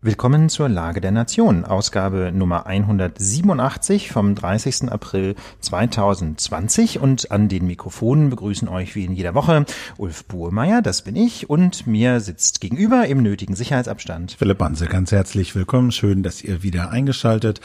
Willkommen zur Lage der Nation, Ausgabe Nummer 187 vom 30. April 2020 und an den Mikrofonen begrüßen euch wie in jeder Woche Ulf Buhrmeier, das bin ich, und mir sitzt gegenüber im nötigen Sicherheitsabstand Philipp Banse, ganz herzlich willkommen, schön, dass ihr wieder eingeschaltet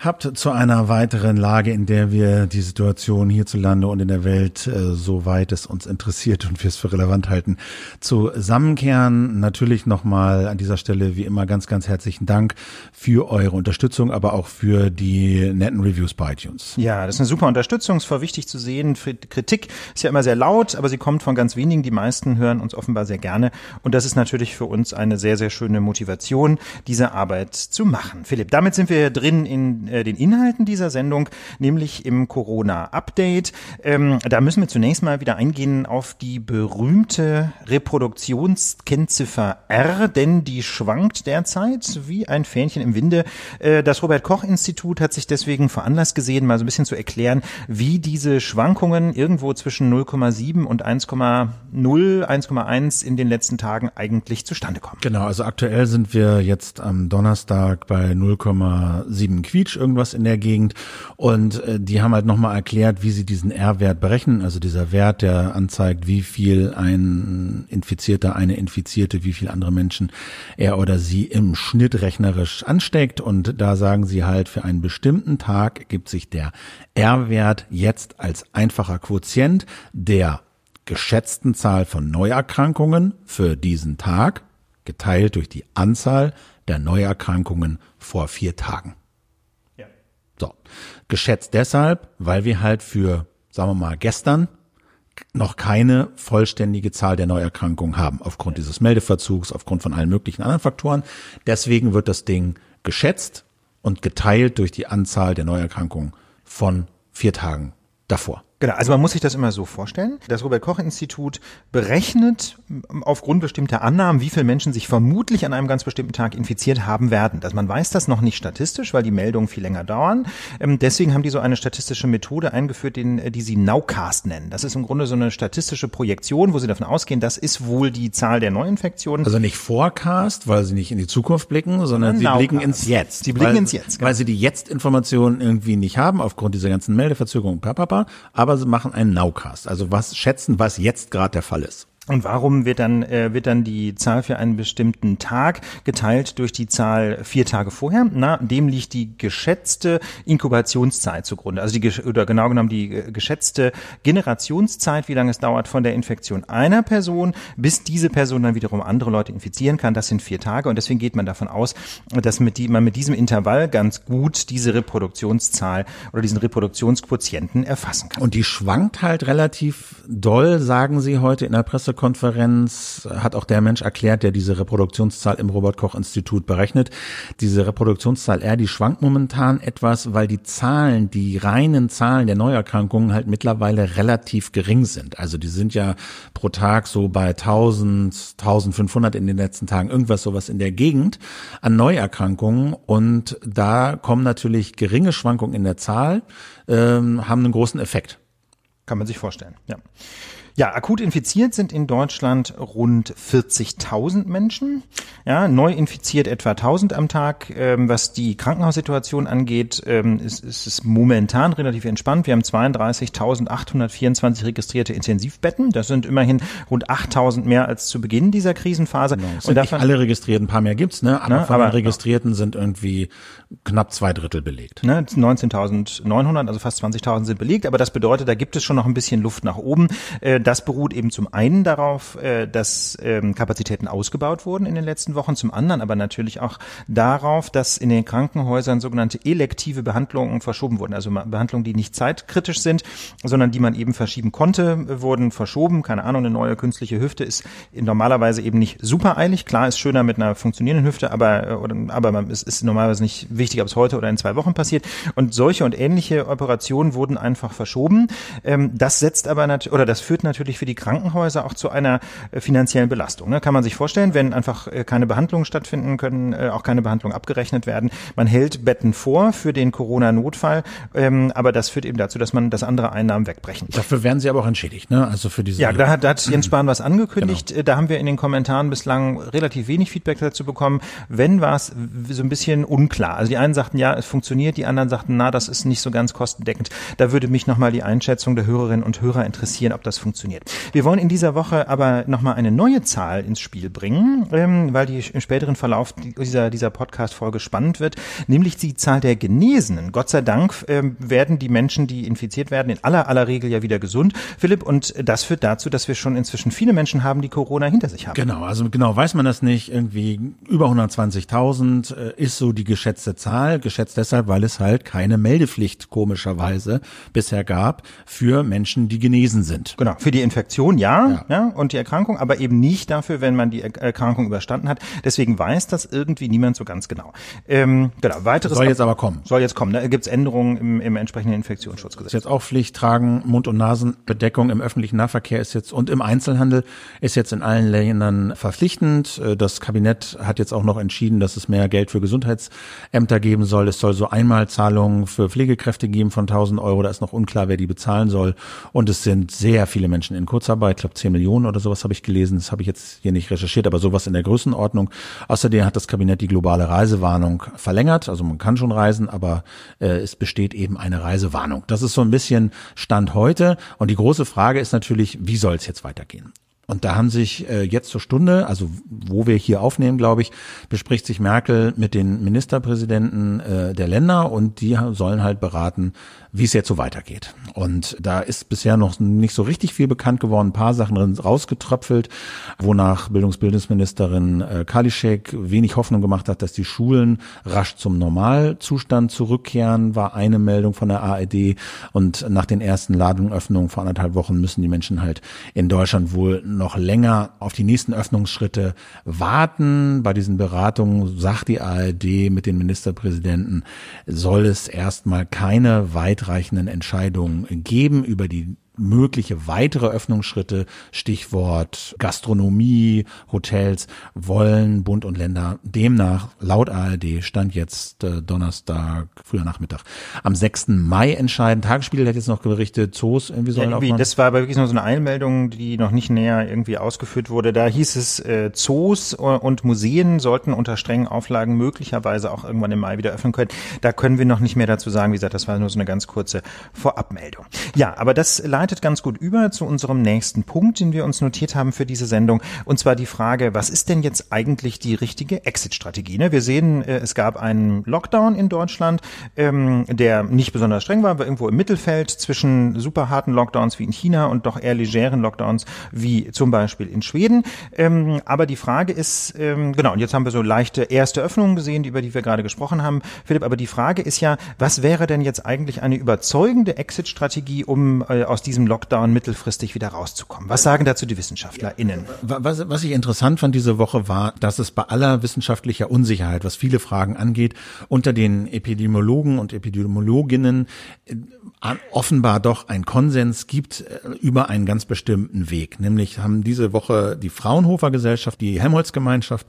habt zu einer weiteren Lage, in der wir die Situation hierzulande und in der Welt, äh, soweit es uns interessiert und wir es für relevant halten, zusammenkehren. Natürlich nochmal an dieser Stelle wie immer ganz, ganz herzlichen Dank für eure Unterstützung, aber auch für die netten Reviews bei iTunes. Ja, das ist eine super Unterstützung, es war wichtig zu sehen. Kritik ist ja immer sehr laut, aber sie kommt von ganz wenigen. Die meisten hören uns offenbar sehr gerne und das ist natürlich für uns eine sehr, sehr schöne Motivation, diese Arbeit zu machen. Philipp, damit sind wir drin in äh, den Inhalten dieser Sendung, nämlich im Corona-Update. Ähm, da müssen wir zunächst mal wieder eingehen auf die berühmte Reproduktionskennziffer R, denn die schwankt derzeit wie ein Fähnchen im Winde. Äh, das Robert-Koch-Institut hat sich deswegen veranlasst gesehen, mal so ein bisschen zu erklären, wie diese Schwankungen irgendwo zwischen 0,7 und 1,0, 1,1 in den letzten Tagen eigentlich zustande kommen. Genau, also aktuell sind wir jetzt am Donnerstag bei 0,7 Quietsch irgendwas in der Gegend. Und äh, die haben halt nochmal erklärt, wie sie diesen R-Wert berechnen. Also dieser Wert, der anzeigt, wie viel ein Infizierter, eine Infizierte, wie viel andere Menschen er oder sie im Schnitt rechnerisch ansteckt. Und da sagen sie halt, für einen bestimmten Tag gibt sich der R-Wert jetzt als einfacher Quotient der geschätzten Zahl von Neuerkrankungen für diesen Tag geteilt durch die Anzahl der Neuerkrankungen vor vier Tagen. So. Geschätzt deshalb, weil wir halt für, sagen wir mal, gestern noch keine vollständige Zahl der Neuerkrankungen haben, aufgrund dieses Meldeverzugs, aufgrund von allen möglichen anderen Faktoren. Deswegen wird das Ding geschätzt und geteilt durch die Anzahl der Neuerkrankungen von vier Tagen davor. Genau, also man muss sich das immer so vorstellen. Das Robert-Koch-Institut berechnet aufgrund bestimmter Annahmen, wie viele Menschen sich vermutlich an einem ganz bestimmten Tag infiziert haben werden. Dass man weiß das noch nicht statistisch, weil die Meldungen viel länger dauern. Ähm, deswegen haben die so eine statistische Methode eingeführt, den, die sie Nowcast nennen. Das ist im Grunde so eine statistische Projektion, wo sie davon ausgehen, das ist wohl die Zahl der Neuinfektionen. Also nicht Forecast, weil sie nicht in die Zukunft blicken, sondern sie Nowcast. blicken ins Jetzt. Sie blicken weil, ins Jetzt. Genau. Weil sie die Jetzt-Informationen irgendwie nicht haben, aufgrund dieser ganzen Meldeverzögerungen, papapa aber sie machen einen Nowcast, also was schätzen, was jetzt gerade der Fall ist. Und warum wird dann, äh, wird dann die Zahl für einen bestimmten Tag geteilt durch die Zahl vier Tage vorher? Na, dem liegt die geschätzte Inkubationszeit zugrunde. Also die, oder genau genommen die äh, geschätzte Generationszeit, wie lange es dauert von der Infektion einer Person, bis diese Person dann wiederum andere Leute infizieren kann. Das sind vier Tage. Und deswegen geht man davon aus, dass mit die, man mit diesem Intervall ganz gut diese Reproduktionszahl oder diesen Reproduktionsquotienten erfassen kann. Und die schwankt halt relativ doll, sagen Sie heute in der Presse Pressekonferenz hat auch der Mensch erklärt, der diese Reproduktionszahl im Robert-Koch-Institut berechnet. Diese Reproduktionszahl R, die schwankt momentan etwas, weil die Zahlen, die reinen Zahlen der Neuerkrankungen halt mittlerweile relativ gering sind. Also die sind ja pro Tag so bei 1000, 1500 in den letzten Tagen, irgendwas sowas in der Gegend an Neuerkrankungen. Und da kommen natürlich geringe Schwankungen in der Zahl, ähm, haben einen großen Effekt. Kann man sich vorstellen, ja. Ja, akut infiziert sind in Deutschland rund 40.000 Menschen. Ja, neu infiziert etwa 1000 am Tag. Ähm, was die Krankenhaussituation angeht, ähm, ist, ist es momentan relativ entspannt. Wir haben 32.824 registrierte Intensivbetten. Das sind immerhin rund 8.000 mehr als zu Beginn dieser Krisenphase. Genau. Und davon, alle registrierten, ein paar mehr gibt's, ne? Aber ne, von aber, den Registrierten sind irgendwie knapp zwei Drittel belegt. Ne, 19.900, also fast 20.000 sind belegt. Aber das bedeutet, da gibt es schon noch ein bisschen Luft nach oben. Äh, das beruht eben zum einen darauf, äh, dass ähm, Kapazitäten ausgebaut wurden in den letzten Wochen, zum anderen aber natürlich auch darauf, dass in den Krankenhäusern sogenannte elektive Behandlungen verschoben wurden. Also Behandlungen, die nicht zeitkritisch sind, sondern die man eben verschieben konnte, wurden verschoben. Keine Ahnung, eine neue künstliche Hüfte ist normalerweise eben nicht super eilig. Klar ist schöner mit einer funktionierenden Hüfte, aber, äh, aber es ist normalerweise nicht wichtig, ob es heute oder in zwei Wochen passiert. Und solche und ähnliche Operationen wurden einfach verschoben. Ähm, das setzt aber natürlich, oder das führt natürlich für die Krankenhäuser auch zu einer äh, finanziellen Belastung. Ne? Kann man sich vorstellen, wenn einfach äh, keine Behandlungen stattfinden können, äh, auch keine Behandlungen abgerechnet werden. Man hält Betten vor für den Corona-Notfall, ähm, aber das führt eben dazu, dass man, dass andere Einnahmen wegbrechen. Dafür werden sie aber auch entschädigt, ne? Also für diese. Ja, da hat, da hat Jens Spahn was angekündigt. Genau. Da haben wir in den Kommentaren bislang relativ wenig Feedback dazu bekommen. Wenn war es so ein bisschen unklar. Also die einen sagten, ja, es funktioniert, die anderen sagten, na, das ist nicht so ganz kostendeckend. Da würde mich nochmal die Einschätzung der Hörerinnen und Hörer interessieren, ob das funktioniert. Wir wollen in dieser Woche aber nochmal eine neue Zahl ins Spiel bringen, ähm, weil die im späteren Verlauf dieser, dieser Podcast-Folge spannend wird, nämlich die Zahl der Genesenen. Gott sei Dank ähm, werden die Menschen, die infiziert werden, in aller aller Regel ja wieder gesund, Philipp, und das führt dazu, dass wir schon inzwischen viele Menschen haben, die Corona hinter sich haben. Genau, also genau weiß man das nicht. Irgendwie über 120.000 äh, ist so die geschätzte Zahl, geschätzt deshalb, weil es halt keine Meldepflicht komischerweise bisher gab für Menschen, die genesen sind. Genau, für die Infektion ja, ja, ja und die Erkrankung, aber eben nicht dafür, wenn man die Erkrankung überstanden hat. Deswegen weiß das irgendwie niemand so ganz genau. Ähm, genau, weiteres soll jetzt aber kommen. Soll jetzt kommen. Da ne? gibt es Änderungen im, im entsprechenden Infektionsschutzgesetz. Ist jetzt auch Pflicht tragen, Mund- und Nasenbedeckung im öffentlichen Nahverkehr ist jetzt und im Einzelhandel ist jetzt in allen Ländern verpflichtend. Äh, das Kabinett hat jetzt auch noch entschieden, dass es mehr Geld für Gesundheitsämter geben soll. Es soll so Einmalzahlungen für Pflegekräfte geben von 1000 Euro. Da ist noch unklar, wer die bezahlen soll. Und es sind sehr viele Menschen in Kurzarbeit. Ich glaube, 10 Millionen oder sowas habe ich gelesen. Das habe ich jetzt hier nicht recherchiert, aber sowas in der Größenordnung. Außerdem hat das Kabinett die globale Reisewarnung verlängert. Also man kann schon reisen, aber äh, es besteht eben eine Reisewarnung. Das ist so ein bisschen Stand heute. Und die große Frage ist natürlich, wie soll es jetzt weitergehen? Und da haben sich äh, jetzt zur Stunde, also wo wir hier aufnehmen, glaube ich, bespricht sich Merkel mit den Ministerpräsidenten äh, der Länder und die sollen halt beraten, wie es jetzt so weitergeht. Und da ist bisher noch nicht so richtig viel bekannt geworden, ein paar Sachen rausgetröpfelt, wonach Bildungsbildungsministerin äh, Kalischek wenig Hoffnung gemacht hat, dass die Schulen rasch zum Normalzustand zurückkehren, war eine Meldung von der ARD. Und nach den ersten Ladungöffnungen vor anderthalb Wochen müssen die Menschen halt in Deutschland wohl noch länger auf die nächsten Öffnungsschritte warten. Bei diesen Beratungen sagt die ARD mit den Ministerpräsidenten, soll es erstmal keine weitere weitreichenden Entscheidungen geben über die mögliche weitere Öffnungsschritte, Stichwort Gastronomie, Hotels, wollen Bund und Länder demnach laut ARD stand jetzt äh, Donnerstag, früher Nachmittag, am 6. Mai entscheiden. Tagesspiegel hat jetzt noch berichtet, Zoos irgendwie sollen ja, irgendwie, Das war aber wirklich nur so eine Einmeldung, die noch nicht näher irgendwie ausgeführt wurde. Da hieß es, äh, Zoos und Museen sollten unter strengen Auflagen möglicherweise auch irgendwann im Mai wieder öffnen können. Da können wir noch nicht mehr dazu sagen. Wie gesagt, das war nur so eine ganz kurze Vorabmeldung. Ja, aber das leitet leitet ganz gut über zu unserem nächsten Punkt, den wir uns notiert haben für diese Sendung. Und zwar die Frage, was ist denn jetzt eigentlich die richtige Exit-Strategie? Ne? Wir sehen, äh, es gab einen Lockdown in Deutschland, ähm, der nicht besonders streng war, war irgendwo im Mittelfeld zwischen super harten Lockdowns wie in China und doch eher legeren Lockdowns wie zum Beispiel in Schweden. Ähm, aber die Frage ist, ähm, genau, und jetzt haben wir so leichte erste Öffnungen gesehen, über die wir gerade gesprochen haben, Philipp, aber die Frage ist ja, was wäre denn jetzt eigentlich eine überzeugende Exit-Strategie, um äh, aus diesem diesem Lockdown mittelfristig wieder rauszukommen. Was sagen dazu die WissenschaftlerInnen? Was, was ich interessant fand diese Woche war, dass es bei aller wissenschaftlicher Unsicherheit, was viele Fragen angeht, unter den Epidemiologen und Epidemiologinnen äh, offenbar doch ein Konsens gibt äh, über einen ganz bestimmten Weg. Nämlich haben diese Woche die Fraunhofer Gesellschaft, die Helmholtz Gemeinschaft,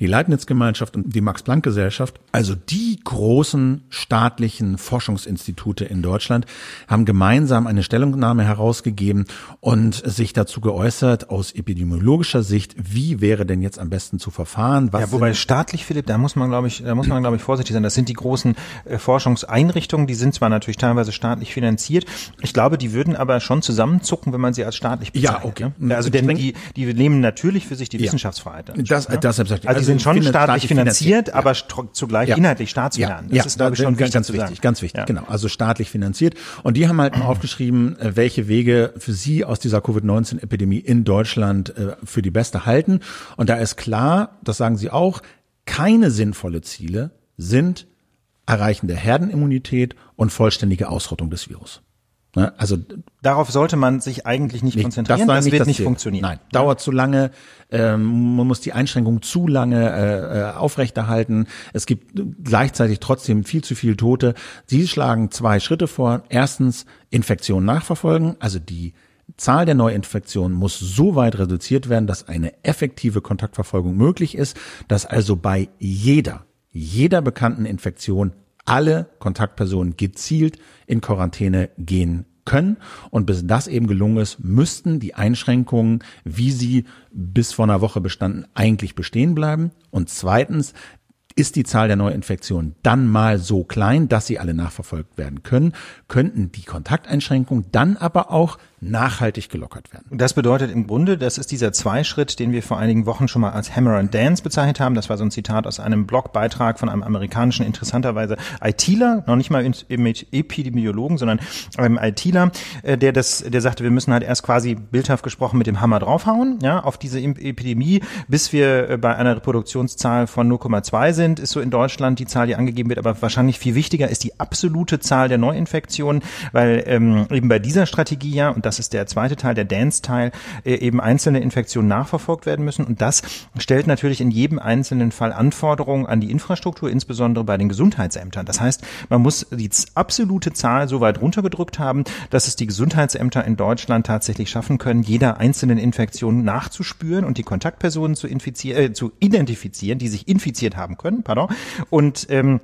die Leibniz Gemeinschaft und die Max Planck Gesellschaft, also die großen staatlichen Forschungsinstitute in Deutschland, haben gemeinsam eine Stellungnahme herausgegeben und sich dazu geäußert aus epidemiologischer Sicht, wie wäre denn jetzt am besten zu verfahren? Was ja, wobei staatlich, Philipp, da muss man, glaube ich, da muss man, glaube ich, vorsichtig sein. Das sind die großen äh, Forschungseinrichtungen, die sind zwar natürlich teilweise staatlich finanziert. Ich glaube, die würden aber schon zusammenzucken, wenn man sie als staatlich bezeichnet. Ja, okay. Ne? Also denn die, die nehmen natürlich für sich die ja. Wissenschaftsfreiheit. Das, ne? das, das, also, also die sind schon staatlich finanziert, finanziert aber zugleich ja. inhaltlich staatsfinanziert. Ja, das ist, glaube ich, schon ganz, ganz wichtig. Ganz wichtig, genau. Also staatlich finanziert. Und die haben halt aufgeschrieben, äh, welche Wege für sie aus dieser Covid-19-Epidemie in Deutschland äh, für die beste halten. Und da ist klar, das sagen sie auch, keine sinnvolle Ziele sind Erreichen Herdenimmunität und vollständige Ausrottung des Virus. Ne? Also darauf sollte man sich eigentlich nicht, nicht konzentrieren. Das, das wird nicht Ziel. funktionieren. Nein, dauert zu lange. Ähm, man muss die Einschränkungen zu lange äh, äh, aufrechterhalten. Es gibt gleichzeitig trotzdem viel zu viele Tote. Sie schlagen zwei Schritte vor. Erstens Infektion nachverfolgen, also die Zahl der Neuinfektionen muss so weit reduziert werden, dass eine effektive Kontaktverfolgung möglich ist, dass also bei jeder, jeder bekannten Infektion alle Kontaktpersonen gezielt in Quarantäne gehen können. Und bis das eben gelungen ist, müssten die Einschränkungen, wie sie bis vor einer Woche bestanden, eigentlich bestehen bleiben. Und zweitens, ist die Zahl der Neuinfektionen dann mal so klein, dass sie alle nachverfolgt werden können, könnten die Kontakteinschränkungen dann aber auch nachhaltig gelockert werden. Das bedeutet im Grunde, das ist dieser Zweischritt, den wir vor einigen Wochen schon mal als Hammer and Dance bezeichnet haben. Das war so ein Zitat aus einem Blogbeitrag von einem amerikanischen, interessanterweise ITler, noch nicht mal mit Epidemiologen, sondern einem ITler, äh, der das, der sagte, wir müssen halt erst quasi bildhaft gesprochen mit dem Hammer draufhauen, ja, auf diese Epidemie, bis wir äh, bei einer Reproduktionszahl von 0,2 sind, ist so in Deutschland die Zahl, die angegeben wird, aber wahrscheinlich viel wichtiger ist die absolute Zahl der Neuinfektionen, weil ähm, eben bei dieser Strategie ja, und das ist der zweite Teil, der Dance-Teil, äh, eben einzelne Infektionen nachverfolgt werden müssen. Und das stellt natürlich in jedem einzelnen Fall Anforderungen an die Infrastruktur, insbesondere bei den Gesundheitsämtern. Das heißt, man muss die absolute Zahl so weit runtergedrückt haben, dass es die Gesundheitsämter in Deutschland tatsächlich schaffen können, jeder einzelnen Infektion nachzuspüren und die Kontaktpersonen zu, äh, zu identifizieren, die sich infiziert haben können. Pardon. Und ähm,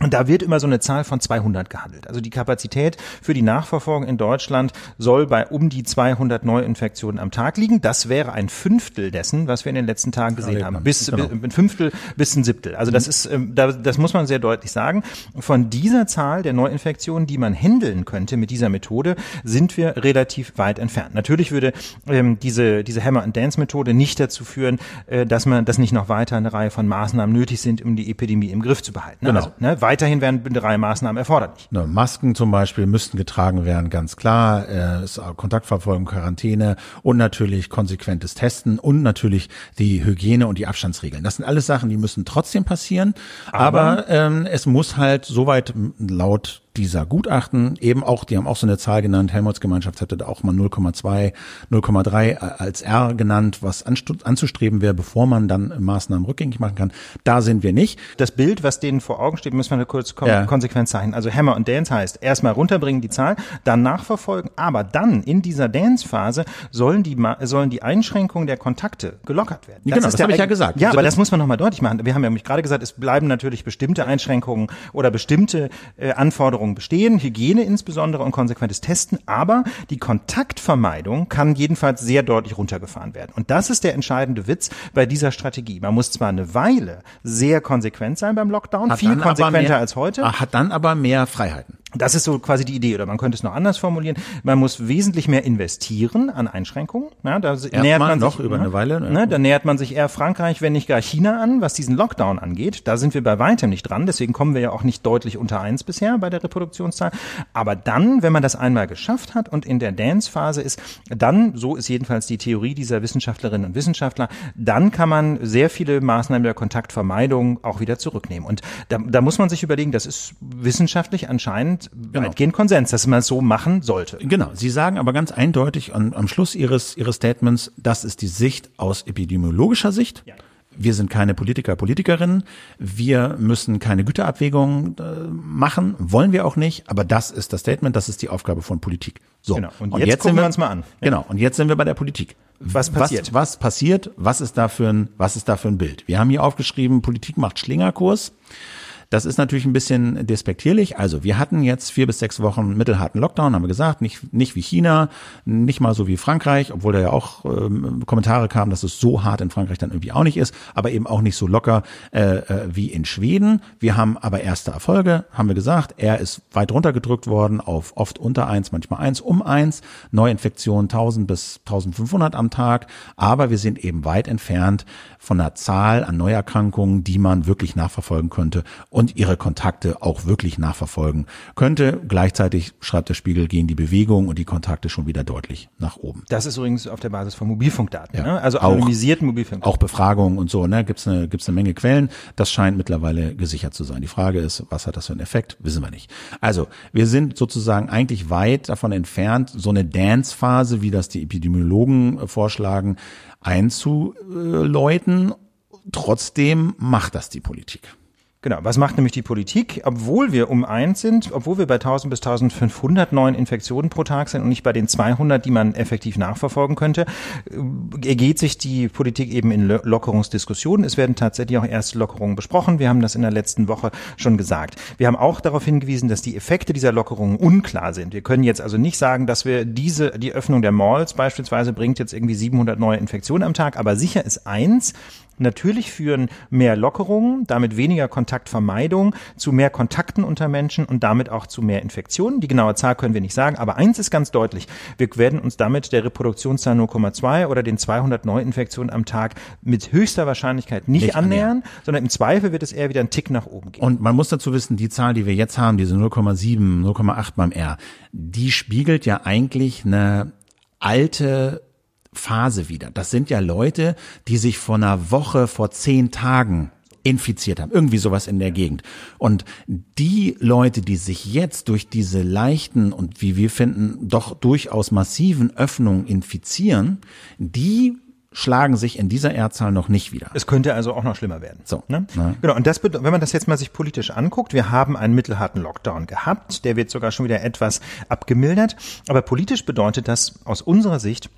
und da wird immer so eine Zahl von 200 gehandelt. Also die Kapazität für die Nachverfolgung in Deutschland soll bei um die 200 Neuinfektionen am Tag liegen. Das wäre ein Fünftel dessen, was wir in den letzten Tagen gesehen ja, haben. Bis genau. ein Fünftel bis ein Siebtel. Also das ist, ähm, das muss man sehr deutlich sagen. Von dieser Zahl der Neuinfektionen, die man handeln könnte mit dieser Methode, sind wir relativ weit entfernt. Natürlich würde ähm, diese, diese Hammer-and-Dance-Methode nicht dazu führen, äh, dass man, dass nicht noch weiter eine Reihe von Maßnahmen nötig sind, um die Epidemie im Griff zu behalten. Genau. Also, ne, weiterhin werden drei Maßnahmen erforderlich. Ne, Masken zum Beispiel müssten getragen werden, ganz klar. Äh, Kontaktverfolgung, Quarantäne und natürlich konsequentes Testen und natürlich die Hygiene und die Abstandsregeln. Das sind alles Sachen, die müssen trotzdem passieren. Aber, aber ähm, es muss halt soweit laut dieser Gutachten eben auch, die haben auch so eine Zahl genannt, Helmholtz Gemeinschaft hätte da auch mal 0,2, 0,3 als R genannt, was anzustreben wäre, bevor man dann Maßnahmen rückgängig machen kann. Da sind wir nicht. Das Bild, was denen vor Augen steht, müssen wir eine kurze Kon ja. Konsequenz zeichnen. Also Hammer und Dance heißt, erstmal runterbringen die Zahl, dann nachverfolgen, aber dann in dieser Dance-Phase sollen die, sollen die Einschränkungen der Kontakte gelockert werden. Das genau, das habe ich ja gesagt. Ja, also aber das muss man nochmal deutlich machen. Wir haben ja nämlich gerade gesagt, es bleiben natürlich bestimmte Einschränkungen oder bestimmte äh, Anforderungen Anforderungen bestehen, Hygiene insbesondere und konsequentes Testen, aber die Kontaktvermeidung kann jedenfalls sehr deutlich runtergefahren werden. Und das ist der entscheidende Witz bei dieser Strategie. Man muss zwar eine Weile sehr konsequent sein beim Lockdown, hat viel konsequenter mehr, als heute. Hat dann aber mehr Freiheiten. Das ist so quasi die Idee, oder man könnte es noch anders formulieren. Man muss wesentlich mehr investieren an Einschränkungen. Ja, da Erst nähert man noch sich, über eine Weile. Ne? ne, da nähert man sich eher Frankreich, wenn nicht gar China an, was diesen Lockdown angeht. Da sind wir bei weitem nicht dran. Deswegen kommen wir ja auch nicht deutlich unter eins bisher bei der Reproduktionszahl. Aber dann, wenn man das einmal geschafft hat und in der Dance-Phase ist, dann, so ist jedenfalls die Theorie dieser Wissenschaftlerinnen und Wissenschaftler, dann kann man sehr viele Maßnahmen der Kontaktvermeidung auch wieder zurücknehmen. Und da, da muss man sich überlegen, das ist wissenschaftlich anscheinend genau. weitgehend Konsens, dass man es so machen sollte. Genau. Sie sagen aber ganz eindeutig am, am Schluss Ihres, Ihres Statements, das ist die Sicht aus epidemiologischer Sicht. Ja. Wir sind keine Politiker, Politikerinnen. Wir müssen keine Güterabwägungen äh, machen, wollen wir auch nicht. Aber das ist das Statement, das ist die Aufgabe von Politik. So. Genau. Und, und jetzt, jetzt gucken wir uns mal an. Genau. Und jetzt sind wir bei der Politik. Was passiert? Was, was passiert? Was ist da für ein, was ist da für ein Bild? Wir haben hier aufgeschrieben, Politik macht Schlingerkurs. Das ist natürlich ein bisschen despektierlich. Also wir hatten jetzt vier bis sechs Wochen mittelharten Lockdown, haben wir gesagt, nicht, nicht wie China, nicht mal so wie Frankreich, obwohl da ja auch ähm, Kommentare kamen, dass es so hart in Frankreich dann irgendwie auch nicht ist, aber eben auch nicht so locker äh, äh, wie in Schweden. Wir haben aber erste Erfolge, haben wir gesagt. Er ist weit runtergedrückt worden auf oft unter eins, manchmal eins um eins. Neuinfektionen 1000 bis 1500 am Tag. Aber wir sind eben weit entfernt von der Zahl an Neuerkrankungen, die man wirklich nachverfolgen könnte. Und ihre Kontakte auch wirklich nachverfolgen könnte. Gleichzeitig, schreibt der Spiegel, gehen die Bewegungen und die Kontakte schon wieder deutlich nach oben. Das ist übrigens auf der Basis von Mobilfunkdaten, ja. ne? also anonymisierten Mobilfunkdaten. Auch Befragungen und so, ne? gibt's eine, gibt's eine Menge Quellen. Das scheint mittlerweile gesichert zu sein. Die Frage ist, was hat das für einen Effekt? Wissen wir nicht. Also, wir sind sozusagen eigentlich weit davon entfernt, so eine Dance-Phase, wie das die Epidemiologen vorschlagen, einzuläuten. Trotzdem macht das die Politik. Genau. Was macht nämlich die Politik? Obwohl wir um eins sind, obwohl wir bei 1000 bis 1500 neuen Infektionen pro Tag sind und nicht bei den 200, die man effektiv nachverfolgen könnte, äh, ergeht sich die Politik eben in Lockerungsdiskussionen. Es werden tatsächlich auch erste Lockerungen besprochen. Wir haben das in der letzten Woche schon gesagt. Wir haben auch darauf hingewiesen, dass die Effekte dieser Lockerungen unklar sind. Wir können jetzt also nicht sagen, dass wir diese, die Öffnung der Malls beispielsweise bringt jetzt irgendwie 700 neue Infektionen am Tag. Aber sicher ist eins, Natürlich führen mehr Lockerungen, damit weniger Kontaktvermeidung zu mehr Kontakten unter Menschen und damit auch zu mehr Infektionen. Die genaue Zahl können wir nicht sagen, aber eins ist ganz deutlich. Wir werden uns damit der Reproduktionszahl 0,2 oder den 200 Neuinfektionen am Tag mit höchster Wahrscheinlichkeit nicht, nicht annähern, annähern, sondern im Zweifel wird es eher wieder einen Tick nach oben gehen. Und man muss dazu wissen, die Zahl, die wir jetzt haben, diese 0,7, 0,8 beim R, die spiegelt ja eigentlich eine alte Phase wieder. Das sind ja Leute, die sich vor einer Woche, vor zehn Tagen infiziert haben. Irgendwie sowas in der Gegend. Und die Leute, die sich jetzt durch diese leichten und wie wir finden, doch durchaus massiven Öffnungen infizieren, die schlagen sich in dieser Erdzahl noch nicht wieder. Es könnte also auch noch schlimmer werden. So. Ne? Genau. Und das, wenn man das jetzt mal sich politisch anguckt, wir haben einen mittelharten Lockdown gehabt. Der wird sogar schon wieder etwas abgemildert. Aber politisch bedeutet das aus unserer Sicht,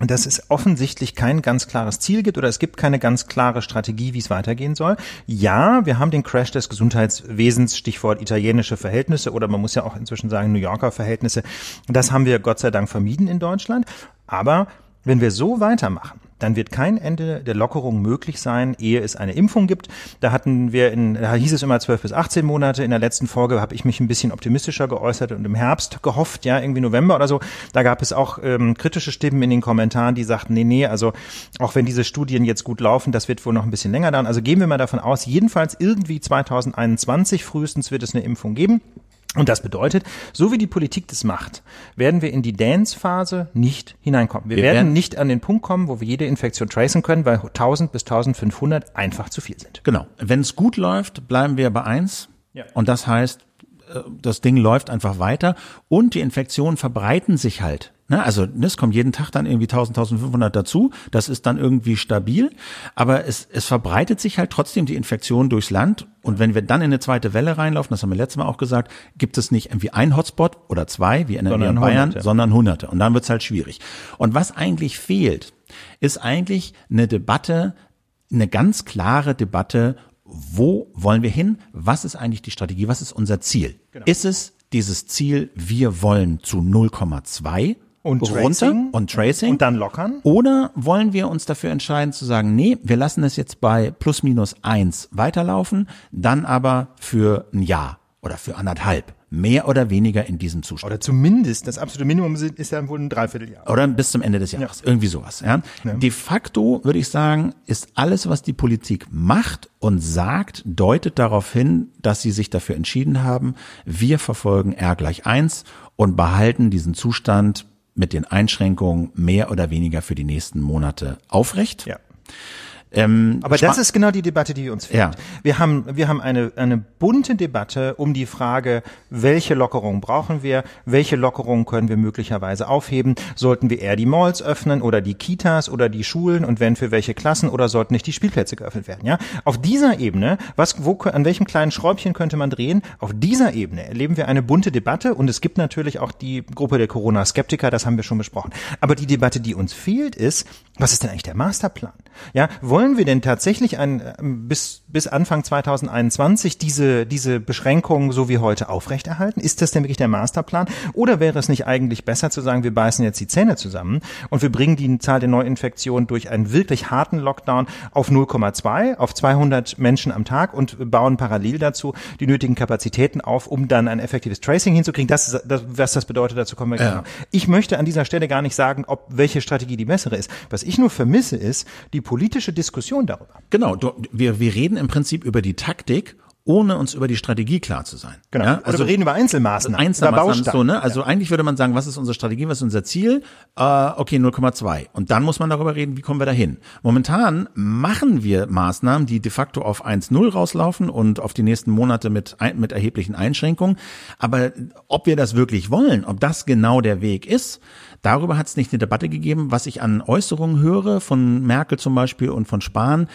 dass es offensichtlich kein ganz klares Ziel gibt oder es gibt keine ganz klare Strategie, wie es weitergehen soll. Ja, wir haben den Crash des Gesundheitswesens, Stichwort italienische Verhältnisse oder man muss ja auch inzwischen sagen New Yorker Verhältnisse. Das haben wir Gott sei Dank vermieden in Deutschland. Aber wenn wir so weitermachen, dann wird kein Ende der Lockerung möglich sein, ehe es eine Impfung gibt. Da hatten wir in, da hieß es immer 12 bis 18 Monate. In der letzten Folge habe ich mich ein bisschen optimistischer geäußert und im Herbst gehofft, ja, irgendwie November oder so. Da gab es auch ähm, kritische Stimmen in den Kommentaren, die sagten, nee, nee, also auch wenn diese Studien jetzt gut laufen, das wird wohl noch ein bisschen länger dauern. Also gehen wir mal davon aus, jedenfalls irgendwie 2021 frühestens wird es eine Impfung geben. Und das bedeutet, so wie die Politik das macht, werden wir in die Dance-Phase nicht hineinkommen. Wir, wir werden, werden nicht an den Punkt kommen, wo wir jede Infektion tracen können, weil 1000 bis 1500 einfach zu viel sind. Genau. Wenn es gut läuft, bleiben wir bei eins. Ja. Und das heißt, äh, das Ding läuft einfach weiter und die Infektionen verbreiten sich halt Ne, also es kommt jeden Tag dann irgendwie 1000, 1500 dazu. Das ist dann irgendwie stabil. Aber es, es verbreitet sich halt trotzdem die Infektion durchs Land. Und wenn wir dann in eine zweite Welle reinlaufen, das haben wir letztes Mal auch gesagt, gibt es nicht irgendwie ein Hotspot oder zwei, wie in, sondern in Bayern, hunderte. sondern hunderte. Und dann wird's halt schwierig. Und was eigentlich fehlt, ist eigentlich eine Debatte, eine ganz klare Debatte, wo wollen wir hin? Was ist eigentlich die Strategie? Was ist unser Ziel? Genau. Ist es dieses Ziel, wir wollen zu 0,2 und runter Tracing. und Tracing und dann lockern? Oder wollen wir uns dafür entscheiden zu sagen, nee, wir lassen es jetzt bei plus minus eins weiterlaufen, dann aber für ein Jahr oder für anderthalb mehr oder weniger in diesem Zustand. Oder zumindest, das absolute Minimum ist ja wohl ein Dreivierteljahr. Oder bis zum Ende des Jahres, ja. irgendwie sowas. Ja. ja. De facto würde ich sagen, ist alles, was die Politik macht und sagt, deutet darauf hin, dass sie sich dafür entschieden haben, wir verfolgen R gleich eins und behalten diesen Zustand mit den Einschränkungen mehr oder weniger für die nächsten Monate aufrecht. Ja. Ähm, Aber das ist genau die Debatte, die uns fehlt. Ja. Wir haben, wir haben eine, eine bunte Debatte um die Frage, welche Lockerungen brauchen wir, welche Lockerungen können wir möglicherweise aufheben, sollten wir eher die Malls öffnen oder die Kitas oder die Schulen und wenn für welche Klassen oder sollten nicht die Spielplätze geöffnet werden, ja? Auf dieser Ebene, was, wo, an welchem kleinen Schräubchen könnte man drehen? Auf dieser Ebene erleben wir eine bunte Debatte und es gibt natürlich auch die Gruppe der Corona-Skeptiker, das haben wir schon besprochen. Aber die Debatte, die uns fehlt, ist, was ist denn eigentlich der Masterplan? Ja, wollen wir denn tatsächlich ein, bis, bis Anfang 2021 diese, diese Beschränkungen so wie heute aufrechterhalten? Ist das denn wirklich der Masterplan? Oder wäre es nicht eigentlich besser zu sagen, wir beißen jetzt die Zähne zusammen und wir bringen die Zahl der Neuinfektionen durch einen wirklich harten Lockdown auf 0,2, auf 200 Menschen am Tag und bauen parallel dazu die nötigen Kapazitäten auf, um dann ein effektives Tracing hinzukriegen. Das, das was das bedeutet, dazu kommen wir ja. genau. Ich möchte an dieser Stelle gar nicht sagen, ob welche Strategie die bessere ist. Was ich nur vermisse, ist die politische Diskussion darüber. Genau, du, wir, wir reden im Prinzip über die Taktik ohne uns über die Strategie klar zu sein. Genau. Ja, also Oder wir reden über Einzelmaßnahmen. Einzelmaßnahmen so, ne? Also ja. eigentlich würde man sagen, was ist unsere Strategie, was ist unser Ziel? Äh, okay, 0,2. Und dann muss man darüber reden, wie kommen wir dahin. Momentan machen wir Maßnahmen, die de facto auf 1,0 rauslaufen und auf die nächsten Monate mit, mit erheblichen Einschränkungen. Aber ob wir das wirklich wollen, ob das genau der Weg ist, Darüber hat es nicht eine Debatte gegeben. Was ich an Äußerungen höre, von Merkel zum Beispiel und von Spahn,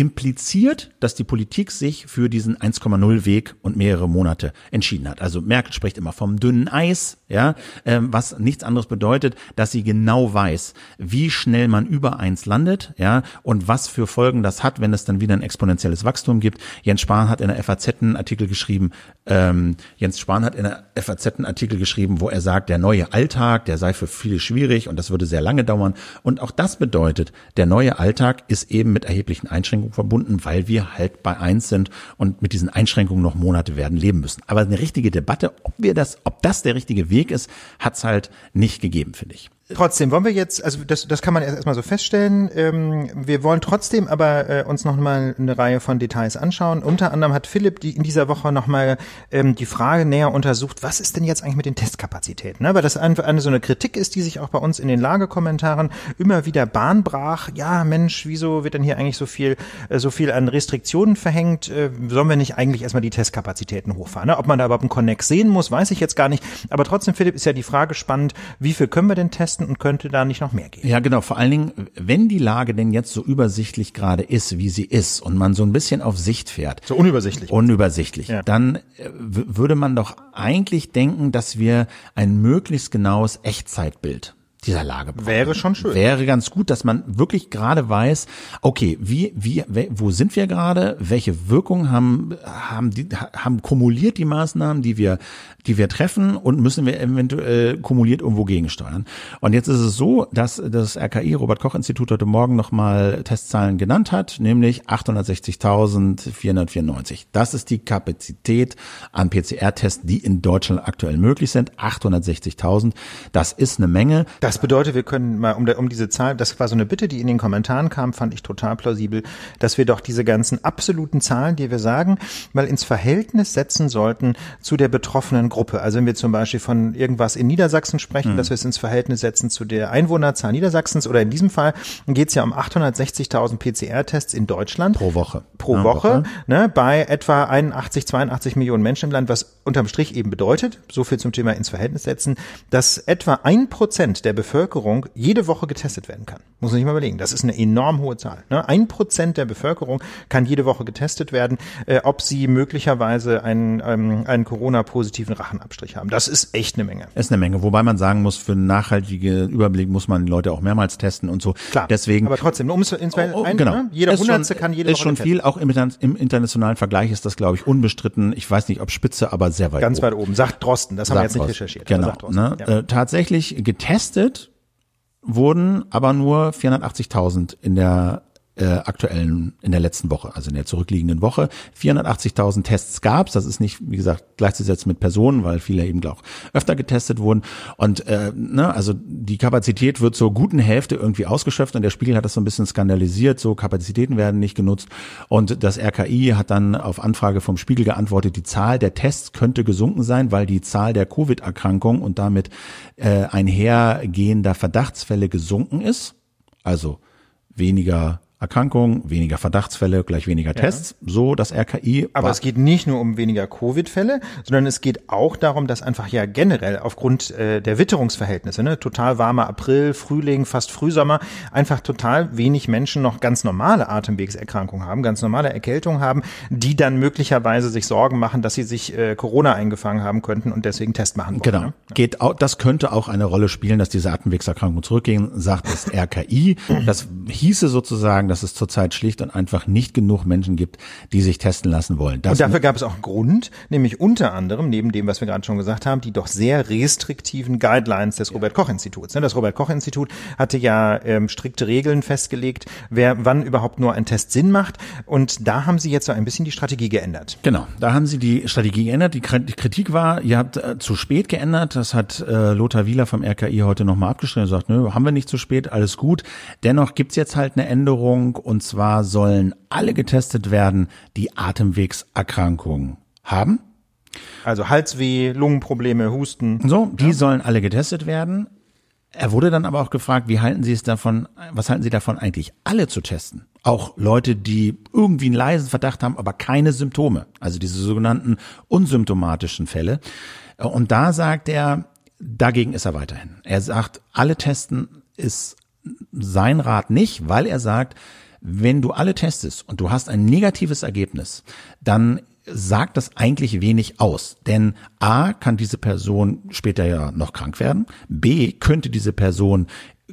impliziert, dass die Politik sich für diesen 1,0 Weg und mehrere Monate entschieden hat. Also Merkel spricht immer vom dünnen Eis, ja, ähm, was nichts anderes bedeutet, dass sie genau weiß, wie schnell man über eins landet, ja, und was für Folgen das hat, wenn es dann wieder ein exponentielles Wachstum gibt. Jens Spahn hat in der FAZ einen Artikel geschrieben, ähm, Jens Spahn hat in der FAZ einen Artikel geschrieben, wo er sagt, der neue Alltag, der sei für viele schwierig und das würde sehr lange dauern. Und auch das bedeutet, der neue Alltag ist eben mit erheblichen Einschränkungen verbunden, weil wir halt bei eins sind und mit diesen Einschränkungen noch Monate werden leben müssen. Aber eine richtige Debatte, ob wir das, ob das der richtige Weg ist, hat's halt nicht gegeben, finde ich. Trotzdem wollen wir jetzt, also das, das kann man erst erstmal so feststellen. Ähm, wir wollen trotzdem aber äh, uns noch mal eine Reihe von Details anschauen. Unter anderem hat Philipp die in dieser Woche noch mal ähm, die Frage näher untersucht: Was ist denn jetzt eigentlich mit den Testkapazitäten? Ne? Weil das einfach eine so eine Kritik ist, die sich auch bei uns in den Lagekommentaren immer wieder Bahn brach. Ja, Mensch, wieso wird denn hier eigentlich so viel, äh, so viel an Restriktionen verhängt? Äh, sollen wir nicht eigentlich erstmal die Testkapazitäten hochfahren? Ne? Ob man da überhaupt einen Connex sehen muss, weiß ich jetzt gar nicht. Aber trotzdem, Philipp, ist ja die Frage spannend: Wie viel können wir denn testen? Testen und könnte da nicht noch mehr gehen. Ja, genau. Vor allen Dingen, wenn die Lage denn jetzt so übersichtlich gerade ist, wie sie ist und man so ein bisschen auf Sicht fährt. So unübersichtlich. Unübersichtlich. Ja. Dann äh, würde man doch eigentlich denken, dass wir ein möglichst genaues Echtzeitbild dieser Lage brauchen. Wäre schon schön. Wäre ganz gut, dass man wirklich gerade weiß, okay, wie, wie, wo sind wir gerade? Welche Wirkung haben, haben die, haben kumuliert die Maßnahmen, die wir, die wir treffen und müssen wir eventuell kumuliert irgendwo gegensteuern? Und jetzt ist es so, dass das RKI, Robert Koch Institut, heute Morgen nochmal Testzahlen genannt hat, nämlich 860.494. Das ist die Kapazität an PCR-Tests, die in Deutschland aktuell möglich sind. 860.000. Das ist eine Menge. Das das bedeutet, wir können mal um, um diese Zahl, das war so eine Bitte, die in den Kommentaren kam, fand ich total plausibel, dass wir doch diese ganzen absoluten Zahlen, die wir sagen, mal ins Verhältnis setzen sollten zu der betroffenen Gruppe. Also wenn wir zum Beispiel von irgendwas in Niedersachsen sprechen, mhm. dass wir es ins Verhältnis setzen zu der Einwohnerzahl Niedersachsens oder in diesem Fall geht es ja um 860.000 PCR-Tests in Deutschland. Pro Woche. Pro ja, Woche, Woche, ne, bei etwa 81, 82 Millionen Menschen im Land, was unterm Strich eben bedeutet, so viel zum Thema ins Verhältnis setzen, dass etwa ein Prozent der Bevölkerung jede Woche getestet werden kann. Muss man sich mal überlegen. Das ist eine enorm hohe Zahl. Ne? Ein Prozent der Bevölkerung kann jede Woche getestet werden, äh, ob sie möglicherweise einen, ähm, einen Corona-positiven Rachenabstrich haben. Das ist echt eine Menge. Ist eine Menge. Wobei man sagen muss, für einen nachhaltigen Überblick muss man die Leute auch mehrmals testen und so. Klar. Deswegen. Aber trotzdem, um es ins oh, oh, ein, genau. Ne? Jeder Hundertste kann jede ist Woche schon viel. Auch im, im, internationalen Vergleich ist das, glaube ich, unbestritten. Ich weiß nicht, ob Spitze, aber sehr weit Ganz oben. weit oben. Sagt Drosten. Das Sagt haben wir jetzt nicht recherchiert. Genau. Ne? Ja. Äh, tatsächlich getestet wurden aber nur 480.000 in der äh, aktuellen, in der letzten Woche, also in der zurückliegenden Woche. 480.000 Tests gab's. Das ist nicht, wie gesagt, gleichzusetzen mit Personen, weil viele eben auch öfter getestet wurden. Und äh, ne, also die Kapazität wird zur guten Hälfte irgendwie ausgeschöpft und der Spiegel hat das so ein bisschen skandalisiert. So Kapazitäten werden nicht genutzt. Und das RKI hat dann auf Anfrage vom Spiegel geantwortet, die Zahl der Tests könnte gesunken sein, weil die Zahl der Covid-Erkrankungen und damit äh, einhergehender Verdachtsfälle gesunken ist. Also weniger Erkrankungen, weniger Verdachtsfälle, gleich weniger Tests, ja. so das RKI. Aber es geht nicht nur um weniger Covid-Fälle, sondern es geht auch darum, dass einfach ja generell aufgrund äh, der Witterungsverhältnisse, ne, total warmer April, Frühling, fast Frühsommer, einfach total wenig Menschen noch ganz normale Atemwegserkrankungen haben, ganz normale Erkältungen haben, die dann möglicherweise sich Sorgen machen, dass sie sich äh, Corona eingefangen haben könnten und deswegen Test machen wollen. Genau. Ne? Geht auch, das könnte auch eine Rolle spielen, dass diese Atemwegserkrankungen zurückgehen, sagt das RKI. Das hieße sozusagen, dass es zurzeit schlicht und einfach nicht genug Menschen gibt, die sich testen lassen wollen. Das und dafür gab es auch einen Grund, nämlich unter anderem, neben dem, was wir gerade schon gesagt haben, die doch sehr restriktiven Guidelines des Robert-Koch-Instituts. Ne, das Robert-Koch-Institut hatte ja ähm, strikte Regeln festgelegt, wer wann überhaupt nur ein Test Sinn macht. Und da haben sie jetzt so ein bisschen die Strategie geändert. Genau, da haben sie die Strategie geändert. Die Kritik war, ihr habt äh, zu spät geändert. Das hat äh, Lothar Wieler vom RKI heute nochmal abgestellt und sagt, nö, haben wir nicht zu spät, alles gut. Dennoch gibt's jetzt halt eine Änderung Impfung und zwar sollen alle getestet werden, die Atemwegserkrankungen haben. Also Halsweh, Lungenprobleme, Husten. So, die ja. sollen alle getestet werden. Er wurde dann aber auch gefragt, wie halten Sie es davon, was halten Sie davon eigentlich, alle zu testen? Auch Leute, die irgendwie einen leisen Verdacht haben, aber keine Symptome. Also diese sogenannten unsymptomatischen Fälle. Und da sagt er, dagegen ist er weiterhin. Er sagt, alle testen ist sein Rat nicht, weil er sagt, Wenn du alle testest und du hast ein negatives Ergebnis, dann sagt das eigentlich wenig aus. Denn A kann diese Person später ja noch krank werden. B könnte diese Person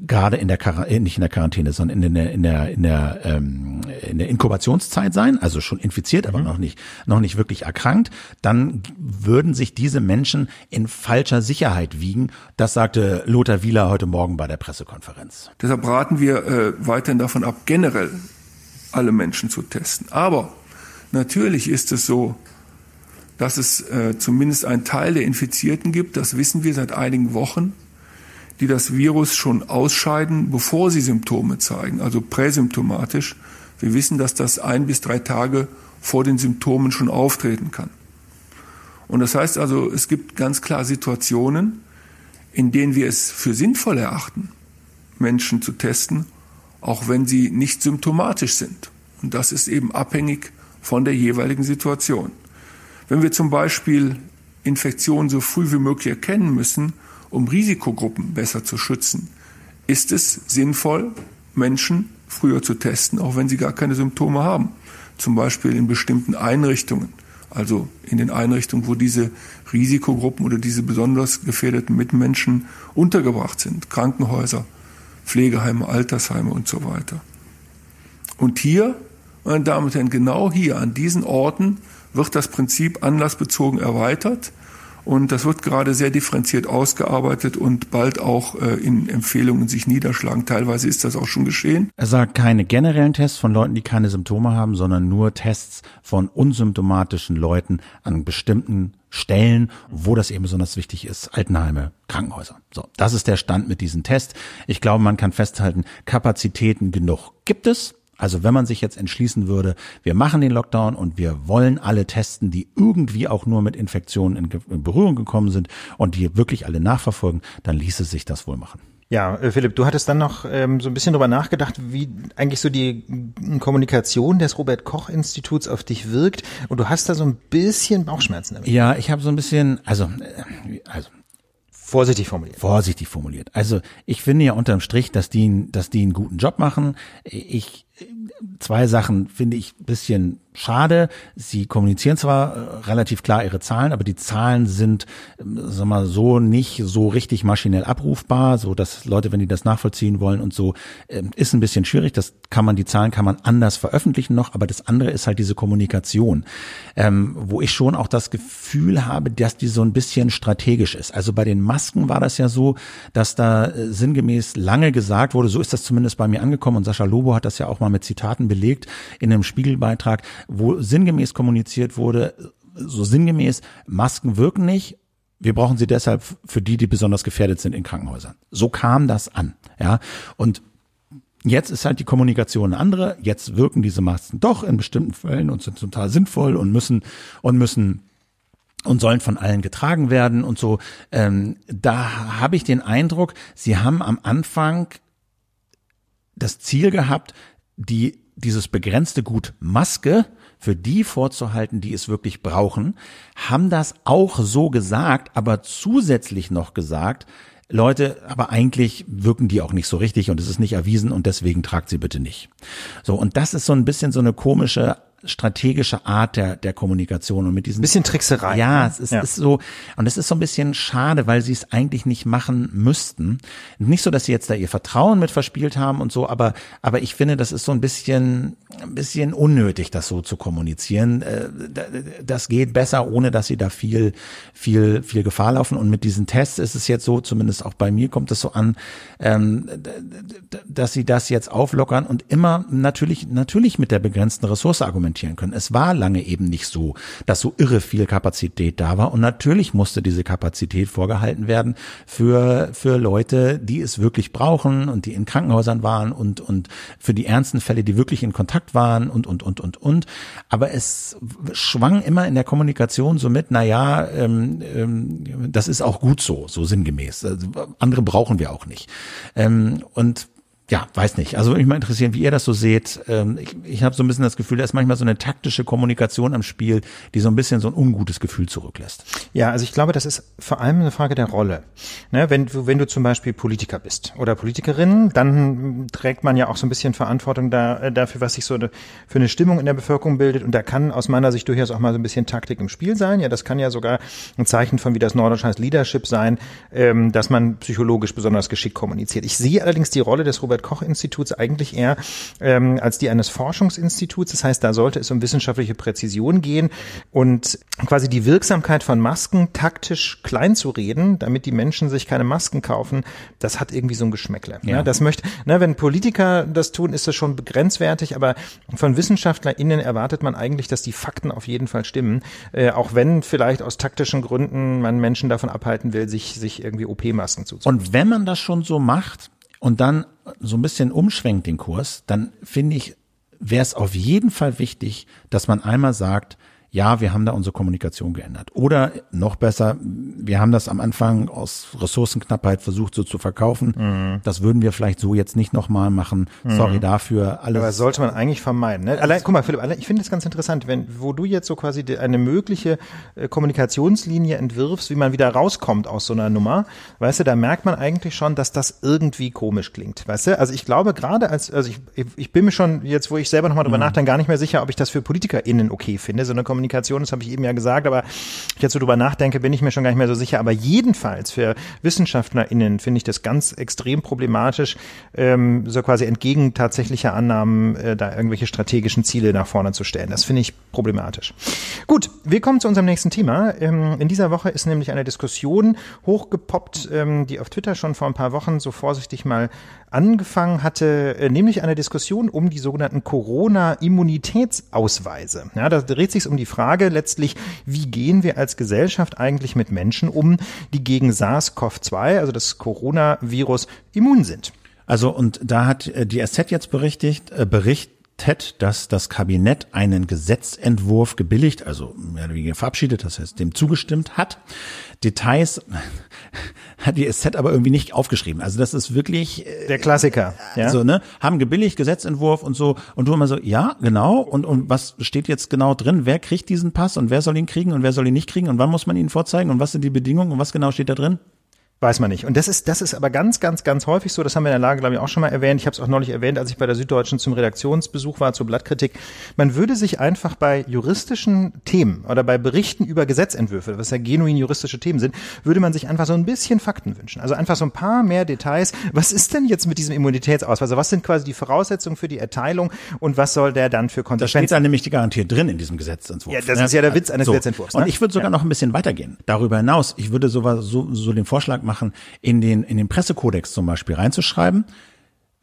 gerade in der Quarantäne, äh, nicht in der Quarantäne, sondern in der in der in der ähm, in der Inkubationszeit sein, also schon infiziert, aber mhm. noch nicht noch nicht wirklich erkrankt, dann würden sich diese Menschen in falscher Sicherheit wiegen. Das sagte Lothar Wieler heute Morgen bei der Pressekonferenz. Deshalb raten wir äh, weiterhin davon ab, generell alle Menschen zu testen. Aber Natürlich ist es so, dass es äh, zumindest einen Teil der Infizierten gibt, das wissen wir seit einigen Wochen, die das Virus schon ausscheiden, bevor sie Symptome zeigen, also präsymptomatisch. Wir wissen, dass das ein bis drei Tage vor den Symptomen schon auftreten kann. Und das heißt also, es gibt ganz klar Situationen, in denen wir es für sinnvoll erachten, Menschen zu testen, auch wenn sie nicht symptomatisch sind. Und das ist eben abhängig von der jeweiligen Situation. Wenn wir zum Beispiel Infektionen so früh wie möglich erkennen müssen, um Risikogruppen besser zu schützen, ist es sinnvoll, Menschen früher zu testen, auch wenn sie gar keine Symptome haben. Zum Beispiel in bestimmten Einrichtungen, also in den Einrichtungen, wo diese Risikogruppen oder diese besonders gefährdeten Mitmenschen untergebracht sind, Krankenhäuser, Pflegeheime, Altersheime und so weiter. Und hier meine Damen und Herren, genau hier an diesen Orten wird das Prinzip anlassbezogen erweitert. Und das wird gerade sehr differenziert ausgearbeitet und bald auch äh, in Empfehlungen sich niederschlagen. Teilweise ist das auch schon geschehen. Er sagt keine generellen Tests von Leuten, die keine Symptome haben, sondern nur Tests von unsymptomatischen Leuten an bestimmten Stellen, wo das eben besonders wichtig ist. Altenheime, Krankenhäuser. So, das ist der Stand mit diesem Test. Ich glaube, man kann festhalten, Kapazitäten genug gibt es. Also wenn man sich jetzt entschließen würde, wir machen den Lockdown und wir wollen alle testen, die irgendwie auch nur mit Infektionen in Berührung gekommen sind und die wirklich alle nachverfolgen, dann ließe sich das wohl machen. Ja, äh, Philipp, du hattest dann noch ähm, so ein bisschen drüber nachgedacht, wie eigentlich so die Kommunikation des Robert Koch Instituts auf dich wirkt und du hast da so ein bisschen Bauchschmerzen damit. Ja, ich habe so ein bisschen, also, äh, also Vorsichtig formuliert. Vorsichtig formuliert. Also ich finde ja unterm Strich, dass die, dass die einen guten Job machen. Ich zwei Sachen finde ich bisschen schade. Sie kommunizieren zwar äh, relativ klar ihre Zahlen, aber die Zahlen sind, ähm, sag mal, so nicht so richtig maschinell abrufbar, so dass Leute, wenn die das nachvollziehen wollen und so, äh, ist ein bisschen schwierig. Das kann man, die Zahlen kann man anders veröffentlichen noch, aber das andere ist halt diese Kommunikation, ähm, wo ich schon auch das Gefühl habe, dass die so ein bisschen strategisch ist. Also bei den Masken war das ja so, dass da äh, sinngemäß lange gesagt wurde, so ist das zumindest bei mir angekommen und Sascha Lobo hat das ja auch mal mit Zitaten belegt in einem Spiegelbeitrag, wo sinngemäß kommuniziert wurde, so sinngemäß, Masken wirken nicht, wir brauchen sie deshalb für die, die besonders gefährdet sind in Krankenhäusern. So kam das an, ja. Und jetzt ist halt die Kommunikation eine andere. Jetzt wirken diese Masken doch in bestimmten Fällen und sind total sinnvoll und müssen und müssen und sollen von allen getragen werden und so. Ähm, da habe ich den Eindruck, sie haben am Anfang das Ziel gehabt, die dieses begrenzte Gut Maske für die vorzuhalten, die es wirklich brauchen, haben das auch so gesagt, aber zusätzlich noch gesagt, Leute, aber eigentlich wirken die auch nicht so richtig und es ist nicht erwiesen und deswegen tragt sie bitte nicht. So, und das ist so ein bisschen so eine komische strategische Art der, der Kommunikation und mit diesen bisschen Trickserei. Ja, ne? es ist, ja. ist so und es ist so ein bisschen schade, weil sie es eigentlich nicht machen müssten. Nicht so, dass sie jetzt da ihr Vertrauen mit verspielt haben und so, aber aber ich finde, das ist so ein bisschen ein bisschen unnötig, das so zu kommunizieren. Äh, das geht besser, ohne dass sie da viel viel viel Gefahr laufen. Und mit diesen Tests ist es jetzt so, zumindest auch bei mir kommt es so an, ähm, dass sie das jetzt auflockern und immer natürlich natürlich mit der begrenzten Ressource argumentieren argumentieren können. Es war lange eben nicht so, dass so irre viel Kapazität da war. Und natürlich musste diese Kapazität vorgehalten werden für, für Leute, die es wirklich brauchen und die in Krankenhäusern waren und, und für die ernsten Fälle, die wirklich in Kontakt waren und, und, und, und, und. Aber es schwang immer in der Kommunikation so mit, na ja, ähm, ähm, das ist auch gut so, so sinngemäß. Also andere brauchen wir auch nicht. Ähm, und ja, weiß nicht. Also würde mich mal interessieren, wie ihr das so seht. Ähm, ich ich habe so ein bisschen das Gefühl, da ist manchmal so eine taktische Kommunikation am Spiel, die so ein bisschen so ein ungutes Gefühl zurücklässt. Ja, also ich glaube, das ist vor allem eine Frage der Rolle. Ne, wenn, du, wenn du zum Beispiel Politiker bist oder Politikerin, dann trägt man ja auch so ein bisschen Verantwortung da, äh, dafür, was sich so eine, für eine Stimmung in der Bevölkerung bildet. Und da kann aus meiner Sicht durchaus auch mal so ein bisschen Taktik im Spiel sein. Ja, das kann ja sogar ein Zeichen von, wie das Nordisch heißt, Leadership sein, ähm, dass man psychologisch besonders geschickt kommuniziert. Ich sehe allerdings die Rolle des Robert Robert-Koch-Instituts eigentlich eher ähm, als die eines Forschungsinstituts. Das heißt, da sollte es um wissenschaftliche Präzision gehen und quasi die Wirksamkeit von Masken taktisch klein zu reden, damit die Menschen sich keine Masken kaufen, das hat irgendwie so ein Geschmäckle. Ja. Ne? Das möchte, ne, wenn Politiker das tun, ist das schon begrenzwertig, aber von WissenschaftlerInnen erwartet man eigentlich, dass die Fakten auf jeden Fall stimmen, äh, auch wenn vielleicht aus taktischen Gründen man Menschen davon abhalten will, sich, sich irgendwie OP-Masken zuzuziehen. Und wenn man das schon so macht, und dann so ein bisschen umschwenkt den Kurs, dann finde ich, wäre es auf jeden Fall wichtig, dass man einmal sagt, ja, wir haben da unsere Kommunikation geändert. Oder noch besser, wir haben das am Anfang aus Ressourcenknappheit versucht so zu verkaufen. Mhm. Das würden wir vielleicht so jetzt nicht nochmal machen. Mhm. Sorry dafür. Alles. Aber sollte man eigentlich vermeiden. Ne? Allein, guck mal, Philipp, ich finde es ganz interessant, wenn, wo du jetzt so quasi eine mögliche äh, Kommunikationslinie entwirfst, wie man wieder rauskommt aus so einer Nummer, weißt du, da merkt man eigentlich schon, dass das irgendwie komisch klingt. Weißt du? Also ich glaube gerade als, also ich, ich bin mir schon jetzt, wo ich selber nochmal drüber mhm. nachdenke, gar nicht mehr sicher, ob ich das für PolitikerInnen okay finde, so eine Kommunikation das habe ich eben ja gesagt, aber jetzt so drüber nachdenke, bin ich mir schon gar nicht mehr so sicher. Aber jedenfalls für WissenschaftlerInnen finde ich das ganz extrem problematisch, ähm, so quasi entgegen tatsächlicher Annahmen äh, da irgendwelche strategischen Ziele nach vorne zu stellen. Das finde ich problematisch. Gut, wir kommen zu unserem nächsten Thema. Ähm, in dieser Woche ist nämlich eine Diskussion hochgepoppt, ähm, die auf Twitter schon vor ein paar Wochen so vorsichtig mal angefangen hatte, äh, nämlich eine Diskussion um die sogenannten Corona-Immunitätsausweise. Ja, da dreht sich um die Frage letztlich, wie gehen wir als Gesellschaft eigentlich mit Menschen um, die gegen SARS-CoV-2, also das Coronavirus, immun sind. Also und da hat äh, die SZ jetzt berichtigt, äh, bericht, TED, dass das Kabinett einen Gesetzentwurf gebilligt, also mehr oder weniger verabschiedet, das heißt dem zugestimmt hat. Details hat die SZ aber irgendwie nicht aufgeschrieben. Also das ist wirklich äh, der Klassiker. Ja? Also ne, haben gebilligt Gesetzentwurf und so und du immer so, ja genau und und was steht jetzt genau drin? Wer kriegt diesen Pass und wer soll ihn kriegen und wer soll ihn nicht kriegen und wann muss man ihn vorzeigen und was sind die Bedingungen und was genau steht da drin? Weiß man nicht. Und das ist, das ist aber ganz, ganz, ganz häufig so. Das haben wir in der Lage, glaube ich, auch schon mal erwähnt. Ich habe es auch neulich erwähnt, als ich bei der Süddeutschen zum Redaktionsbesuch war, zur Blattkritik. Man würde sich einfach bei juristischen Themen oder bei Berichten über Gesetzentwürfe, was ja genuin juristische Themen sind, würde man sich einfach so ein bisschen Fakten wünschen. Also einfach so ein paar mehr Details. Was ist denn jetzt mit diesem Immunitätsausweis? Also was sind quasi die Voraussetzungen für die Erteilung und was soll der dann für Konsequenzen? Da steht dann nämlich die Garantie drin in diesem Gesetzentwurf. Ja, das ist ja der Witz eines so. Gesetzentwurfs. Ne? Und ich würde sogar ja. noch ein bisschen weitergehen. Darüber hinaus, ich würde sowas, so, so den Vorschlag machen, in den, in den Pressekodex zum Beispiel reinzuschreiben,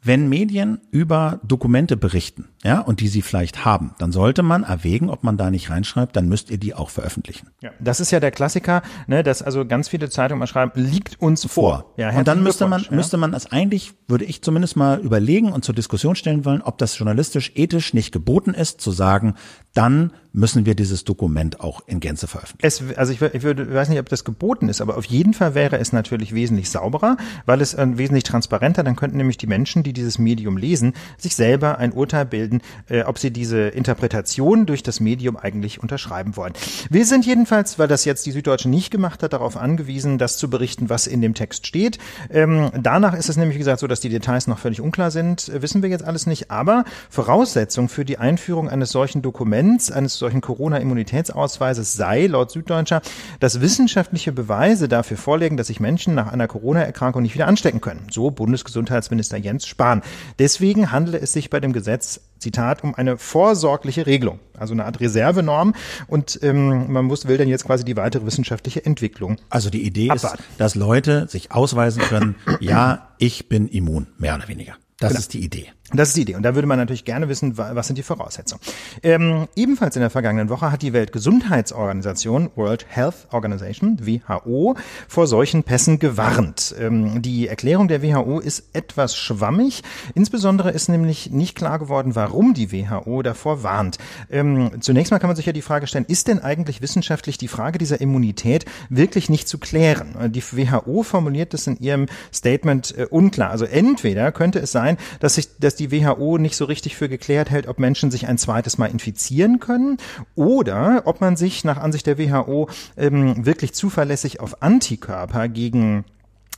wenn Medien über Dokumente berichten, ja, und die sie vielleicht haben, dann sollte man erwägen, ob man da nicht reinschreibt, dann müsst ihr die auch veröffentlichen. Ja, das ist ja der Klassiker, ne, dass also ganz viele Zeitungen mal schreiben, liegt uns vor. vor. Ja, und dann müsste man, ja. müsste man es eigentlich, würde ich zumindest mal überlegen und zur Diskussion stellen wollen, ob das journalistisch ethisch nicht geboten ist, zu sagen, dann müssen wir dieses Dokument auch in Gänze veröffentlichen. Es, also ich, ich würde, weiß nicht, ob das geboten ist, aber auf jeden Fall wäre es natürlich wesentlich sauberer, weil es äh, wesentlich transparenter, dann könnten nämlich die Menschen, die dieses Medium lesen, sich selber ein Urteil bilden, äh, ob sie diese Interpretation durch das Medium eigentlich unterschreiben wollen. Wir sind jedenfalls, weil das jetzt die Süddeutsche nicht gemacht hat, darauf angewiesen, das zu berichten, was in dem Text steht. Ähm, danach ist es nämlich, gesagt, so, dass die Details noch völlig unklar sind, äh, wissen wir jetzt alles nicht, aber Voraussetzung für die Einführung eines solchen Dokuments, eines solchen Corona-Immunitätsausweises sei, laut Süddeutscher, dass wissenschaftliche Beweise dafür vorlegen, dass sich Menschen nach einer Corona-Erkrankung nicht wieder anstecken können. So Bundesgesundheitsminister Jens Spahn. Deswegen handele es sich bei dem Gesetz Zitat, um eine vorsorgliche Regelung, also eine Art Reservenorm. Und ähm, man muss, will dann jetzt quasi die weitere wissenschaftliche Entwicklung. Also die Idee abwarten. ist, dass Leute sich ausweisen können, ja, ich bin immun, mehr oder weniger. Das genau. ist die Idee. Das ist die Idee. Und da würde man natürlich gerne wissen, was sind die Voraussetzungen. Ähm, ebenfalls in der vergangenen Woche hat die Weltgesundheitsorganisation, World Health Organization, WHO, vor solchen Pässen gewarnt. Ähm, die Erklärung der WHO ist etwas schwammig. Insbesondere ist nämlich nicht klar geworden, warum die WHO davor warnt. Ähm, zunächst mal kann man sich ja die Frage stellen, ist denn eigentlich wissenschaftlich die Frage dieser Immunität wirklich nicht zu klären? Die WHO formuliert das in ihrem Statement äh, unklar. Also entweder könnte es sein, dass sich, dass die WHO nicht so richtig für geklärt hält, ob Menschen sich ein zweites Mal infizieren können oder ob man sich nach Ansicht der WHO ähm, wirklich zuverlässig auf Antikörper gegen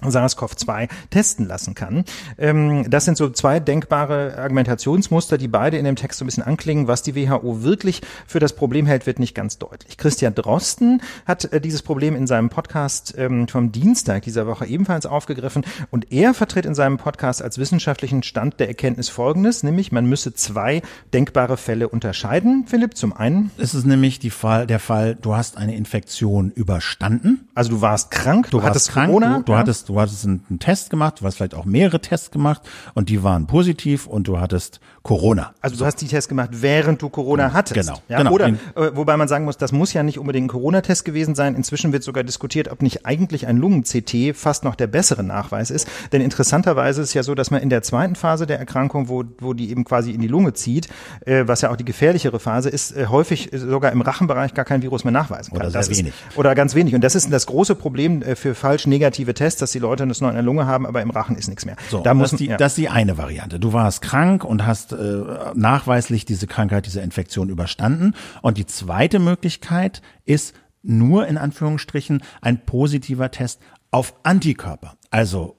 SARS-CoV-2 testen lassen kann. Ähm, das sind so zwei denkbare Argumentationsmuster, die beide in dem Text so ein bisschen anklingen. Was die WHO wirklich für das Problem hält, wird nicht ganz deutlich. Christian Drosten hat äh, dieses Problem in seinem Podcast ähm, vom Dienstag dieser Woche ebenfalls aufgegriffen und er vertritt in seinem Podcast als wissenschaftlichen Stand der Erkenntnis Folgendes, nämlich man müsse zwei denkbare Fälle unterscheiden. Philipp, zum einen. Es ist nämlich die Fall, der Fall, du hast eine Infektion überstanden. Also du warst krank, du, du hattest krank, Corona. Du, du hattest du hattest einen, Test gemacht, du hast vielleicht auch mehrere Tests gemacht und die waren positiv und du hattest Corona. Also du hast die Tests gemacht, während du Corona hattest. Genau. Ja, genau. Oder, äh, wobei man sagen muss, das muss ja nicht unbedingt ein Corona-Test gewesen sein. Inzwischen wird sogar diskutiert, ob nicht eigentlich ein Lungen-CT fast noch der bessere Nachweis ist. Denn interessanterweise ist es ja so, dass man in der zweiten Phase der Erkrankung, wo, wo die eben quasi in die Lunge zieht, äh, was ja auch die gefährlichere Phase ist, äh, häufig sogar im Rachenbereich gar kein Virus mehr nachweisen kann. Oder sehr das wenig. Ist, oder ganz wenig. Und das ist das große Problem äh, für falsch negative Tests, dass die Leute das noch in der Lunge haben, aber im Rachen ist nichts mehr. So, da muss das, ist die, ja. das ist die eine Variante. Du warst krank und hast äh, nachweislich diese Krankheit, diese Infektion überstanden. Und die zweite Möglichkeit ist nur in Anführungsstrichen ein positiver Test auf Antikörper. Also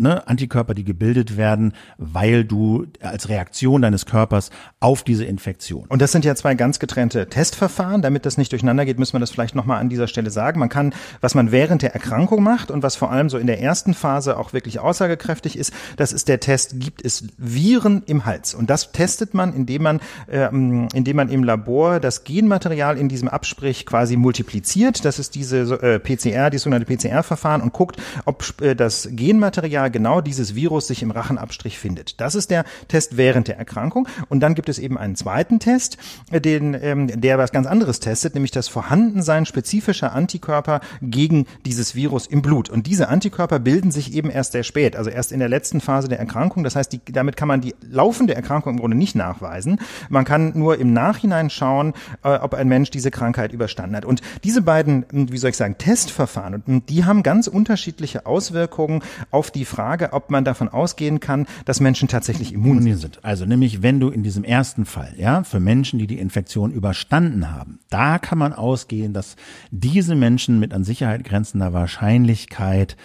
ne, Antikörper, die gebildet werden, weil du als Reaktion deines Körpers auf diese Infektion. Und das sind ja zwei ganz getrennte Testverfahren. Damit das nicht durcheinander geht, müssen wir das vielleicht nochmal an dieser Stelle sagen. Man kann, was man während der Erkrankung macht und was vor allem so in der ersten Phase auch wirklich aussagekräftig ist, das ist der Test, gibt es Viren im Hals. Und das testet man, indem man, ähm, indem man im Labor das Genmaterial in diesem Absprich quasi multipliziert. Das ist diese äh, PCR, die sogenannte PCR-Verfahren und guckt, ob äh, das Genmaterial genau dieses Virus sich im Rachenabstrich findet. Das ist der Test während der Erkrankung. Und dann gibt es eben einen zweiten Test, den, ähm, der was ganz anderes testet, nämlich das Vorhandensein spezifischer Antikörper gegen dieses Virus im Blut. Und diese Antikörper bilden sich eben erst sehr spät, also erst in der letzten Phase der Erkrankung. Das heißt, die, damit kann man die laufende Erkrankung im Grunde nicht nachweisen. Man kann nur im Nachhinein schauen, äh, ob ein Mensch diese Krankheit überstanden hat. Und diese beiden, wie soll ich sagen, Testverfahren, die haben ganz unterschiedliche Auswirkungen auf die Frage, ob man davon ausgehen kann, dass Menschen tatsächlich immun sind. Also nämlich, wenn du in diesem ersten Fall, ja, für Menschen, die die Infektion überstanden haben, da kann man ausgehen, dass diese Menschen mit an Sicherheit grenzender Wahrscheinlichkeit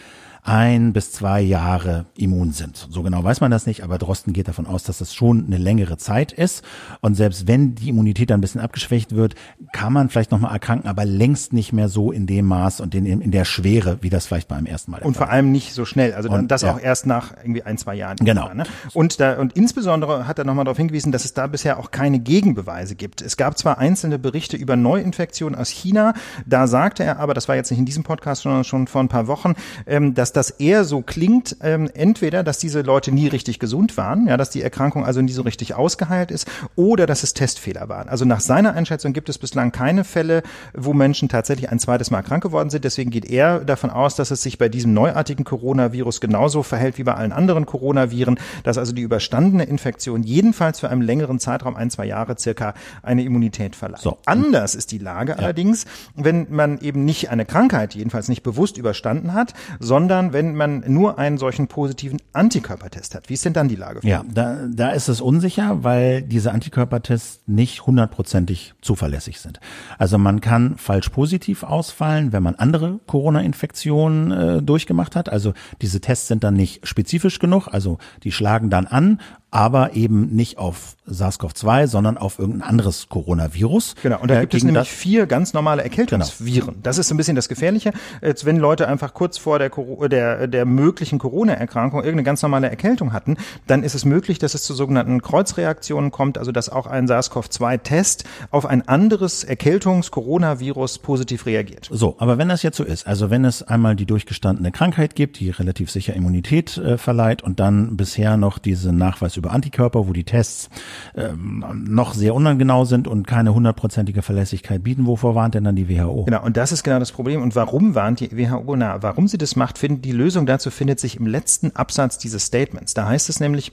ein bis zwei Jahre immun sind. So genau weiß man das nicht, aber Drosten geht davon aus, dass das schon eine längere Zeit ist. Und selbst wenn die Immunität dann ein bisschen abgeschwächt wird, kann man vielleicht nochmal erkranken, aber längst nicht mehr so in dem Maß und in, in der Schwere, wie das vielleicht beim ersten Mal Und vor allem nicht so schnell. Also Und, das ja. auch erst nach irgendwie ein, zwei Jahren. Genau. Ne? Und, da, und insbesondere hat er nochmal darauf hingewiesen, dass es da bisher auch keine Gegenbeweise gibt. Es gab zwar einzelne Berichte über Neuinfektionen aus China, da sagte er aber, das war jetzt nicht in diesem Podcast, sondern schon vor ein paar Wochen, ähm, dass das eher so klingt, ähm, entweder, dass diese Leute nie richtig gesund waren, ja, dass die Erkrankung also nie so richtig ausgeheilt ist, oder dass es Testfehler waren. Also nach seiner Einschätzung gibt es bislang keine Fälle, wo Menschen tatsächlich ein zweites Mal krank geworden sind. Deswegen geht er davon aus, dass es sich bei diesem neuartigen Coronavirus genauso verhält wie bei allen anderen Coronaviren, dass also die überstandene Infektion jedenfalls für einen längeren Zeitraum, ein, zwei Jahre circa, eine Immunität verleiht. So. Anders ist die Lage allerdings, wenn man eben nicht eine Krankheit, jedenfalls nicht bewusst überstanden hat, sondern wenn man nur einen solchen positiven Antikörpertest hat. Wie ist denn dann die Lage? Ja, da, da ist es unsicher, weil diese Antikörpertests nicht hundertprozentig zuverlässig sind. Also man kann falsch positiv ausfallen, wenn man andere Corona-Infektionen äh, durchgemacht hat. Also diese Tests sind dann nicht spezifisch genug, also die schlagen dann an, aber eben nicht auf SARS-CoV-2, sondern auf irgendein anderes Coronavirus. Genau, und da Äh, gibt es nämlich vier ganz normale Erkältungsviren. Das ist so ein bisschen das Gefährliche. Jetzt, wenn Leute einfach kurz vor der, der, der möglichen Corona-Erkrankung irgendeine ganz normale Erkältung hatten, dann ist es möglich, dass es zu sogenannten Kreuzreaktionen kommt, also dass auch ein SARS-CoV-2-Test auf ein anderes Erkältungs-Coronavirus positiv reagiert. So, aber wenn das jetzt so ist, also wenn es einmal die durchgestandene Krankheit gibt, die relativ sicher Immunität äh, verleiht und dann bisher noch diese Nachweis über Antikörper, wo die Tests ähm, noch sehr ungenau sind und keine hundertprozentige Verlässlichkeit bieten. Wovor warnt denn dann die WHO? Genau, und das ist genau das Problem. Und warum warnt die WHO? Na, warum sie das macht, findet die Lösung dazu findet sich im letzten Absatz dieses Statements. Da heißt es nämlich,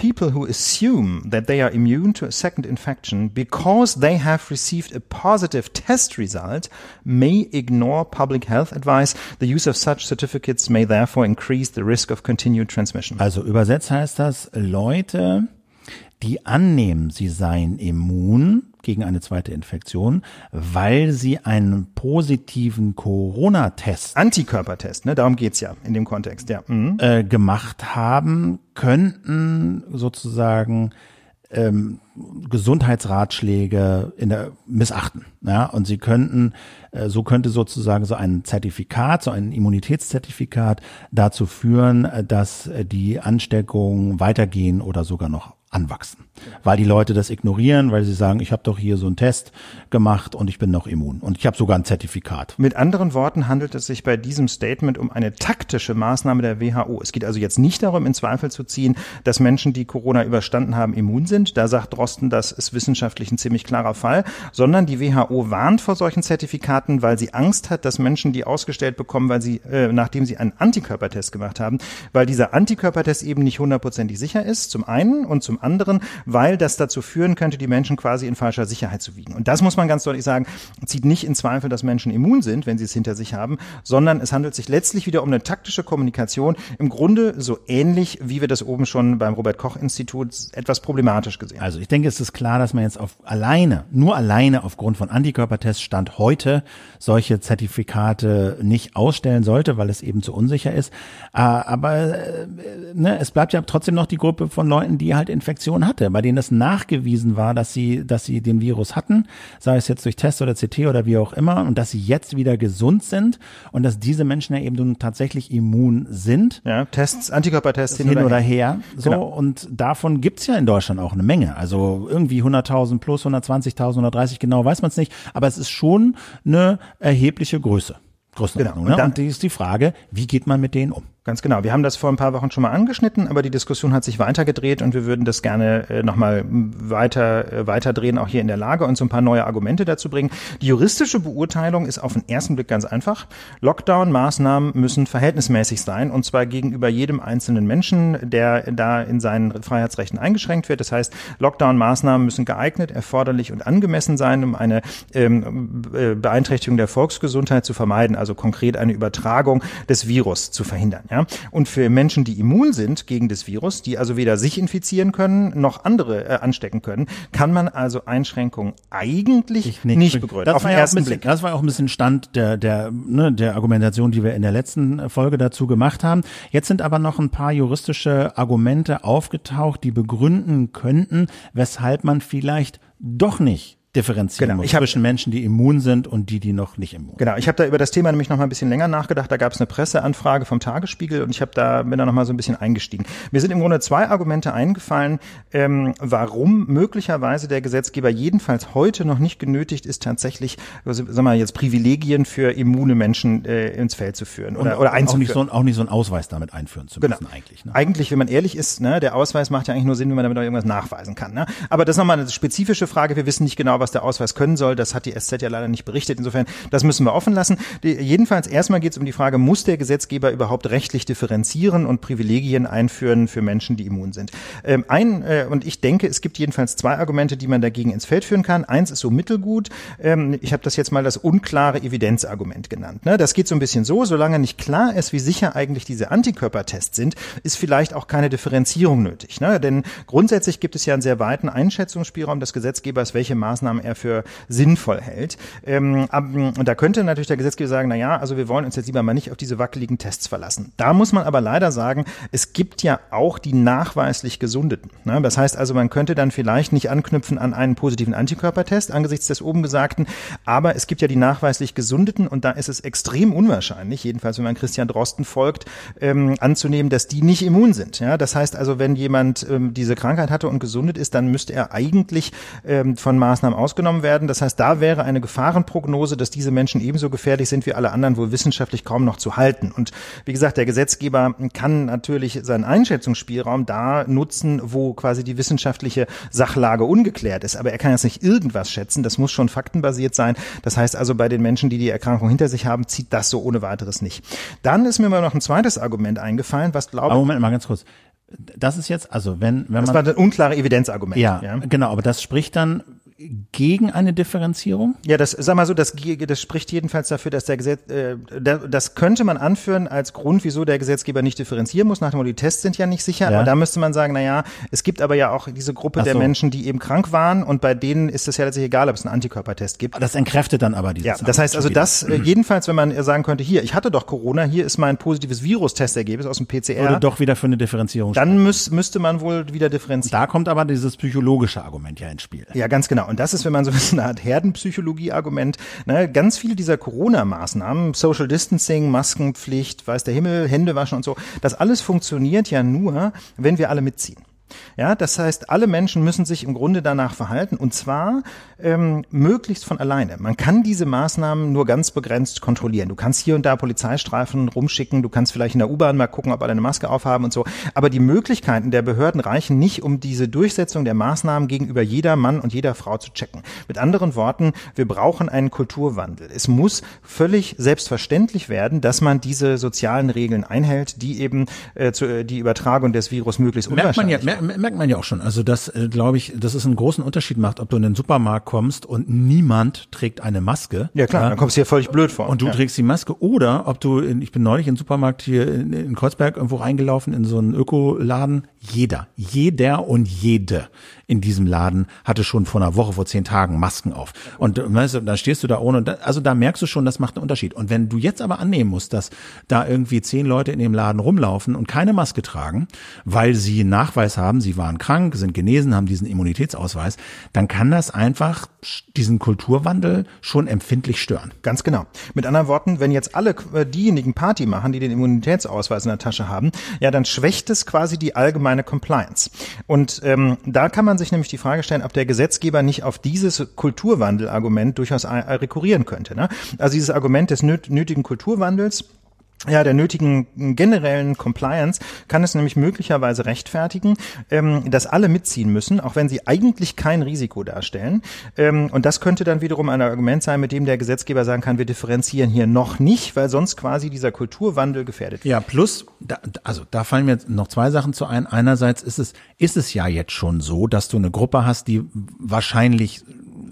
people who assume that they are immune to a second infection because they have received a positive test result may ignore public health advice. The use of such certificates may therefore increase the risk of continued transmission. Also übersetzt heißt das, Leute, die annehmen, sie seien immun gegen eine zweite Infektion, weil sie einen positiven Corona-Test, Antikörpertest, ne, darum geht's ja in dem Kontext, ja. Mhm. äh, gemacht haben, könnten sozusagen ähm, Gesundheitsratschläge in der missachten. Ja, und sie könnten, äh, so könnte sozusagen so ein Zertifikat, so ein Immunitätszertifikat dazu führen, äh, dass äh, die Ansteckungen weitergehen oder sogar noch anwachsen. Weil die Leute das ignorieren, weil sie sagen, ich habe doch hier so einen Test gemacht und ich bin noch immun. Und ich habe sogar ein Zertifikat. Mit anderen Worten handelt es sich bei diesem Statement um eine taktische Maßnahme der WHO. Es geht also jetzt nicht darum, in Zweifel zu ziehen, dass Menschen, die Corona überstanden haben, immun sind. Da sagt Drosten, das ist wissenschaftlich ein ziemlich klarer Fall, sondern die WHO warnt vor solchen Zertifikaten, weil sie Angst hat, dass Menschen die ausgestellt bekommen, weil sie, äh, nachdem sie einen Antikörpertest gemacht haben, weil dieser Antikörpertest eben nicht hundertprozentig sicher ist, zum einen und zum anderen, weil das dazu führen könnte, die Menschen quasi in falscher Sicherheit zu wiegen. Und das muss man ganz deutlich sagen, zieht nicht in Zweifel, dass Menschen immun sind, wenn sie es hinter sich haben, sondern es handelt sich letztlich wieder um eine taktische Kommunikation, im Grunde so ähnlich, wie wir das oben schon beim Robert Koch Institut etwas problematisch gesehen haben. Also ich denke, es ist klar, dass man jetzt auf alleine, nur alleine aufgrund von Antikörpertests Stand heute solche Zertifikate nicht ausstellen sollte, weil es eben zu unsicher ist. Äh, Aber äh, ne, es bleibt ja trotzdem noch die Gruppe von Leuten, die halt Infektion hatte, bei denen es nachgewiesen war, dass sie, dass sie den Virus hatten, sei es jetzt durch Test oder CT oder wie auch immer, und dass sie jetzt wieder gesund sind und dass diese Menschen ja eben nun tatsächlich immun sind. Ja, Tests, Antikörpertests hin oder her. So, Genau. und davon gibt's ja in Deutschland auch eine Menge. Also irgendwie 100.000 plus 120.000, 130, genau weiß man es nicht. Aber es ist schon eine erhebliche Größe. Größenordnung. Genau. Und Ne? dann- Und die ist die Frage, wie geht man mit denen um? Ganz genau. Wir haben das vor ein paar Wochen schon mal angeschnitten, aber die Diskussion hat sich weitergedreht und wir würden das gerne äh, nochmal weiter, äh, weiterdrehen, auch hier in der Lage und so ein paar neue Argumente dazu bringen. Die juristische Beurteilung ist auf den ersten Blick ganz einfach. Lockdown-Maßnahmen müssen verhältnismäßig sein und zwar gegenüber jedem einzelnen Menschen, der da in seinen Freiheitsrechten eingeschränkt wird. Das heißt, Lockdown-Maßnahmen müssen geeignet, erforderlich und angemessen sein, um eine ähm, äh, Beeinträchtigung der Volksgesundheit zu vermeiden, also konkret eine Übertragung des Virus zu verhindern. Ja? Und für Menschen, die immun sind gegen das Virus, die also weder sich infizieren können noch andere äh, anstecken können, kann man also Einschränkungen eigentlich nicht, begründen. Das auf war den ja auch ein ersten bisschen, Blick. Das war auch ein bisschen Stand der, der, ne, der Argumentation, die wir in der letzten Folge dazu gemacht haben. Jetzt sind aber noch ein paar juristische Argumente aufgetaucht, die begründen könnten, weshalb man vielleicht doch nicht differenzieren Genau. muss Ich hab- zwischen Menschen, die immun sind und die, die noch nicht immun sind. Genau, ich habe da über das Thema nämlich noch mal ein bisschen länger nachgedacht. Da gab es eine Presseanfrage vom Tagesspiegel und ich habe da bin da noch mal so ein bisschen eingestiegen. Mir sind im Grunde zwei Argumente eingefallen, ähm, warum möglicherweise der Gesetzgeber jedenfalls heute noch nicht genötigt ist, tatsächlich, also, sagen wir mal jetzt Privilegien für immune Menschen äh, ins Feld zu führen oder, oder auch einzuführen. nicht, so, ein- auch nicht so einen Ausweis damit einführen zu Genau. müssen eigentlich. Ne? Eigentlich, wenn man ehrlich ist, ne, der Ausweis macht ja eigentlich nur Sinn, wenn man damit auch irgendwas nachweisen kann. Ne? Aber das ist nochmal eine spezifische Frage. Wir wissen nicht genau, was der Ausweis können soll. Das hat die SZ ja leider nicht berichtet. Insofern, das müssen wir offen lassen. Die, jedenfalls erstmal geht es um die Frage, muss der Gesetzgeber überhaupt rechtlich differenzieren und Privilegien einführen für Menschen, die immun sind? Ähm, ein, äh, und ich denke, es gibt jedenfalls zwei Argumente, die man dagegen ins Feld führen kann. Eins ist so mittelgut. Ähm, ich habe das jetzt mal das unklare Evidenzargument genannt. Ne? Das geht so ein bisschen so, solange nicht klar ist, wie sicher eigentlich diese Antikörpertests sind, ist vielleicht auch keine Differenzierung nötig. Ne? Denn grundsätzlich gibt es ja einen sehr weiten Einschätzungsspielraum des Gesetzgebers, welche Maßnahmen er für sinnvoll hält. Ähm, und da könnte natürlich der Gesetzgeber sagen, na ja, also wir wollen uns jetzt lieber mal nicht auf diese wackeligen Tests verlassen. Da muss man aber leider sagen, es gibt ja auch die nachweislich Gesundeten. Ne? Das heißt also, man könnte dann vielleicht nicht anknüpfen an einen positiven Antikörpertest angesichts des oben Gesagten, aber es gibt ja die nachweislich Gesundeten und da ist es extrem unwahrscheinlich, jedenfalls wenn man Christian Drosten folgt, ähm, anzunehmen, dass die nicht immun sind. Ja? Das heißt also, wenn jemand ähm, diese Krankheit hatte und gesundet ist, dann müsste er eigentlich ähm, von Maßnahmen ausgenommen werden. Das heißt, da wäre eine Gefahrenprognose, dass diese Menschen ebenso gefährlich sind wie alle anderen, wohl wissenschaftlich kaum noch zu halten. Und wie gesagt, der Gesetzgeber kann natürlich seinen Einschätzungsspielraum da nutzen, wo quasi die wissenschaftliche Sachlage ungeklärt ist. Aber er kann jetzt nicht irgendwas schätzen. Das muss schon faktenbasiert sein. Das heißt also, bei den Menschen, die die Erkrankung hinter sich haben, zieht das so ohne weiteres nicht. Dann ist mir mal noch ein zweites Argument eingefallen, was glaube ich. Moment mal ganz kurz das ist jetzt, also wenn, wenn man. Das war ein unklare Evidenzargument. Ja, ja, genau, aber das spricht dann gegen eine Differenzierung? Ja, das sag mal so, das, das spricht jedenfalls dafür, dass der Gesetz, äh, das könnte man anführen als Grund, wieso der Gesetzgeber nicht differenzieren muss. Nach dem die Tests sind ja nicht sicher. Ja. Aber da müsste man sagen, na ja, es gibt aber ja auch diese Gruppe so. der Menschen, die eben krank waren und bei denen ist es ja letztlich egal, ob es einen Antikörpertest gibt. Das entkräftet dann aber dieses. Ja, das heißt also, das äh, jedenfalls, wenn man sagen könnte, hier, ich hatte doch Corona, hier ist mein positives Virus-Testergebnis aus dem PCR. Würde doch wieder für eine Differenzierung. Dann müß, müsste man wohl wieder differenzieren. Und da kommt aber dieses psychologische Argument ja ins Spiel. Ja, ganz genau. Und das ist, wenn man so eine Art Herdenpsychologie-Argument. Ne? Ganz viele dieser Corona-Maßnahmen, Social Distancing, Maskenpflicht, weiß der Himmel, Hände waschen und so, das alles funktioniert ja nur, wenn wir alle mitziehen. Ja, das heißt, alle Menschen müssen sich im Grunde danach verhalten und zwar ähm, möglichst von alleine. Man kann diese Maßnahmen nur ganz begrenzt kontrollieren. Du kannst hier und da Polizeistreifen rumschicken, du kannst vielleicht in der U-Bahn mal gucken, ob alle eine Maske aufhaben und so. Aber die Möglichkeiten der Behörden reichen nicht, um diese Durchsetzung der Maßnahmen gegenüber jeder Mann und jeder Frau zu checken. Mit anderen Worten, wir brauchen einen Kulturwandel. Es muss völlig selbstverständlich werden, dass man diese sozialen Regeln einhält, die eben äh, zu, äh, die Übertragung des Virus möglichst unwahrscheinlich merkt man ja, merkt man ja auch schon. Also das, äh, glaube ich, dass es einen großen Unterschied macht, ob du in den Supermarkt kommst und niemand trägt eine Maske. Ja klar, ja, dann kommst du dir völlig blöd vor. Und du ja. trägst die Maske. Oder ob du, in, ich bin neulich in den Supermarkt hier in, in Kreuzberg irgendwo reingelaufen in so einen Ökoladen. Jeder, jeder und jede in diesem Laden hatte schon vor einer Woche, vor zehn Tagen Masken auf. Und weißt du, da stehst du da ohne. Also da merkst du schon, das macht einen Unterschied. Und wenn du jetzt aber annehmen musst, dass da irgendwie zehn Leute in dem Laden rumlaufen und keine Maske tragen, weil sie Nachweis haben, sie waren krank, sind genesen, haben diesen Immunitätsausweis, dann kann das einfach diesen Kulturwandel schon empfindlich stören. Ganz genau. Mit anderen Worten, wenn jetzt alle äh, diejenigen Party machen, die den Immunitätsausweis in der Tasche haben, ja, dann schwächt es quasi die allgemeine Compliance. Und ähm, da kann man sich nämlich die Frage stellen, ob der Gesetzgeber nicht auf dieses Kulturwandelargument durchaus rekurrieren könnte. Ne? Also dieses Argument des nötigen Kulturwandels, ja, der nötigen generellen Compliance kann es nämlich möglicherweise rechtfertigen, ähm, dass alle mitziehen müssen, auch wenn sie eigentlich kein Risiko darstellen. Ähm, und das könnte dann wiederum ein Argument sein, mit dem der Gesetzgeber sagen kann, wir differenzieren hier noch nicht, weil sonst quasi dieser Kulturwandel gefährdet wird. Ja, plus, da, also da fallen mir noch zwei Sachen zu ein. Einerseits ist es, ist es ja jetzt schon so, dass du eine Gruppe hast, die wahrscheinlich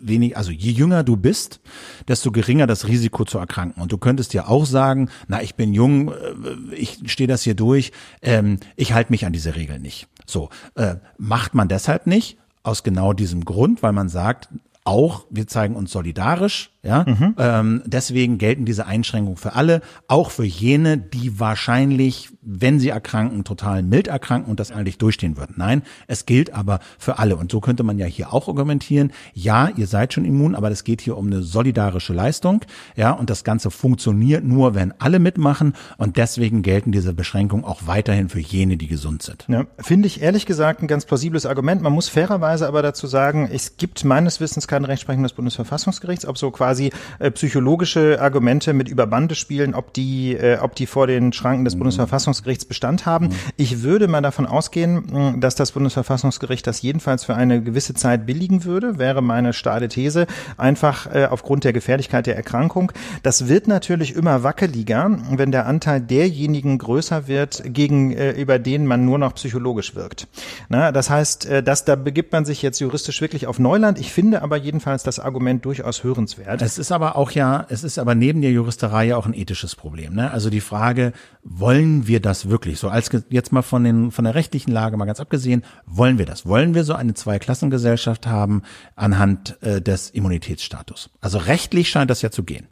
wenig, also je jünger du bist, desto geringer das Risiko zu erkranken. Und du könntest ja auch sagen, na, ich bin jung, äh, ich stehe das hier durch, ähm, ich halte mich an diese Regeln nicht. So, äh, macht man deshalb nicht, aus genau diesem Grund, weil man sagt, auch, wir zeigen uns solidarisch, ja. Mhm. Ähm, deswegen gelten diese Einschränkungen für alle, auch für jene, die wahrscheinlich, wenn sie erkranken, total mild erkranken und das eigentlich durchstehen würden. Nein, es gilt aber für alle. Und so könnte man ja hier auch argumentieren, ja, ihr seid schon immun, aber es geht hier um eine solidarische Leistung, ja, und das Ganze funktioniert nur, wenn alle mitmachen und deswegen gelten diese Beschränkungen auch weiterhin für jene, die gesund sind. Ja, Finde ich ehrlich gesagt ein ganz plausibles Argument. Man muss fairerweise aber dazu sagen, es gibt meines Wissens keine Rechtsprechung des Bundesverfassungsgerichts, ob so quasi quasi äh, psychologische Argumente mit Überbande spielen, ob die, äh, ob die vor den Schranken des mhm. Bundesverfassungsgerichts Bestand haben. Mhm. Ich würde mal davon ausgehen, dass das Bundesverfassungsgericht das jedenfalls für eine gewisse Zeit billigen würde, wäre meine steile These, einfach äh, aufgrund der Gefährlichkeit der Erkrankung. Das wird natürlich immer wackeliger, wenn der Anteil derjenigen größer wird, gegen äh, über denen man nur noch psychologisch wirkt. Na, das heißt, äh, dass da begibt man sich jetzt juristisch wirklich auf Neuland. Ich finde aber jedenfalls das Argument durchaus hörenswert. Es ist aber auch ja, es ist aber neben der Juristerei ja auch ein ethisches Problem. Ne? Also die Frage, wollen wir das wirklich? So als jetzt mal von den von der rechtlichen Lage mal ganz abgesehen, wollen wir das? Wollen wir so eine Zweiklassengesellschaft haben anhand äh, des Immunitätsstatus? Also rechtlich scheint das ja zu gehen.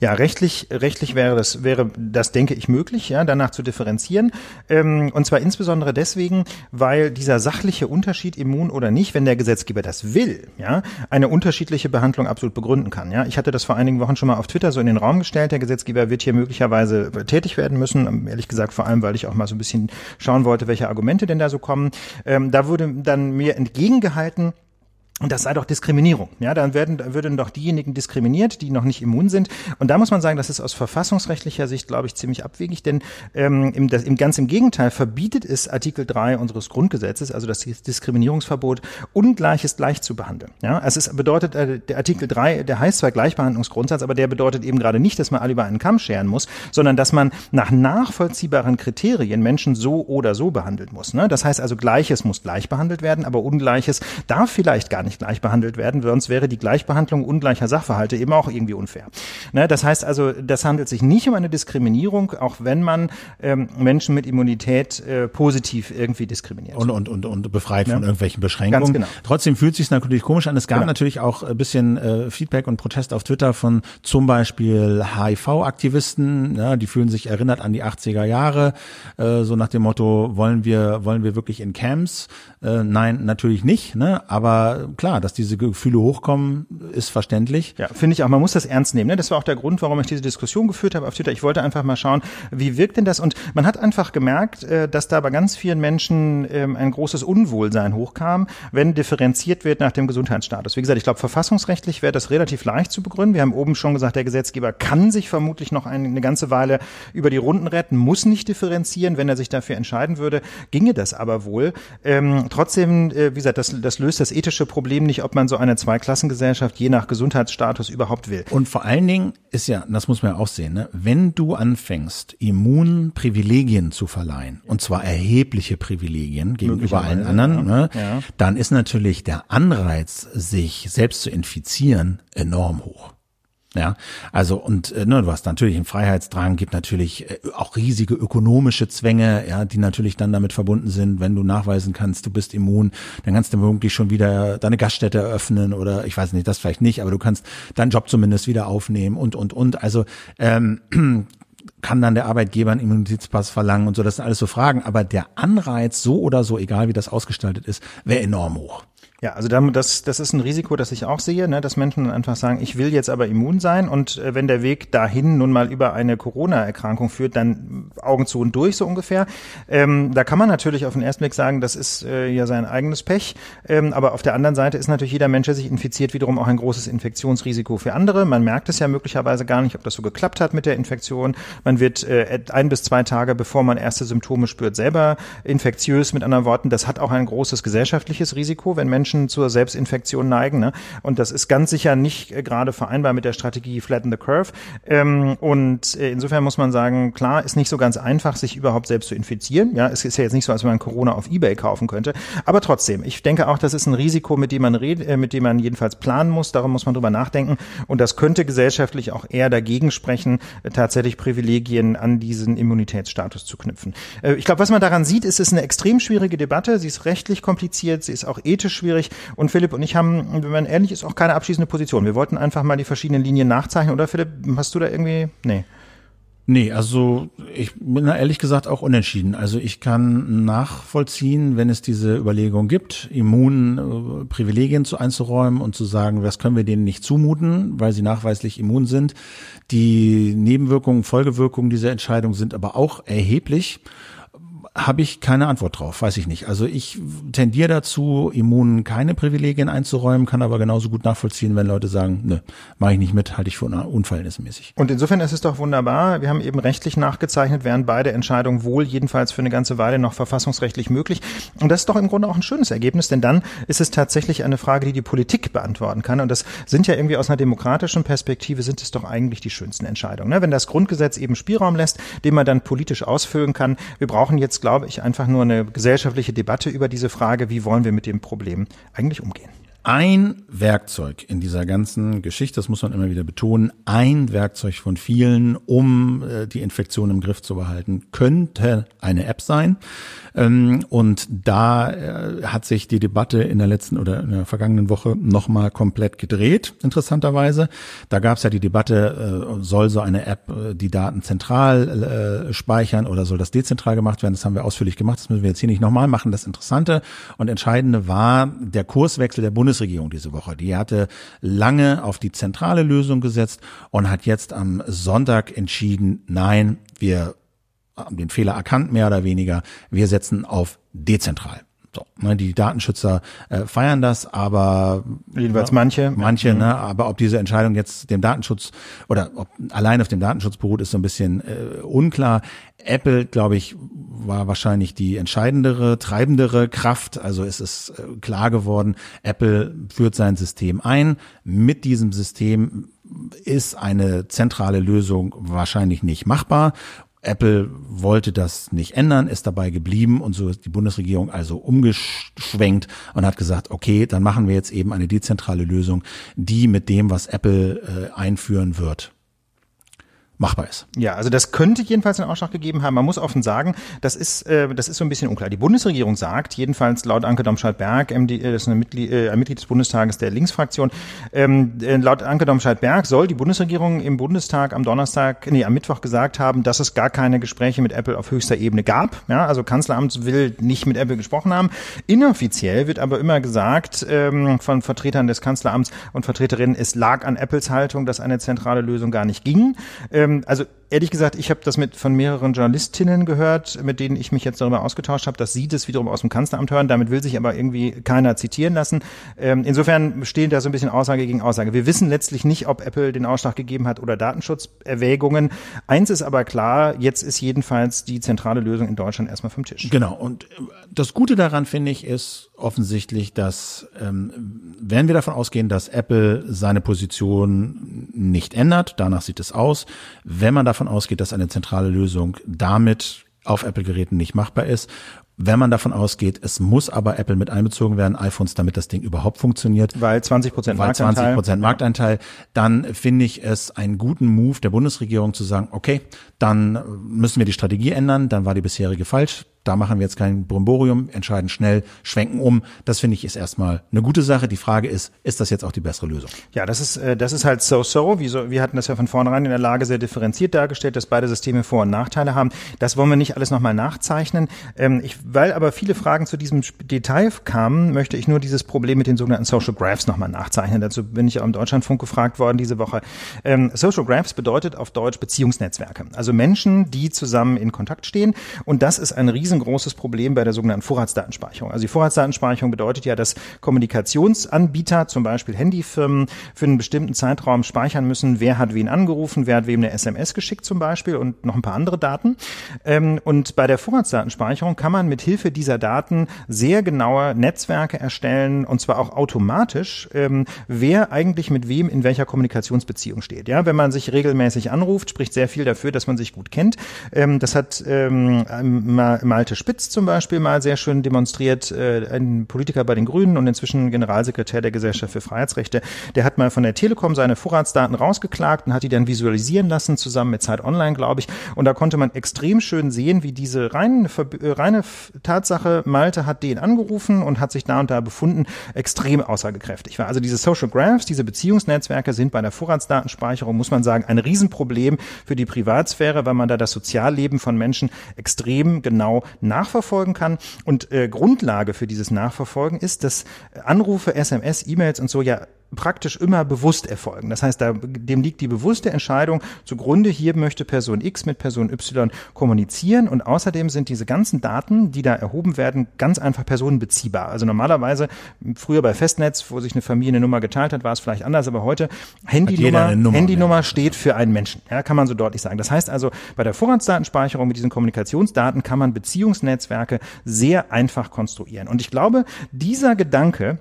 Ja, rechtlich, rechtlich wäre das, wäre das, denke ich, möglich, ja, danach zu differenzieren. Ähm, und zwar insbesondere deswegen, weil dieser sachliche Unterschied immun oder nicht, wenn der Gesetzgeber das will, ja, eine unterschiedliche Behandlung absolut begründen kann. Ja, ich hatte das vor einigen Wochen schon mal auf Twitter so in den Raum gestellt. Der Gesetzgeber wird hier möglicherweise tätig werden müssen. Ehrlich gesagt, vor allem, weil ich auch mal so ein bisschen schauen wollte, welche Argumente denn da so kommen. Ähm, da wurde dann mir entgegengehalten, und das sei doch Diskriminierung. Ja, dann werden, würden doch diejenigen diskriminiert, die noch nicht immun sind. Und da muss man sagen, das ist aus verfassungsrechtlicher Sicht, glaube ich, ziemlich abwegig, denn ähm, im, das, im ganz im Gegenteil verbietet es Artikel 3 unseres Grundgesetzes, also das Diskriminierungsverbot, Ungleiches gleich zu behandeln. Ja, also es bedeutet, äh, der Artikel 3, der heißt zwar Gleichbehandlungsgrundsatz, aber der bedeutet eben gerade nicht, dass man alle über einen Kamm scheren muss, sondern dass man nach nachvollziehbaren Kriterien Menschen so oder so behandeln muss. Ne? Das heißt also, Gleiches muss gleich behandelt werden, aber Ungleiches darf vielleicht gar nicht gleich behandelt werden, sonst wäre die Gleichbehandlung ungleicher Sachverhalte eben auch irgendwie unfair. Ne, das heißt also, das handelt sich nicht um eine Diskriminierung, auch wenn man ähm, Menschen mit Immunität äh, positiv irgendwie diskriminiert. Und, und, und, und befreit ja. von irgendwelchen Beschränkungen. Ganz genau. Trotzdem fühlt es sich natürlich komisch an. Es gab genau. natürlich auch ein bisschen äh, Feedback und Protest auf Twitter von zum Beispiel HIV-Aktivisten, ja, die fühlen sich erinnert an die 80er Jahre, äh, so nach dem Motto, wollen wir, wollen wir wirklich in Camps? Äh, nein, natürlich nicht, ne? aber klar, dass diese Gefühle hochkommen, ist verständlich. Ja, finde ich auch. Man muss das ernst nehmen. Ne? Das war auch der Grund, warum ich diese Diskussion geführt habe auf Twitter. Ich wollte einfach mal schauen, wie wirkt denn das? Und man hat einfach gemerkt, äh, dass da bei ganz vielen Menschen ähm, ein großes Unwohlsein hochkam, wenn differenziert wird nach dem Gesundheitsstatus. Wie gesagt, ich glaube, verfassungsrechtlich wäre das relativ leicht zu begründen. Wir haben oben schon gesagt, der Gesetzgeber kann sich vermutlich noch eine ganze Weile über die Runden retten, muss nicht differenzieren. Wenn er sich dafür entscheiden würde, ginge das aber wohl. Ähm, trotzdem, äh, wie gesagt, das, das löst das ethische Problem nicht, ob man so eine Zweiklassengesellschaft je nach Gesundheitsstatus überhaupt will. Und vor allen Dingen ist ja, das muss man ja auch sehen, ne, wenn du anfängst, Immunprivilegien zu verleihen, und zwar erhebliche Privilegien gegenüber allen anderen, ne, ja. dann ist natürlich der Anreiz, sich selbst zu infizieren, enorm hoch. Ja, also und äh, ne, du hast natürlich einen Freiheitsdrang, gibt natürlich äh, auch riesige ökonomische Zwänge, ja, die natürlich dann damit verbunden sind, wenn du nachweisen kannst, du bist immun, dann kannst du womöglich schon wieder deine Gaststätte eröffnen oder ich weiß nicht, das vielleicht nicht, aber du kannst deinen Job zumindest wieder aufnehmen und und und. Also ähm, kann dann der Arbeitgeber einen Immunitätspass verlangen und so, das sind alles so Fragen, aber der Anreiz, so oder so, egal wie das ausgestaltet ist, wäre enorm hoch. Ja, also das, das ist ein Risiko, das ich auch sehe, ne, dass Menschen einfach sagen, ich will jetzt aber immun sein und äh, wenn der Weg dahin nun mal über eine Corona-Erkrankung führt, dann Augen zu und durch so ungefähr. Ähm, da kann man natürlich auf den ersten Blick sagen, das ist äh, ja sein eigenes Pech, ähm, aber auf der anderen Seite ist natürlich jeder Mensch, der sich infiziert, wiederum auch ein großes Infektionsrisiko für andere. Man merkt es ja möglicherweise gar nicht, ob das so geklappt hat mit der Infektion. Man wird äh, ein bis zwei Tage, bevor man erste Symptome spürt, selber infektiös. Mit anderen Worten, das hat auch ein großes gesellschaftliches Risiko, wenn Menschen Menschen zur Selbstinfektion neigen. Ne? Und das ist ganz sicher nicht äh, gerade vereinbar mit der Strategie Flatten the Curve. Ähm, und äh, insofern muss man sagen, klar, ist nicht so ganz einfach, sich überhaupt selbst zu infizieren. Ja, es ist ja jetzt nicht so, als wenn man Corona auf Ebay kaufen könnte. Aber trotzdem, ich denke auch, das ist ein Risiko, mit dem man redet, äh, mit dem man jedenfalls planen muss. Darum muss man drüber nachdenken. Und das könnte gesellschaftlich auch eher dagegen sprechen, tatsächlich Privilegien an diesen Immunitätsstatus zu knüpfen. Ich glaube, was man daran sieht, ist, es ist eine extrem schwierige Debatte. Sie ist rechtlich kompliziert, sie ist auch ethisch schwierig schwierig. Und Philipp und ich haben, wenn man ehrlich ist, auch keine abschließende Position. Wir wollten einfach mal die verschiedenen Linien nachzeichnen. Oder Philipp, hast du da irgendwie, nee. Nee, also ich bin da ehrlich gesagt auch unentschieden. Also ich kann nachvollziehen, wenn es diese Überlegung gibt, Immunen äh, Privilegien zu einzuräumen und zu sagen, was können wir denen nicht zumuten, weil sie nachweislich immun sind. Die Nebenwirkungen, Folgewirkungen dieser Entscheidung sind aber auch erheblich habe ich keine Antwort drauf, weiß ich nicht. Also ich tendiere dazu, Immunen keine Privilegien einzuräumen, kann aber genauso gut nachvollziehen, wenn Leute sagen, ne, mache ich nicht mit, halte ich für unverhältnismäßig. Und insofern ist es doch wunderbar. Wir haben eben rechtlich nachgezeichnet, wären beide Entscheidungen wohl jedenfalls für eine ganze Weile noch verfassungsrechtlich möglich. Und das ist doch im Grunde auch ein schönes Ergebnis, denn dann ist es tatsächlich eine Frage, die die Politik beantworten kann. Und das sind ja irgendwie aus einer demokratischen Perspektive sind es doch eigentlich die schönsten Entscheidungen. Ne? Wenn das Grundgesetz eben Spielraum lässt, den man dann politisch ausfüllen kann. Wir brauchen jetzt glaube ich, einfach nur eine gesellschaftliche Debatte über diese Frage, wie wollen wir mit dem Problem eigentlich umgehen. Ein Werkzeug in dieser ganzen Geschichte, das muss man immer wieder betonen, ein Werkzeug von vielen, um äh, die Infektion im Griff zu behalten, könnte eine App sein. Ähm, und da äh, hat sich die Debatte in der letzten oder in der vergangenen Woche nochmal komplett gedreht, interessanterweise. Da gab es ja die Debatte, äh, soll so eine App die Daten zentral speichern oder soll das dezentral gemacht werden? Das haben wir ausführlich gemacht, das müssen wir jetzt hier nicht nochmal machen. Das Interessante und Entscheidende war der Kurswechsel der Bundesregierung diese Woche. Die hatte lange auf die zentrale Lösung gesetzt und hat jetzt am Sonntag entschieden, nein, wir haben den Fehler erkannt, mehr oder weniger. Wir setzen auf dezentral. So, ne, die Datenschützer äh, feiern das, aber jedenfalls manche, manche, mhm. ne, aber ob diese Entscheidung jetzt dem Datenschutz oder ob allein auf dem Datenschutz beruht, ist so ein bisschen äh, unklar. Apple, glaube ich, war wahrscheinlich die entscheidendere, treibendere Kraft. Also es ist äh, klar geworden, Apple führt sein System ein. Mit diesem System ist eine zentrale Lösung wahrscheinlich nicht machbar. Apple wollte das nicht ändern, ist dabei geblieben und so ist die Bundesregierung also umgeschwenkt und hat gesagt, okay, dann machen wir jetzt eben eine dezentrale Lösung, die mit dem, was Apple äh, einführen wird, machbar ist. Ja, also das könnte jedenfalls einen Ausschlag gegeben haben. Man muss offen sagen, das ist, äh, das ist so ein bisschen unklar. Die Bundesregierung sagt, jedenfalls laut Anke Domscheit-Berg, MD, äh, das ist ein Mitglied, äh, ein Mitglied des Bundestages der Linksfraktion, ähm, äh, laut Anke Domscheit-Berg soll die Bundesregierung im Bundestag am Donnerstag, nee, am Mittwoch gesagt haben, dass es gar keine Gespräche mit Apple auf höchster Ebene gab. Ja, also Kanzleramt will nicht mit Apple gesprochen haben. Inoffiziell wird aber immer gesagt ähm, von Vertretern des Kanzleramts und Vertreterinnen, es lag an Apples Haltung, dass eine zentrale Lösung gar nicht ging. Ähm, ähm, also ehrlich gesagt, ich habe das mit von mehreren Journalistinnen gehört, mit denen ich mich jetzt darüber ausgetauscht habe, dass sie das wiederum aus dem Kanzleramt hören. Damit will sich aber irgendwie keiner zitieren lassen. Ähm, insofern stehen da so ein bisschen Aussage gegen Aussage. Wir wissen letztlich nicht, ob Apple den Ausschlag gegeben hat oder Datenschutzerwägungen. Eins ist aber klar, jetzt ist jedenfalls die zentrale Lösung in Deutschland erstmal vom Tisch. Genau. Und äh, das Gute daran finde ich ist offensichtlich, dass ähm, wenn wir davon ausgehen, dass Apple seine Position nicht ändert, danach sieht es aus, wenn man davon ausgeht, dass eine zentrale Lösung damit auf Apple-Geräten nicht machbar ist. Wenn man davon ausgeht, es muss aber Apple mit einbezogen werden, iPhones, damit das Ding überhaupt funktioniert. Weil 20 Prozent Marktanteil. 20 Prozent Marktanteil. Dann finde ich es einen guten Move der Bundesregierung zu sagen, okay, dann müssen wir die Strategie ändern, dann war die bisherige falsch da machen wir jetzt kein Brimborium, entscheiden schnell, schwenken um. Das finde ich ist erstmal eine gute Sache. Die Frage ist, ist das jetzt auch die bessere Lösung? Ja, das ist, äh, das ist halt so-so. Wir, hatten das ja von vornherein in der Lage sehr differenziert dargestellt, dass beide Systeme Vor- und Nachteile haben. Das wollen wir nicht alles nochmal nachzeichnen. Ähm, ich, weil aber viele Fragen zu diesem Detail kamen, möchte ich nur dieses Problem mit den sogenannten Social Graphs nochmal nachzeichnen. Dazu bin ich auch im Deutschlandfunk gefragt worden diese Woche. Ähm, Social Graphs bedeutet auf Deutsch Beziehungsnetzwerke. Also Menschen, die zusammen in Kontakt stehen. Und das ist ein riesen riesengroßes Problem bei der sogenannten Vorratsdatenspeicherung. Also die Vorratsdatenspeicherung bedeutet ja, dass Kommunikationsanbieter, zum Beispiel Handyfirmen, für einen bestimmten Zeitraum speichern müssen, wer hat wen angerufen, wer hat wem eine SMS geschickt zum Beispiel und noch ein paar andere Daten. Ähm, und bei der Vorratsdatenspeicherung kann man mit Hilfe dieser Daten sehr genaue Netzwerke erstellen und zwar auch automatisch, ähm, wer eigentlich mit wem in welcher Kommunikationsbeziehung steht. Ja, wenn man sich regelmäßig anruft, spricht sehr viel dafür, dass man sich gut kennt. Ähm, das hat Malte Spitz zum Beispiel mal sehr schön demonstriert, äh, ein Politiker bei den Grünen und inzwischen Generalsekretär der Gesellschaft für Freiheitsrechte, der hat mal von der Telekom seine Vorratsdaten rausgeklagt und hat die dann visualisieren lassen, zusammen mit Zeit Online, glaube ich. Und da konnte man extrem schön sehen, wie diese reine, äh, reine Tatsache, Malte hat den angerufen und hat sich da und da befunden, extrem aussagekräftig war. Also diese Social Graphs, diese Beziehungsnetzwerke sind bei der Vorratsdatenspeicherung, muss man sagen, ein Riesenproblem für die Privatsphäre, weil man da das Sozialleben von Menschen extrem genau nachverfolgen kann. Und äh, Grundlage für dieses Nachverfolgen ist, dass Anrufe, SMS, E-Mails und so ja praktisch immer bewusst erfolgen. Das heißt, da, dem liegt die bewusste Entscheidung zugrunde, hier möchte Person X mit Person Y kommunizieren und außerdem sind diese ganzen Daten, die da erhoben werden, ganz einfach personenbeziehbar. Also normalerweise, früher bei Festnetz, wo sich eine Familie eine Nummer geteilt hat, war es vielleicht anders, aber heute Handynummer, Nummer, Handynummer steht für einen Menschen. Ja, kann man so deutlich sagen. Das heißt also, bei der Vorratsdatenspeicherung mit diesen Kommunikationsdaten kann man Beziehungsnetzwerke sehr einfach konstruieren. Und ich glaube, dieser Gedanke,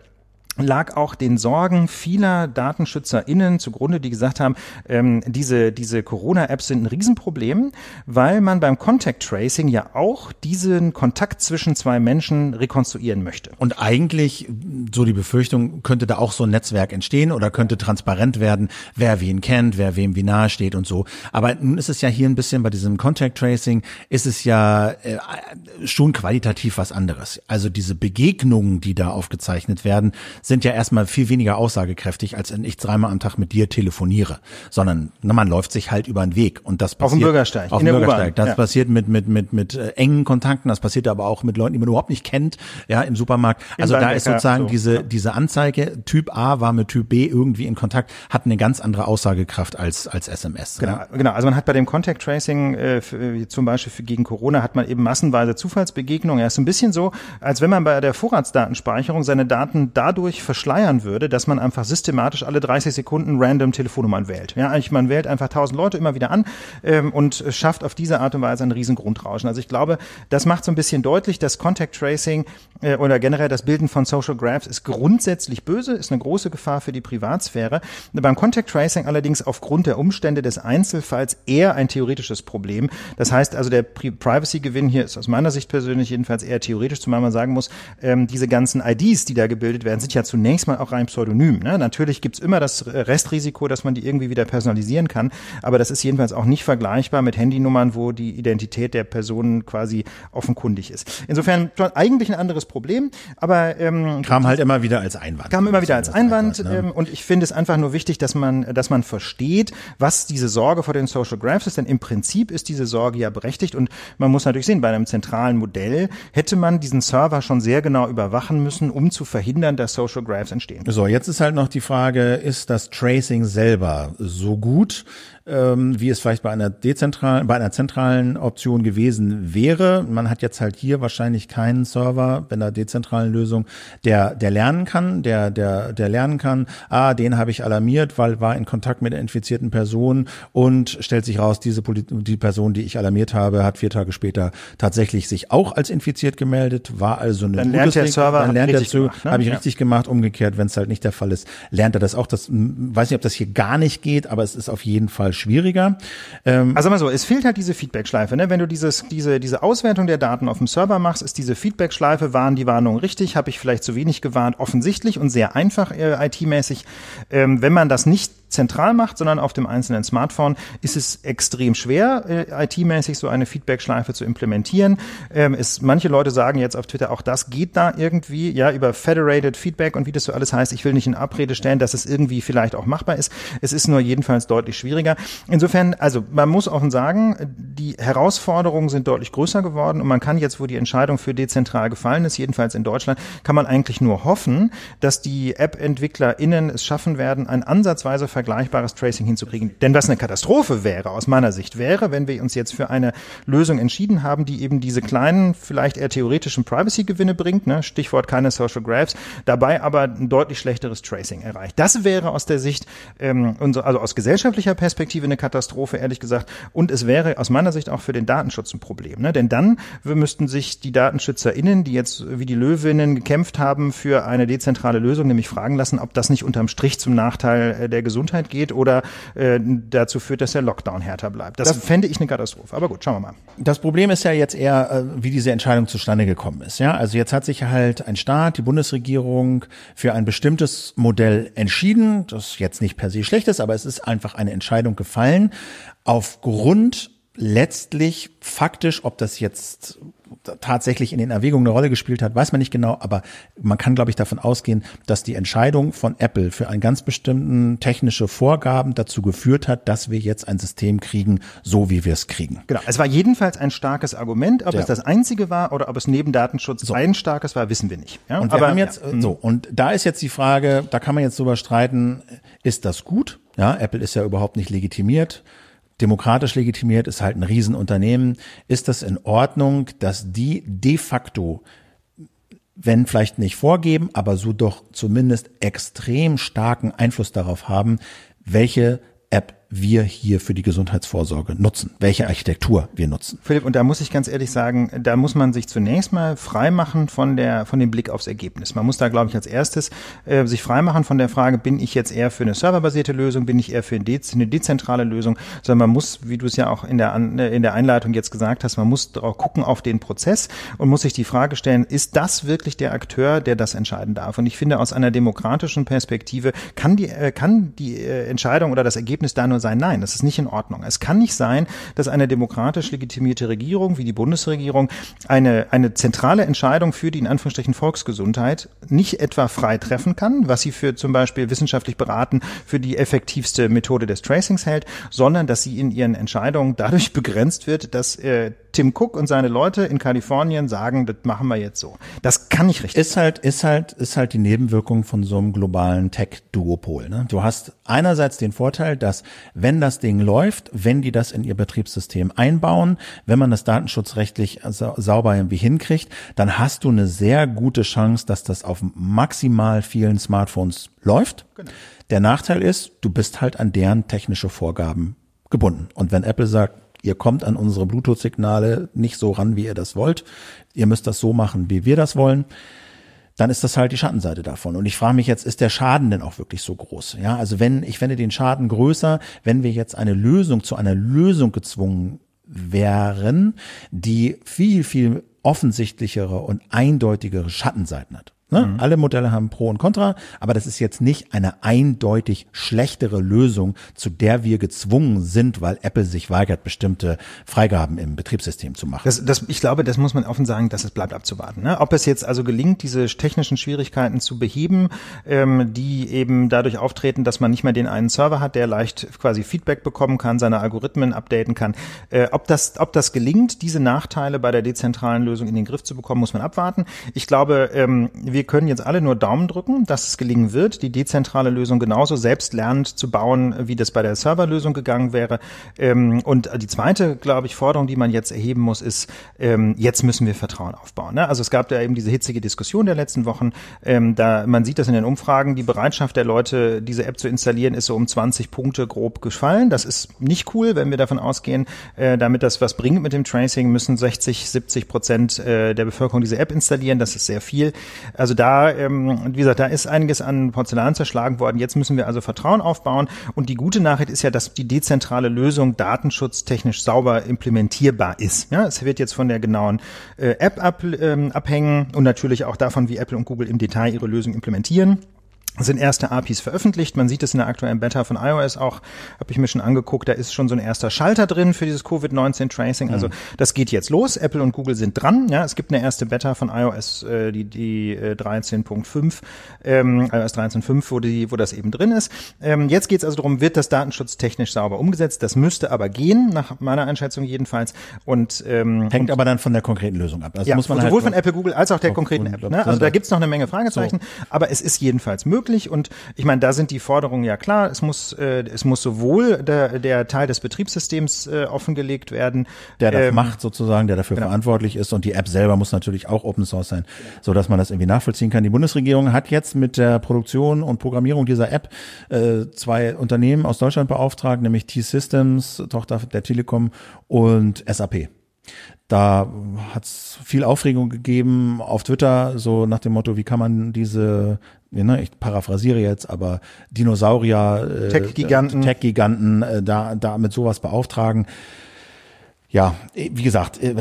lag auch den Sorgen vieler DatenschützerInnen zugrunde, die gesagt haben, ähm, diese, diese Corona-Apps sind ein Riesenproblem, weil man beim Contact Tracing ja auch diesen Kontakt zwischen zwei Menschen rekonstruieren möchte. Und eigentlich, so die Befürchtung, könnte da auch so ein Netzwerk entstehen oder könnte transparent werden, wer wen kennt, wer wem wie nahe steht und so. Aber nun ist es ja hier ein bisschen bei diesem Contact Tracing, ist es ja äh, schon qualitativ was anderes. Also diese Begegnungen, die da aufgezeichnet werden, sind ja erstmal viel weniger aussagekräftig, als wenn ich dreimal am Tag mit dir telefoniere, sondern na, man läuft sich halt über den Weg und das passiert auf dem Bürgersteig, auf dem Bürgersteig. Das ja. passiert mit mit mit mit äh, engen Kontakten, das passiert aber auch mit Leuten, die man überhaupt nicht kennt, ja, im Supermarkt. Also da ist sozusagen so. diese diese Anzeige Typ A war mit Typ B irgendwie in Kontakt, hat eine ganz andere Aussagekraft als als SMS. Genau, ja. genau. Also man hat bei dem Contact Tracing äh, für, äh, zum Beispiel für, gegen Corona hat man eben massenweise Zufallsbegegnungen. Ja, ist ein bisschen so, als wenn man bei der Vorratsdatenspeicherung seine Daten dadurch verschleiern würde, dass man einfach systematisch alle 30 Sekunden random Telefonnummern wählt. Ja, eigentlich man wählt einfach tausend Leute immer wieder an ähm, und schafft auf diese Art und Weise einen riesen Grundrauschen. Also ich glaube, das macht so ein bisschen deutlich, dass Contact Tracing äh, oder generell das Bilden von Social Graphs ist grundsätzlich böse, ist eine große Gefahr für die Privatsphäre. Beim Contact Tracing allerdings aufgrund der Umstände des Einzelfalls eher ein theoretisches Problem. Das heißt also, der Privacy-Gewinn hier ist aus meiner Sicht persönlich jedenfalls eher theoretisch, zumal man sagen muss, ähm, diese ganzen IDs, die da gebildet werden, sind ja zunächst mal auch rein pseudonym. Ne? Natürlich gibt's immer das Restrisiko, dass man die irgendwie wieder personalisieren kann, aber das ist jedenfalls auch nicht vergleichbar mit Handynummern, wo die Identität der Person quasi offenkundig ist. Insofern eigentlich ein anderes Problem, aber ähm, kam halt immer wieder als Einwand. Kam immer wieder als Einwand, Einwand ne? ähm, und ich finde es einfach nur wichtig, dass man, dass man versteht, was diese Sorge vor den Social Graphs ist, denn im Prinzip ist diese Sorge ja berechtigt und man muss natürlich sehen, bei einem zentralen Modell hätte man diesen Server schon sehr genau überwachen müssen, um zu verhindern, dass Social Graphs entstehen. So, jetzt ist halt noch die Frage, ist das Tracing selber so gut? Ähm, wie es vielleicht bei einer dezentralen, bei einer zentralen Option gewesen wäre. Man hat jetzt halt hier wahrscheinlich keinen Server bei einer dezentralen Lösung, der, der lernen kann, der, der, der lernen kann, ah, den habe ich alarmiert, weil war in Kontakt mit der infizierten Person und stellt sich raus, diese die Person, die ich alarmiert habe, hat vier Tage später tatsächlich sich auch als infiziert gemeldet, war also eine dann lernt der Server, dann lernt er zu, ne? habe ich ja. richtig gemacht, umgekehrt, wenn es halt nicht der Fall ist, lernt er das auch. Das weiß nicht, ob das hier gar nicht geht, aber es ist auf jeden Fall schwieriger. Ähm, also mal so, es fehlt halt diese Feedback-Schleife. Ne? Wenn du dieses, diese, diese Auswertung der Daten auf dem Server machst, ist diese Feedback-Schleife, waren die Warnungen richtig, habe ich vielleicht zu wenig gewarnt, offensichtlich und sehr einfach äh, IT-mäßig. Ähm, wenn man das nicht zentral macht, sondern auf dem einzelnen Smartphone, ist es extrem schwer, äh, IT-mäßig so eine Feedback-Schleife zu implementieren. Ähm, ist, manche Leute sagen jetzt auf Twitter, auch das geht da irgendwie, ja, über Federated Feedback und wie das so alles heißt. Ich will nicht in Abrede stellen, dass es irgendwie vielleicht auch machbar ist. Es ist nur jedenfalls deutlich schwieriger. Insofern, also man muss offen sagen, die Herausforderungen sind deutlich größer geworden und man kann jetzt, wo die Entscheidung für dezentral gefallen ist, jedenfalls in Deutschland, kann man eigentlich nur hoffen, dass die App-EntwicklerInnen es schaffen werden, ein ansatzweise vergleichbares Tracing hinzukriegen. Denn was eine Katastrophe wäre, aus meiner Sicht, wäre, wenn wir uns jetzt für eine Lösung entschieden haben, die eben diese kleinen, vielleicht eher theoretischen Privacy-Gewinne bringt, ne? Stichwort keine Social Graphs, dabei aber ein deutlich schlechteres Tracing erreicht. Das wäre aus der Sicht, ähm, also aus gesellschaftlicher Perspektive eine Katastrophe, ehrlich gesagt. Und es wäre aus meiner Sicht auch für den Datenschutz ein Problem. Ne? Denn dann müssten sich die DatenschützerInnen, die jetzt wie die Löwinnen gekämpft haben für eine dezentrale Lösung, nämlich fragen lassen, ob das nicht unterm Strich zum Nachteil äh, der Gesundheit Gesundheit geht oder äh, dazu führt, dass der Lockdown härter bleibt. Das, das fände ich eine Katastrophe. Aber gut, schauen wir mal. Das Problem ist ja jetzt eher, äh, wie diese Entscheidung zustande gekommen ist. Ja, also jetzt hat sich halt ein Staat, die Bundesregierung für ein bestimmtes Modell entschieden, das jetzt nicht per se schlecht ist, aber es ist einfach eine Entscheidung gefallen aufgrund letztlich faktisch, ob das jetzt tatsächlich in den Erwägungen eine Rolle gespielt hat, weiß man nicht genau, aber man kann, glaube ich, davon ausgehen, dass die Entscheidung von Apple für einen ganz bestimmten technische Vorgaben dazu geführt hat, dass wir jetzt ein System kriegen, so wie wir es kriegen. Genau. Es war jedenfalls ein starkes Argument, ob ja. es das einzige war oder ob es neben Datenschutz so. ein starkes war, wissen wir nicht. Ja? Und wir aber haben jetzt ja. so und da ist jetzt die Frage, da kann man jetzt drüber streiten, ist das gut? Ja, Apple ist ja überhaupt nicht legitimiert demokratisch legitimiert, ist halt ein Riesenunternehmen. Ist das in Ordnung, dass die de facto, wenn vielleicht nicht vorgeben, aber so doch zumindest extrem starken Einfluss darauf haben, welche wir hier für die Gesundheitsvorsorge nutzen, welche Architektur wir nutzen. Philipp, und da muss ich ganz ehrlich sagen, da muss man sich zunächst mal freimachen von der von dem Blick aufs Ergebnis. Man muss da, glaube ich, als erstes äh, sich freimachen von der Frage, bin ich jetzt eher für eine serverbasierte Lösung, bin ich eher für eine, dezentrale Lösung, sondern man muss, wie du es ja auch in der in der Einleitung jetzt gesagt hast, man muss auch gucken auf den Prozess und muss sich die Frage stellen, ist das wirklich der Akteur, der das entscheiden darf? Und ich finde, aus einer demokratischen Perspektive kann die äh, kann die äh, Entscheidung oder das Ergebnis da nur nur sein, nein, das ist nicht in Ordnung. Es kann nicht sein, dass eine demokratisch legitimierte Regierung wie die Bundesregierung eine, eine zentrale Entscheidung für die in Anführungsstrichen Volksgesundheit nicht etwa frei treffen kann, was sie für zum Beispiel wissenschaftlich beraten für die effektivste Methode des Tracings hält, sondern dass sie in ihren Entscheidungen dadurch begrenzt wird, dass äh, Tim Cook und seine Leute in Kalifornien sagen, das machen wir jetzt so. Das kann nicht richtig. Ist halt, ist halt, ist halt die Nebenwirkung von so einem globalen Tech-Duopol. Ne? Du hast einerseits den Vorteil, dass wenn das Ding läuft, wenn die das in ihr Betriebssystem einbauen, wenn man das datenschutzrechtlich sauber irgendwie hinkriegt, dann hast du eine sehr gute Chance, dass das auf maximal vielen Smartphones läuft. Genau. Der Nachteil ist, du bist halt an deren technische Vorgaben gebunden. Und wenn Apple sagt, ihr kommt an unsere Bluetooth-Signale nicht so ran, wie ihr das wollt, ihr müsst das so machen, wie wir das wollen, dann ist das halt die Schattenseite davon. Und ich frage mich jetzt, ist der Schaden denn auch wirklich so groß? Ja, also wenn, ich fände den Schaden größer, wenn wir jetzt eine Lösung zu einer Lösung gezwungen wären, die viel, viel offensichtlichere und eindeutigere Schattenseiten hat. Ne? Mhm. Alle Modelle haben Pro und Contra, aber das ist jetzt nicht eine eindeutig schlechtere Lösung, zu der wir gezwungen sind, weil Apple sich weigert, bestimmte Freigaben im Betriebssystem zu machen. Das, das, ich glaube, das muss man offen sagen, dass es bleibt abzuwarten. Ne? Ob es jetzt also gelingt, diese technischen Schwierigkeiten zu beheben, ähm, die eben dadurch auftreten, dass man nicht mehr den einen Server hat, der leicht quasi Feedback bekommen kann, seine Algorithmen updaten kann. Äh, ob, das, ob das gelingt, diese Nachteile bei der dezentralen Lösung in den Griff zu bekommen, muss man abwarten. Ich glaube, ähm, wir können jetzt alle nur Daumen drücken, dass es gelingen wird, die dezentrale Lösung genauso selbstlernend zu bauen, wie das bei der Serverlösung gegangen wäre. Ähm, und die zweite, glaube ich, Forderung, die man jetzt erheben muss, ist, ähm, jetzt müssen wir Vertrauen aufbauen. Ne? Also es gab ja eben diese hitzige Diskussion der letzten Wochen. Ähm, da man sieht das in den Umfragen, die Bereitschaft der Leute, diese App zu installieren, ist so um 20 Punkte grob gefallen. Das ist nicht cool, wenn wir davon ausgehen, äh, damit das was bringt mit dem Tracing, müssen 60, 70 Prozent äh, der Bevölkerung diese App installieren. Das ist sehr viel. Also da, ähm, wie gesagt, da ist einiges an Porzellan zerschlagen worden. Jetzt müssen wir also Vertrauen aufbauen. Und die gute Nachricht ist ja, dass die dezentrale Lösung datenschutztechnisch sauber implementierbar ist. Ja, es wird jetzt von der genauen äh, App ab, ähm, abhängen und natürlich auch davon, wie Apple und Google im Detail ihre Lösung implementieren sind erste APIs veröffentlicht. Man sieht es in der aktuellen Beta von iOS auch, habe ich mir schon angeguckt, da ist schon so ein erster Schalter drin für dieses Covid-19-Tracing. Also mhm. das geht jetzt los. Apple und Google sind dran. Ja, es gibt eine erste Beta von iOS, äh, die, die äh, 13.5, ähm, iOS 13.5, wo, die, wo das eben drin ist. Ähm, jetzt geht es also darum, wird das datenschutztechnisch sauber umgesetzt? Das müsste aber gehen, nach meiner Einschätzung jedenfalls. Und ähm, Hängt und, aber dann von der konkreten Lösung ab. Also ja, muss man sowohl halt von Apple, Google als auch der konkreten App. Ne? Also da gibt's noch eine Menge Fragezeichen, so. aber es ist jedenfalls möglich möglich. Und ich meine, da sind die Forderungen ja klar. Es muss, äh, es muss sowohl der, der Teil des Betriebssystems äh, offengelegt werden, der das ähm, macht sozusagen, der dafür genau. verantwortlich ist. Und die App selber muss natürlich auch Open Source sein, so dass man das irgendwie nachvollziehen kann. Die Bundesregierung hat jetzt mit der Produktion und Programmierung dieser App äh, zwei Unternehmen aus Deutschland beauftragt, nämlich T-Systems, Tochter der Telekom und SAP. Da hat es viel Aufregung gegeben auf Twitter, so nach dem Motto, wie kann man diese, ne, ich paraphrasiere jetzt, aber Dinosaurier, äh, Tech-Giganten, Tech-Giganten äh, da, da mit sowas beauftragen ja, wie gesagt, äh,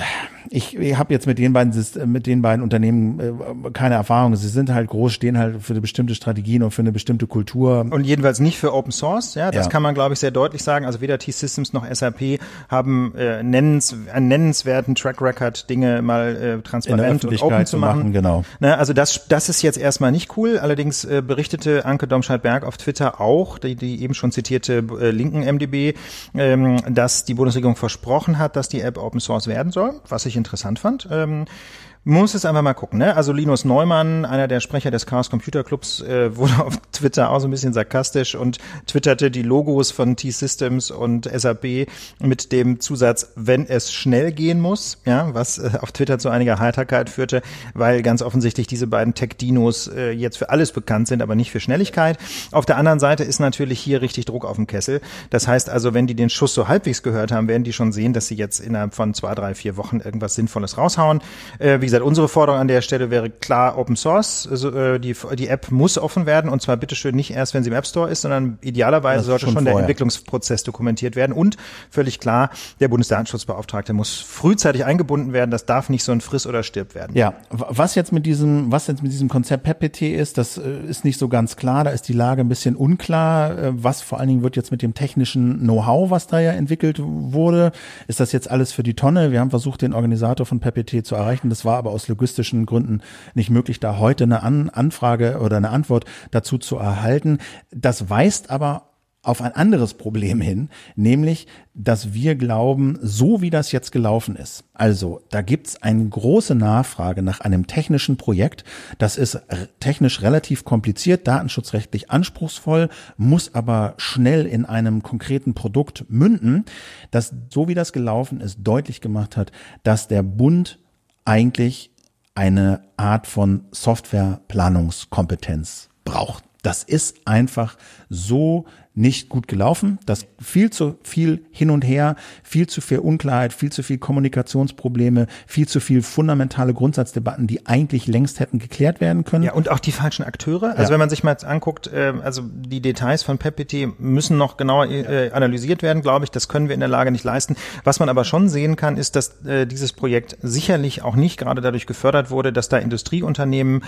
ich, ich habe jetzt mit den beiden mit den beiden Unternehmen äh, keine Erfahrung. Sie sind halt groß, stehen halt für eine bestimmte Strategien und für eine bestimmte Kultur. Und jedenfalls nicht für Open Source, ja, das ja. kann man glaube ich sehr deutlich sagen. Also weder T-Systems noch SAP haben äh, nennens, einen nennenswerten Track Record, Dinge mal äh, transparent und open zu machen. machen genau. Na, also das, das ist jetzt erstmal nicht cool. Allerdings äh, berichtete Anke Domscheit-Berg auf Twitter auch, die, die eben schon zitierte äh, linken MDB, ähm, dass die Bundesregierung versprochen hat, dass dass die App Open Source werden soll, was ich interessant fand. Ähm, muss es einfach mal gucken. Ne? Also Linus Neumann, einer der Sprecher des Chaos Computer Clubs, äh, wurde auf Twitter auch so ein bisschen sarkastisch und twitterte die Logos von T-Systems und SAP mit dem Zusatz, wenn es schnell gehen muss, ja, was äh, auf Twitter zu einiger Heiterkeit führte, weil ganz offensichtlich diese beiden Tech-Dinos äh, jetzt für alles bekannt sind, aber nicht für Schnelligkeit. Auf der anderen Seite ist natürlich hier richtig Druck auf dem Kessel. Das heißt also, wenn die den Schuss so halbwegs gehört haben, werden die schon sehen, dass sie jetzt innerhalb von zwei, drei, vier Wochen irgendwas Sinnvolles raushauen. Äh, wie gesagt, unsere Forderung an der Stelle wäre klar Open Source. Also, äh, die, die App muss offen werden und zwar bitteschön nicht erst, wenn sie im App Store ist, sondern idealerweise sollte schon, schon der Entwicklungsprozess dokumentiert werden und völlig klar, der Bundesdatenschutzbeauftragte muss frühzeitig eingebunden werden. Das darf nicht so ein Friss oder stirb werden. Ja, was jetzt mit diesem, was jetzt mit diesem Konzept PEPPT ist, das äh, ist nicht so ganz klar. Da ist die Lage ein bisschen unklar. Äh, was vor allen Dingen wird jetzt mit dem technischen Know-how, was da ja entwickelt wurde, ist das jetzt alles für die Tonne? Wir haben versucht, den Organisator von PEPPT zu erreichen. Das war aber aus logistischen Gründen nicht möglich, da heute eine An Anfrage oder eine Antwort dazu zu erhalten. Das weist aber auf ein anderes Problem hin, nämlich, dass wir glauben, so wie das jetzt gelaufen ist, also da gibt's eine große Nachfrage nach einem technischen Projekt, das ist technisch relativ kompliziert, datenschutzrechtlich anspruchsvoll, muss aber schnell in einem konkreten Produkt münden, dass so wie das gelaufen ist, deutlich gemacht hat, dass der Bund eigentlich eine Art von Softwareplanungskompetenz braucht. Das ist einfach so nicht gut gelaufen. Das viel zu viel hin und her, viel zu viel Unklarheit, viel zu viel Kommunikationsprobleme, viel zu viel fundamentale Grundsatzdebatten, die eigentlich längst hätten geklärt werden können. Ja, und auch die falschen Akteure. Also ja. wenn man sich mal jetzt anguckt, äh, also die Details von PEPPT müssen noch genauer äh, analysiert werden, glaube ich. Das können wir in der Lage nicht leisten. Was man aber schon sehen kann, ist, dass äh, dieses Projekt sicherlich auch nicht gerade dadurch gefördert wurde, dass da Industrieunternehmen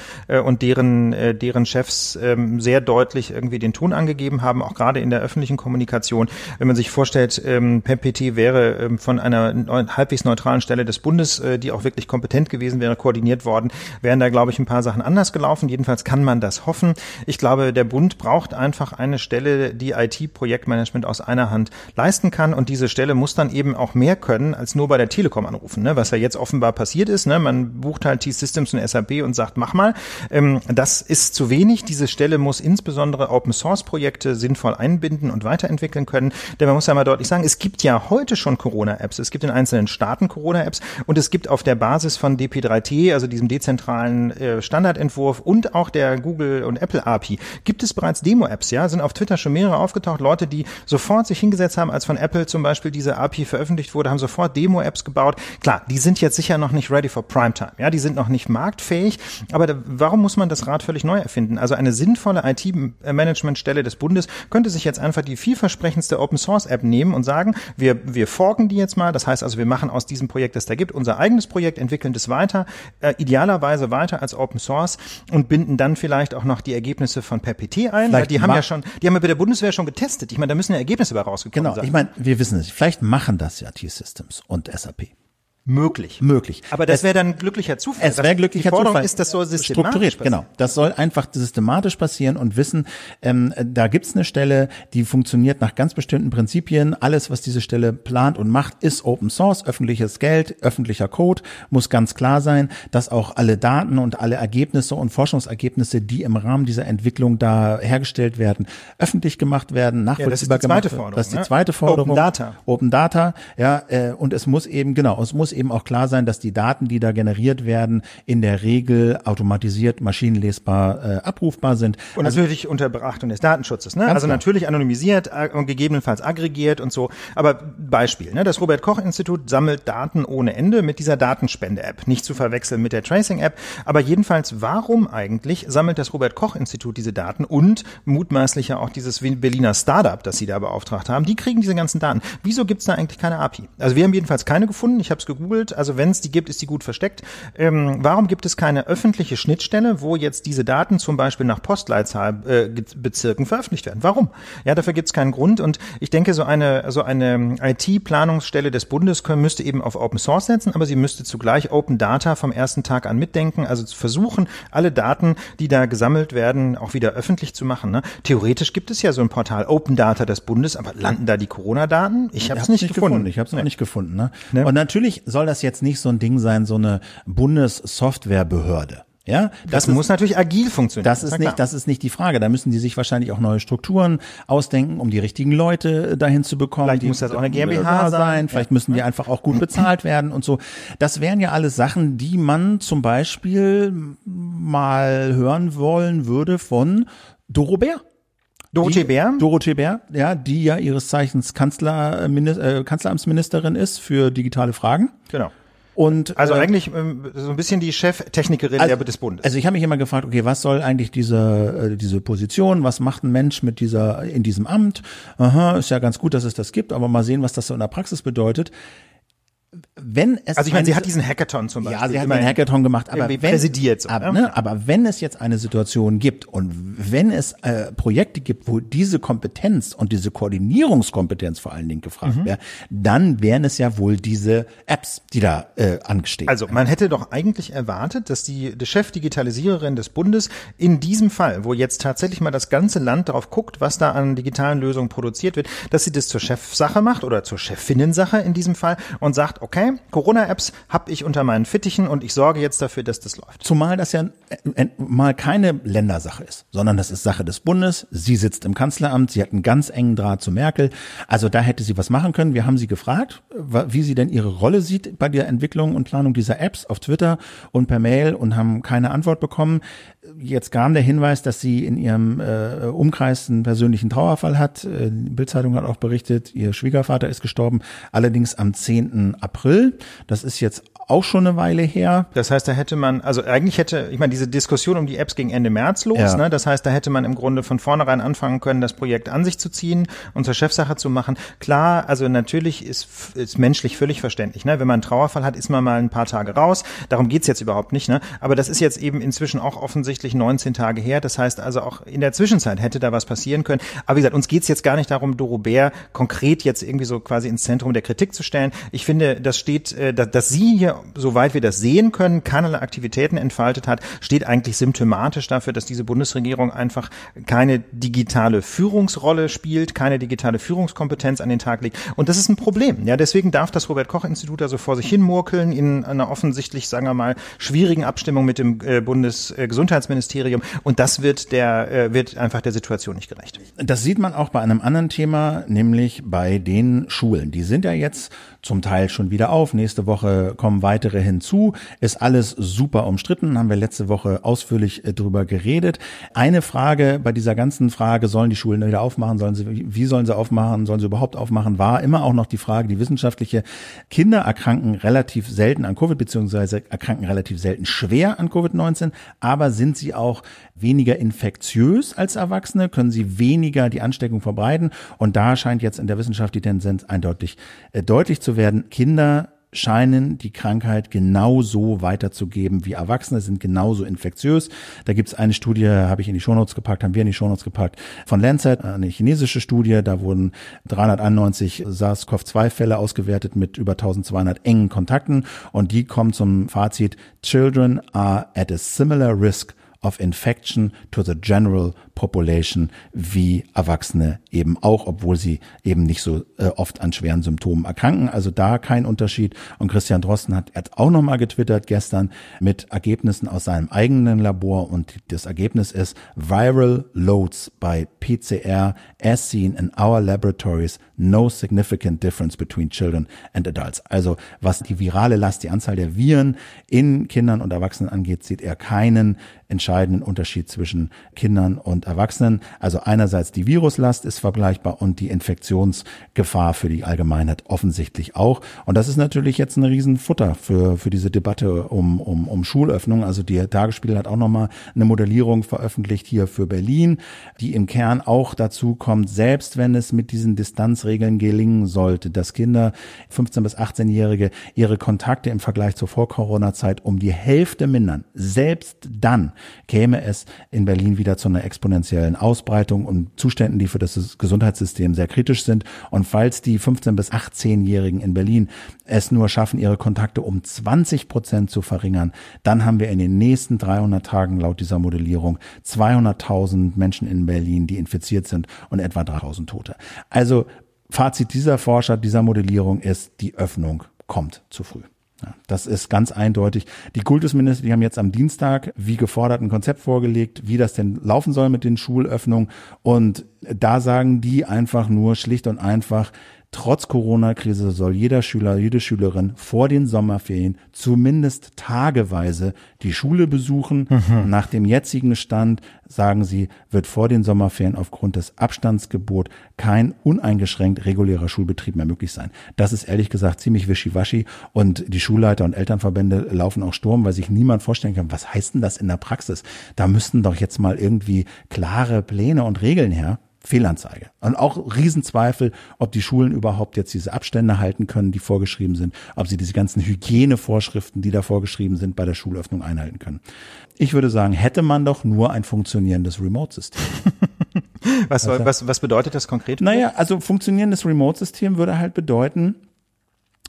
und deren, deren Chefs äh, sehr deutlich irgendwie den Ton angegeben haben, auch gerade gerade in der öffentlichen Kommunikation, wenn man sich vorstellt, ähm, PEPT wäre ähm, von einer halbwegs neutralen Stelle des Bundes, äh, die auch wirklich kompetent gewesen wäre, koordiniert worden, wären da, glaube ich, ein paar Sachen anders gelaufen. Jedenfalls kann man das hoffen. Ich glaube, der Bund braucht einfach eine Stelle, die IT-Projektmanagement aus einer Hand leisten kann und diese Stelle muss dann eben auch mehr können, als nur bei der Telekom anrufen, ne? was ja jetzt offenbar passiert ist. Ne? Man bucht halt T-Systems und SAP und sagt, mach mal. Ähm, das ist zu wenig. Diese Stelle muss insbesondere Open-Source-Projekte sinnvoll einsetzen einbinden und weiterentwickeln können. Denn man muss ja mal deutlich sagen, es gibt ja heute schon Corona-Apps. Es gibt in einzelnen Staaten Corona-Apps und es gibt auf der Basis von DP3T, also diesem dezentralen äh, Standardentwurf und auch der Google und Apple API, gibt es bereits Demo-Apps, ja, sind auf Twitter schon mehrere aufgetaucht, Leute, die sofort sich hingesetzt haben, als von Apple zum Beispiel diese API veröffentlicht wurde, haben sofort Demo-Apps gebaut. Klar, die sind jetzt sicher noch nicht ready for Primetime, ja, die sind noch nicht marktfähig, aber da, warum muss man das Rad völlig neu erfinden? Also eine sinnvolle IT-Managementstelle des Bundes könnte sich jetzt einfach die vielversprechendste Open Source App nehmen und sagen, wir, wir forken die jetzt mal. Das heißt also, wir machen aus diesem Projekt, das da gibt, unser eigenes Projekt, entwickeln das weiter, äh, idealerweise weiter als Open Source und binden dann vielleicht auch noch die Ergebnisse von PerPT ein. Vielleicht die haben ja schon, die haben ja bei der Bundeswehr schon getestet. Ich meine, da müssen ja Ergebnisse bei rausgekommen genau, sein. Genau, ich meine, wir wissen es. Vielleicht machen das ja T-Systems und SAP. Möglich. Möglich. Aber das wäre dann glücklicher Zufall. Es wäre glücklicher die Zufall. ist das so systematisch strukturiert. Genau. Das soll einfach systematisch passieren und wissen, ähm, da gibt's eine Stelle, die funktioniert nach ganz bestimmten Prinzipien. Alles, was diese Stelle plant und macht, ist Open Source, öffentliches Geld, öffentlicher Code. Muss ganz klar sein, dass auch alle Daten und alle Ergebnisse und Forschungsergebnisse, die im Rahmen dieser Entwicklung da hergestellt werden, öffentlich gemacht werden, nachvollziehbar ja, das ist die zweite Forderung. Das ist die ne? zweite Forderung. Open Data. Open Data. Ja, äh, und es muss eben genau, es muss eben auch klar sein, dass die Daten, die da generiert werden, in der Regel automatisiert, maschinenlesbar äh, abrufbar sind. Und also, natürlich unter Beachtung des Datenschutzes. Ne? Also klar. natürlich anonymisiert und gegebenenfalls aggregiert und so. Aber Beispiel, ne? das Robert-Koch-Institut sammelt Daten ohne Ende mit dieser Datenspende-App. Nicht zu verwechseln mit der Tracing-App. Aber jedenfalls, warum eigentlich sammelt das Robert-Koch-Institut diese Daten und mutmaßlich ja auch dieses Berliner Startup, das sie da beauftragt haben, die kriegen diese ganzen Daten. Wieso gibt's da eigentlich keine API? Also wir haben jedenfalls keine gefunden. Ich habe es gegoogelt. Also wenn es die gibt, ist die gut versteckt. Ähm, warum gibt es keine öffentliche Schnittstelle, wo jetzt diese Daten zum Beispiel nach Postleitzahlbezirken äh, veröffentlicht werden? Warum? Ja, dafür gibt es keinen Grund. Und ich denke, so eine so eine IT-Planungsstelle des Bundes können, müsste eben auf Open Source setzen, aber sie müsste zugleich Open Data vom ersten Tag an mitdenken, also zu versuchen, alle Daten, die da gesammelt werden, auch wieder öffentlich zu machen. Ne? Theoretisch gibt es ja so ein Portal Open Data des Bundes, aber landen da die Corona-Daten? Ich habe es nicht, nicht gefunden. gefunden. Ich habe es nee. nicht gefunden. Ne? ne? Und natürlich soll das jetzt nicht so ein Ding sein, so eine Bundessoftwarebehörde. Ja, das, das muss natürlich agil funktionieren. Das ist nicht, das ist nicht die Frage. Da müssen die sich wahrscheinlich auch neue Strukturen ausdenken, um die richtigen Leute dahin zu bekommen. Vielleicht die, muss das auch eine GmbH sein. Vielleicht müssen die einfach auch gut bezahlt werden und so. Das wären ja alles Sachen, die man zum Beispiel mal hören wollen würde von Dorobert. Dorothee Bär? Dorothee Bär, ja, die ja ihres Zeichens Kanzler, äh, Kanzleramtsministerin ist für digitale Fragen. Genau. Und, Also äh, eigentlich ähm, so ein bisschen die Cheftechnikerin also, der des Bundes. Also ich habe mich immer gefragt, okay, was soll eigentlich diese äh, diese Position, was macht ein Mensch mit dieser in diesem Amt? Aha, ist ja ganz gut, dass es das gibt, aber mal sehen, was das so in der Praxis bedeutet. Wenn es also ich meine, sie hat diesen Hackathon zum Beispiel. ja, sie hat den Hackathon gemacht, aber wenn, präsidiert so, aber, ne? ne, aber wenn es jetzt eine Situation gibt und wenn es äh, Projekte gibt, wo diese Kompetenz und diese Koordinierungskompetenz vor allen Dingen gefragt Mhm. wäre, dann wären es ja wohl diese Apps, die da äh, angestehen. Also man hätte doch eigentlich erwartet, dass die, die Chefdigitalisiererin des Bundes in diesem Fall, wo jetzt tatsächlich mal das ganze Land darauf guckt, was da an digitalen Lösungen produziert wird, dass sie das zur Chefsache macht oder zur Chefinnensache in diesem Fall und sagt, okay, Corona-Apps habe ich unter meinen Fittichen und ich sorge jetzt dafür, dass das läuft. Zumal das ja äh, äh, mal keine Ländersache ist, sondern das ist Sache des Bundes. Sie sitzt im Kanzleramt, sie hat einen ganz engen Draht zu Merkel. Also da hätte sie was machen können. Wir haben sie gefragt, wie sie denn ihre Rolle sieht bei der Entwicklung und Planung dieser Apps auf Twitter und per Mail und haben keine Antwort bekommen. Jetzt kam der Hinweis, dass sie in ihrem äh, Umkreis einen persönlichen Trauerfall hat. Äh, Die Bildzeitung hat auch berichtet, ihr Schwiegervater ist gestorben, allerdings am 10. April. Das ist jetzt auch schon eine Weile her. Das heißt, da hätte man, also eigentlich hätte, ich meine, diese Diskussion um die Apps ging Ende März los, Ja. ne? Das heißt, da hätte man im Grunde von vornherein anfangen können, das Projekt an sich zu ziehen und zur Chefsache zu machen. Klar, also natürlich ist, ist menschlich völlig verständlich, ne? Wenn man einen Trauerfall hat, ist man mal ein paar Tage raus. Darum geht's jetzt überhaupt nicht, ne? Aber das ist jetzt eben inzwischen auch offensichtlich 19 Tage her. Das heißt also auch in der Zwischenzeit hätte da was passieren können. Aber wie gesagt, uns geht's jetzt gar nicht darum, Doro Bär konkret jetzt irgendwie so quasi ins Zentrum der Kritik zu stellen. Ich finde, das steht, äh, dass, dass sie hier, soweit wir das sehen können, keinerlei Aktivitäten entfaltet hat, steht eigentlich symptomatisch dafür, dass diese Bundesregierung einfach keine digitale Führungsrolle spielt, keine digitale Führungskompetenz an den Tag legt. Und das ist ein Problem. Ja, deswegen darf das Robert-Koch-Institut also vor sich hin murkeln in einer offensichtlich, sagen wir mal, schwierigen Abstimmung mit dem äh, Bundesgesundheitsministerium. Und das wird der, äh, wird einfach der Situation nicht gerecht. Das sieht man auch bei einem anderen Thema, nämlich bei den Schulen. Die sind ja jetzt zum Teil schon wieder auf. Nächste Woche kommen weitere hinzu. Ist alles super umstritten, haben wir letzte Woche ausführlich äh, drüber geredet. Eine Frage bei dieser ganzen Frage, sollen die Schulen wieder aufmachen, sollen sie, wie sollen sie aufmachen, sollen sie überhaupt aufmachen, war immer auch noch die Frage, die wissenschaftliche, Kinder erkranken relativ selten an Covid, beziehungsweise erkranken relativ selten schwer an Covid-19, aber sind sie auch weniger infektiös als Erwachsene, können sie weniger die Ansteckung verbreiten. Und da scheint jetzt in der Wissenschaft die Tendenz eindeutig äh, deutlich zu werden. Kinder scheinen die Krankheit genauso weiterzugeben wie Erwachsene, sind genauso infektiös. Da gibt's eine Studie, habe ich in die Shownotes gepackt, haben wir in die Shownotes gepackt, von Lancet, eine chinesische Studie. Da wurden 391 SARS-CoV-2-Fälle ausgewertet mit über 1200 engen Kontakten und die kommen zum Fazit, Children are at a similar risk of infection to the general population wie Erwachsene eben auch, obwohl sie eben nicht so äh, oft an schweren Symptomen erkranken. Also da kein Unterschied. Und Christian Drosten hat hat auch nochmal getwittert gestern mit Ergebnissen aus seinem eigenen Labor und das Ergebnis ist Viral Loads by PCR as seen in our laboratories, no significant difference between children and adults. Also was die virale Last, die Anzahl der Viren in Kindern und Erwachsenen angeht, sieht er keinen entscheidenden Unterschied zwischen Kindern und Erwachsenen. Also einerseits die Viruslast ist vergleichbar und die Infektionsgefahr für die Allgemeinheit offensichtlich auch. Und das ist natürlich jetzt ein Riesenfutter für, für diese Debatte um, um, um Schulöffnung. Also die Tagesspiegel hat auch nochmal eine Modellierung veröffentlicht hier für Berlin, die im Kern auch dazu kommt, selbst wenn es mit diesen Distanzregeln gelingen sollte, dass Kinder 15 bis 18-Jährige ihre Kontakte im Vergleich zur Vor-Corona-Zeit um die Hälfte mindern. Selbst dann käme es in Berlin wieder zu einer exponentiellen Ausbreitung und Zuständen, die für das Gesundheitssystem sehr kritisch sind. Und falls die 15 bis 18-Jährigen in Berlin es nur schaffen, ihre Kontakte um 20 Prozent zu verringern, dann haben wir in den nächsten 300 Tagen laut dieser Modellierung 200.000 Menschen in Berlin, die infiziert sind und etwa 3.000 Tote. Also Fazit dieser Forscher, dieser Modellierung ist, die Öffnung kommt zu früh. Das ist ganz eindeutig. Die Kultusminister, die haben jetzt am Dienstag, wie gefordert, ein Konzept vorgelegt, wie das denn laufen soll mit den Schulöffnungen. Und da sagen die einfach nur schlicht und einfach, Trotz Corona-Krise soll jeder Schüler, jede Schülerin vor den Sommerferien zumindest tageweise die Schule besuchen. Mhm. Nach dem jetzigen Stand, sagen sie, wird vor den Sommerferien aufgrund des Abstandsgebot kein uneingeschränkt regulärer Schulbetrieb mehr möglich sein. Das ist ehrlich gesagt ziemlich wischiwaschi und die Schulleiter und Elternverbände laufen auch Sturm, weil sich niemand vorstellen kann, was heißt denn das in der Praxis? Da müssten doch jetzt mal irgendwie klare Pläne und Regeln her. Fehlanzeige. Und auch Riesenzweifel, ob die Schulen überhaupt jetzt diese Abstände halten können, die vorgeschrieben sind, ob sie diese ganzen Hygienevorschriften, die da vorgeschrieben sind, bei der Schulöffnung einhalten können. Ich würde sagen, hätte man doch nur ein funktionierendes Remote-System. was, also, was, was bedeutet das konkret? Naja, also funktionierendes Remote-System würde halt bedeuten,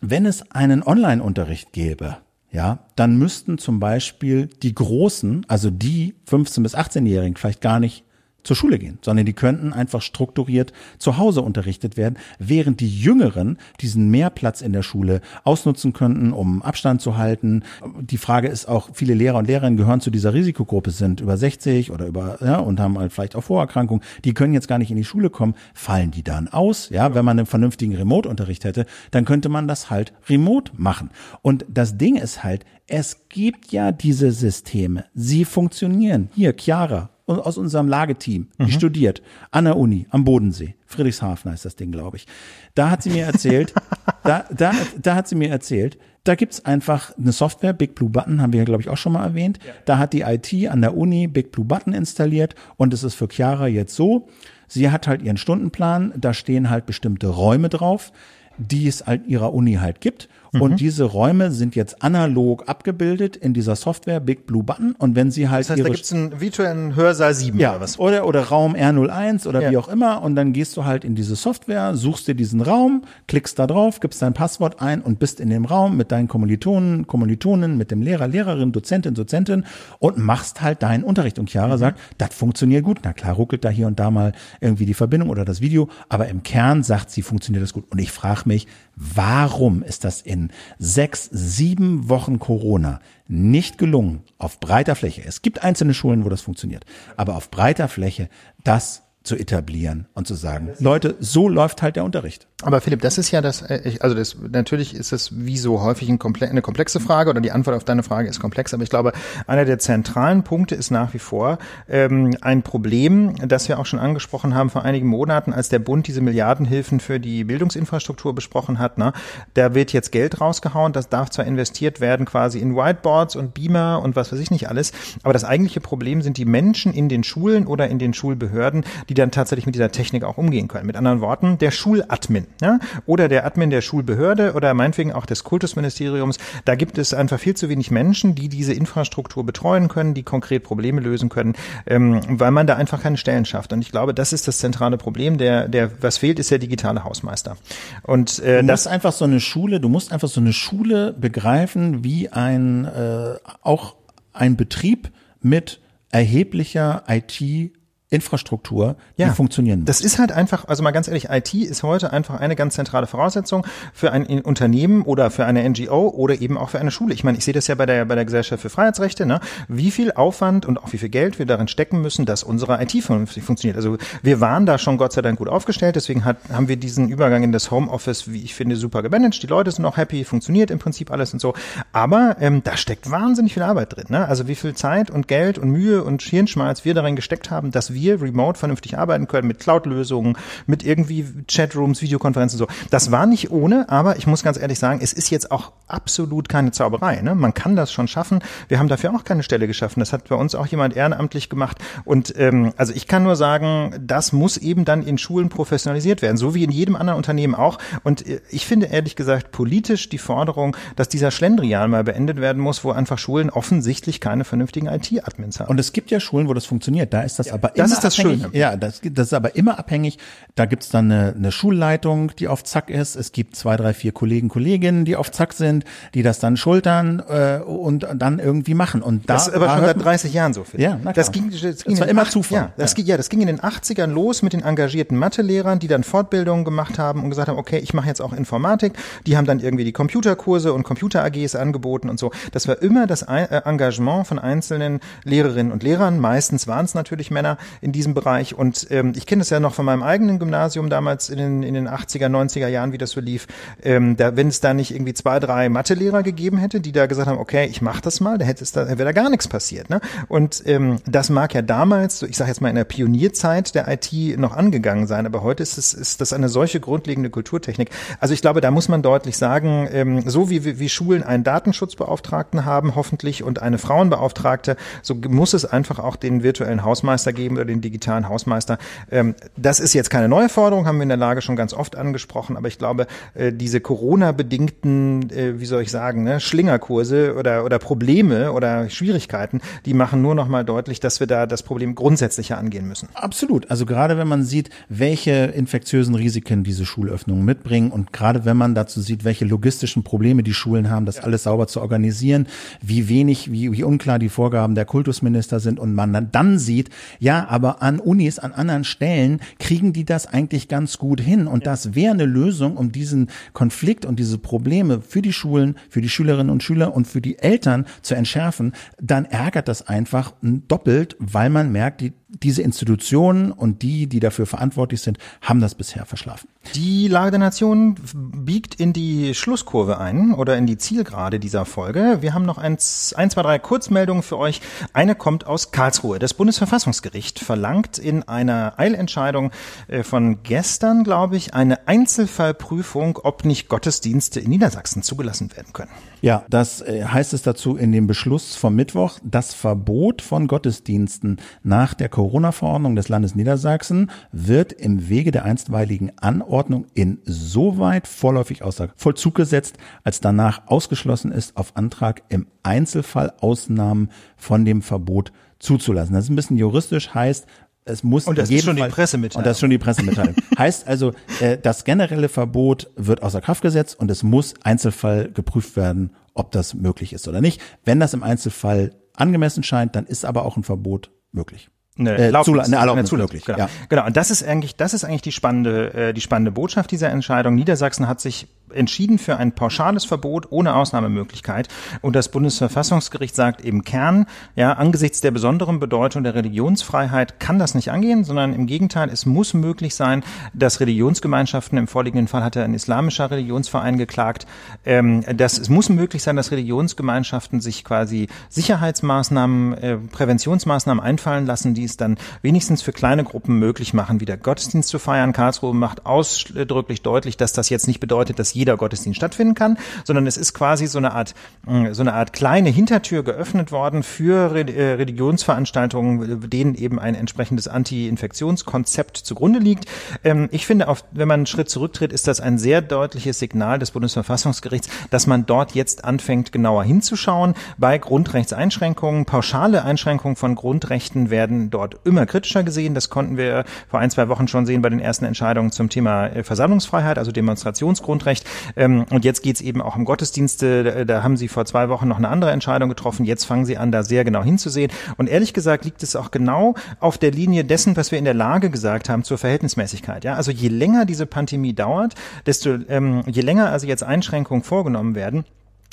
wenn es einen Online-Unterricht gäbe, ja, dann müssten zum Beispiel die Großen, also die 15- bis 18-Jährigen, vielleicht gar nicht zur Schule gehen, sondern die könnten einfach strukturiert zu Hause unterrichtet werden, während die Jüngeren diesen Mehrplatz in der Schule ausnutzen könnten, um Abstand zu halten. Die Frage ist auch, viele Lehrer und Lehrerinnen gehören zu dieser Risikogruppe, sind über 60 oder über, ja, und haben halt vielleicht auch Vorerkrankungen. Die können jetzt gar nicht in die Schule kommen. Fallen die dann aus? Ja, wenn man einen vernünftigen Remote-Unterricht hätte, dann könnte man das halt remote machen. Und das Ding ist halt, es gibt ja diese Systeme. Sie funktionieren. Hier, Chiara, aus unserem Lageteam, die mhm. studiert an der Uni am Bodensee. Friedrichshafen heißt das Ding, glaube ich. Da hat sie mir erzählt, da, da, da hat sie mir erzählt, da gibt's einfach eine Software, Big Blue Button, haben wir, glaube ich, auch schon mal erwähnt. Ja. Da hat die IT an der Uni Big Blue Button installiert und es ist für Chiara jetzt so, sie hat halt ihren Stundenplan, da stehen halt bestimmte Räume drauf, die es halt ihrer Uni halt gibt Mhm. Und diese Räume sind jetzt analog abgebildet in dieser Software Big Blue Button. Und wenn Sie halt das heißt, da gibt's einen virtuellen Hörsaal 7 ja, oder was? Oder, oder Raum R01 oder ja. wie auch immer. Und dann gehst du halt in diese Software, suchst dir diesen Raum, klickst da drauf, gibst dein Passwort ein und bist in dem Raum mit deinen Kommilitonen, Kommilitonen, mit dem Lehrer, Lehrerin, Dozentin, Dozentin und machst halt deinen Unterricht. Und Chiara mhm. sagt, das funktioniert gut. Na klar, ruckelt da hier und da mal irgendwie die Verbindung oder das Video. Aber im Kern sagt sie, funktioniert das gut. Und ich frage mich, warum ist das in sechs, sieben Wochen Corona nicht gelungen, auf breiter Fläche, es gibt einzelne Schulen, wo das funktioniert, aber auf breiter Fläche das zu etablieren und zu sagen, Leute, so läuft halt der Unterricht. Aber Philipp, das ist ja das, äh, also das, natürlich ist es wie so häufig ein komple eine komplexe Frage oder die Antwort auf deine Frage ist komplex, aber ich glaube, einer der zentralen Punkte ist nach wie vor ähm, ein Problem, das wir auch schon angesprochen haben vor einigen Monaten, als der Bund diese Milliardenhilfen für die Bildungsinfrastruktur besprochen hat. Ne? Da wird jetzt Geld rausgehauen, das darf zwar investiert werden quasi in Whiteboards und Beamer und was weiß ich nicht alles, aber das eigentliche Problem sind die Menschen in den Schulen oder in den Schulbehörden, die dann tatsächlich mit dieser Technik auch umgehen können. Mit anderen Worten, der Schuladmin ja? oder der Admin der Schulbehörde oder meinetwegen auch des Kultusministeriums. Da gibt es einfach viel zu wenig Menschen, die diese Infrastruktur betreuen können, die konkret Probleme lösen können, ähm, weil man da einfach keine Stellen schafft. Und ich glaube, das ist das zentrale Problem. Der, der, was fehlt, ist der digitale Hausmeister. Und äh, du musst einfach so eine Schule, du musst einfach so eine Schule begreifen wie ein äh, auch ein Betrieb mit erheblicher IT Infrastruktur, die ja, funktionieren muss. Das ist halt einfach, also mal ganz ehrlich, IT ist heute einfach eine ganz zentrale Voraussetzung für ein Unternehmen oder für eine NGO oder eben auch für eine Schule. Ich meine, ich sehe das ja bei der, bei der Gesellschaft für Freiheitsrechte, ne? wie viel Aufwand und auch wie viel Geld wir darin stecken müssen, dass unsere IT vernünftig funktioniert. Also wir waren da schon Gott sei Dank gut aufgestellt, deswegen hat, haben wir diesen Übergang in das Homeoffice, wie ich finde, super gemanagt. Die Leute sind auch happy, funktioniert im Prinzip alles und so. Aber ähm, da steckt wahnsinnig viel Arbeit drin. Ne? Also wie viel Zeit und Geld und Mühe und Hirnschmalz wir darin gesteckt haben, dass wir wir remote vernünftig arbeiten können mit Cloud-Lösungen, mit irgendwie Chatrooms, Videokonferenzen und so. Das war nicht ohne, aber ich muss ganz ehrlich sagen, es ist jetzt auch absolut keine Zauberei. Ne? Man kann das schon schaffen. Wir haben dafür auch keine Stelle geschaffen. Das hat bei uns auch jemand ehrenamtlich gemacht. Und ähm, also ich kann nur sagen, das muss eben dann in Schulen professionalisiert werden, so wie in jedem anderen Unternehmen auch. Und äh, ich finde ehrlich gesagt politisch die Forderung, dass dieser Schlendrian mal beendet werden muss, wo einfach Schulen offensichtlich keine vernünftigen IT-Admins haben. Und es gibt ja Schulen, wo das funktioniert. Da ist das ja, aber das ist das abhängig. Schöne. Ja, das, das ist aber immer abhängig. Da gibt's dann eine, eine Schulleitung, die auf Zack ist. Es gibt zwei, drei, vier Kollegen, Kolleginnen, die auf Zack sind, die das dann schultern äh, und dann irgendwie machen. Und da, das ist aber schon seit 30 Jahren so viel. Ja, na klar. Das ging, das ging das war immer Zufall. Ja, das ja. Ging, ja, das ging in den 80ern los mit den engagierten Mathe-Lehrern, die dann Fortbildungen gemacht haben und gesagt haben, okay, ich mache jetzt auch Informatik. Die haben dann irgendwie die Computerkurse und Computer-AGs angeboten und so. Das war immer das äh, Engagement von einzelnen Lehrerinnen und Lehrern. Meistens waren es natürlich Männer, in diesem Bereich. Und ähm, ich kenne das ja noch von meinem eigenen Gymnasium damals in den, in den 80er, 90er Jahren, wie das so lief. Ähm, da, wenn es da nicht irgendwie zwei, drei Mathelehrer gegeben hätte, die da gesagt haben, okay, ich mache das mal, da hätte es da, wäre da gar nichts passiert. Ne? Und ähm, das mag ja damals, ich sage jetzt mal in der Pionierzeit der IT noch angegangen sein, aber heute ist es ist das eine solche grundlegende Kulturtechnik. Also ich glaube, da muss man deutlich sagen, ähm, so wie, wie Schulen einen Datenschutzbeauftragten haben, hoffentlich, und eine Frauenbeauftragte, so muss es einfach auch den virtuellen Hausmeister geben den digitalen Hausmeister. Ähm, das ist jetzt keine neue Forderung, haben wir in der Lage schon ganz oft angesprochen, aber ich glaube, äh, diese Corona-bedingten, äh, wie soll ich sagen, ne, Schlingerkurse oder, oder Probleme oder Schwierigkeiten, die machen nur noch mal deutlich, dass wir da das Problem grundsätzlicher angehen müssen. Absolut. Also gerade wenn man sieht, welche infektiösen Risiken diese Schulöffnungen mitbringen und gerade wenn man dazu sieht, welche logistischen Probleme die Schulen haben, das alles sauber zu organisieren, wie wenig, wie, wie unklar die Vorgaben der Kultusminister sind und man dann, dann sieht, ja, aber an Unis, an anderen Stellen kriegen die das eigentlich ganz gut hin und das wäre eine Lösung, um diesen Konflikt und diese Probleme für die Schulen, für die Schülerinnen und Schüler und für die Eltern zu entschärfen, dann ärgert das einfach doppelt, weil man merkt, die, diese Institutionen und die, die dafür verantwortlich sind, haben das bisher verschlafen. Die Lage der Nation biegt in die Schlusskurve ein oder in die Zielgerade dieser Folge. Wir haben noch ein, ein, zwei, drei Kurzmeldungen für euch. Eine kommt aus Karlsruhe. Das Bundesverfassungsgericht verlangt in einer Eilentscheidung äh, von gestern, glaube ich, eine Einzelfallprüfung, ob nicht Gottesdienste in Niedersachsen zugelassen werden können. Ja, das äh, heißt es dazu in dem Beschluss vom Mittwoch. Das Verbot von Gottesdiensten nach der Corona-Verordnung des Landes Niedersachsen wird im Wege der einstweiligen Anordnung insoweit vorläufig außer Vollzug gesetzt, als danach ausgeschlossen ist, auf Antrag im Einzelfall Ausnahmen von dem Verbot zuzulassen. Das ist ein bisschen juristisch, heißt, es muss und das ist schon Fall, die Pressemitteilung. Und das ist schon die Pressemitteilung. heißt also, äh, das generelle Verbot wird außer Kraft gesetzt und es muss Einzelfall geprüft werden, ob das möglich ist oder nicht. Wenn das im Einzelfall angemessen scheint, dann ist aber auch ein Verbot möglich. Eine äh, Erlaubnis, eine Erlaubnis eine möglich. Genau. Ja. genau. Und das ist eigentlich, das ist eigentlich die spannende, äh, die spannende Botschaft dieser Entscheidung. Niedersachsen hat sich entschieden für ein pauschales Verbot ohne Ausnahmemöglichkeit. Und das Bundesverfassungsgericht sagt im Kern, ja, angesichts der besonderen Bedeutung der Religionsfreiheit kann das nicht angehen, sondern im Gegenteil, es muss möglich sein, dass Religionsgemeinschaften, im vorliegenden Fall hat er ein islamischer Religionsverein geklagt, ähm, dass es muss möglich sein, dass Religionsgemeinschaften sich quasi Sicherheitsmaßnahmen, äh, Präventionsmaßnahmen einfallen lassen, die es dann wenigstens für kleine Gruppen möglich machen, wieder Gottesdienst zu feiern. Karlsruhe macht ausdrücklich deutlich, dass das jetzt nicht bedeutet, dass jeder Gottesdienst stattfinden kann, sondern es ist quasi so eine Art, äh, so eine Art kleine Hintertür geöffnet worden für äh, Religionsveranstaltungen, denen eben ein entsprechendes Anti-Infektionskonzept zugrunde liegt. Ähm, ich finde, wenn man einen Schritt zurücktritt, ist das ein sehr deutliches Signal des Bundesverfassungsgerichts, dass man dort jetzt anfängt, genauer hinzuschauen. Bei Grundrechtseinschränkungen, pauschale Einschränkungen von Grundrechten werden dort immer kritischer gesehen. Das konnten wir vor ein, zwei Wochen schon sehen bei den ersten Entscheidungen zum Thema äh, Versammlungsfreiheit, also Demonstrationsgrundrecht. Ähm, und jetzt geht es eben auch um Gottesdienste. Da haben Sie vor zwei Wochen noch eine andere Entscheidung getroffen. Jetzt fangen Sie an, da sehr genau hinzusehen. Und ehrlich gesagt liegt es auch genau auf der Linie dessen, was wir in der Lage gesagt haben zur Verhältnismäßigkeit. Ja, also je länger diese Pandemie dauert, desto ähm, je länger also jetzt Einschränkungen vorgenommen werden,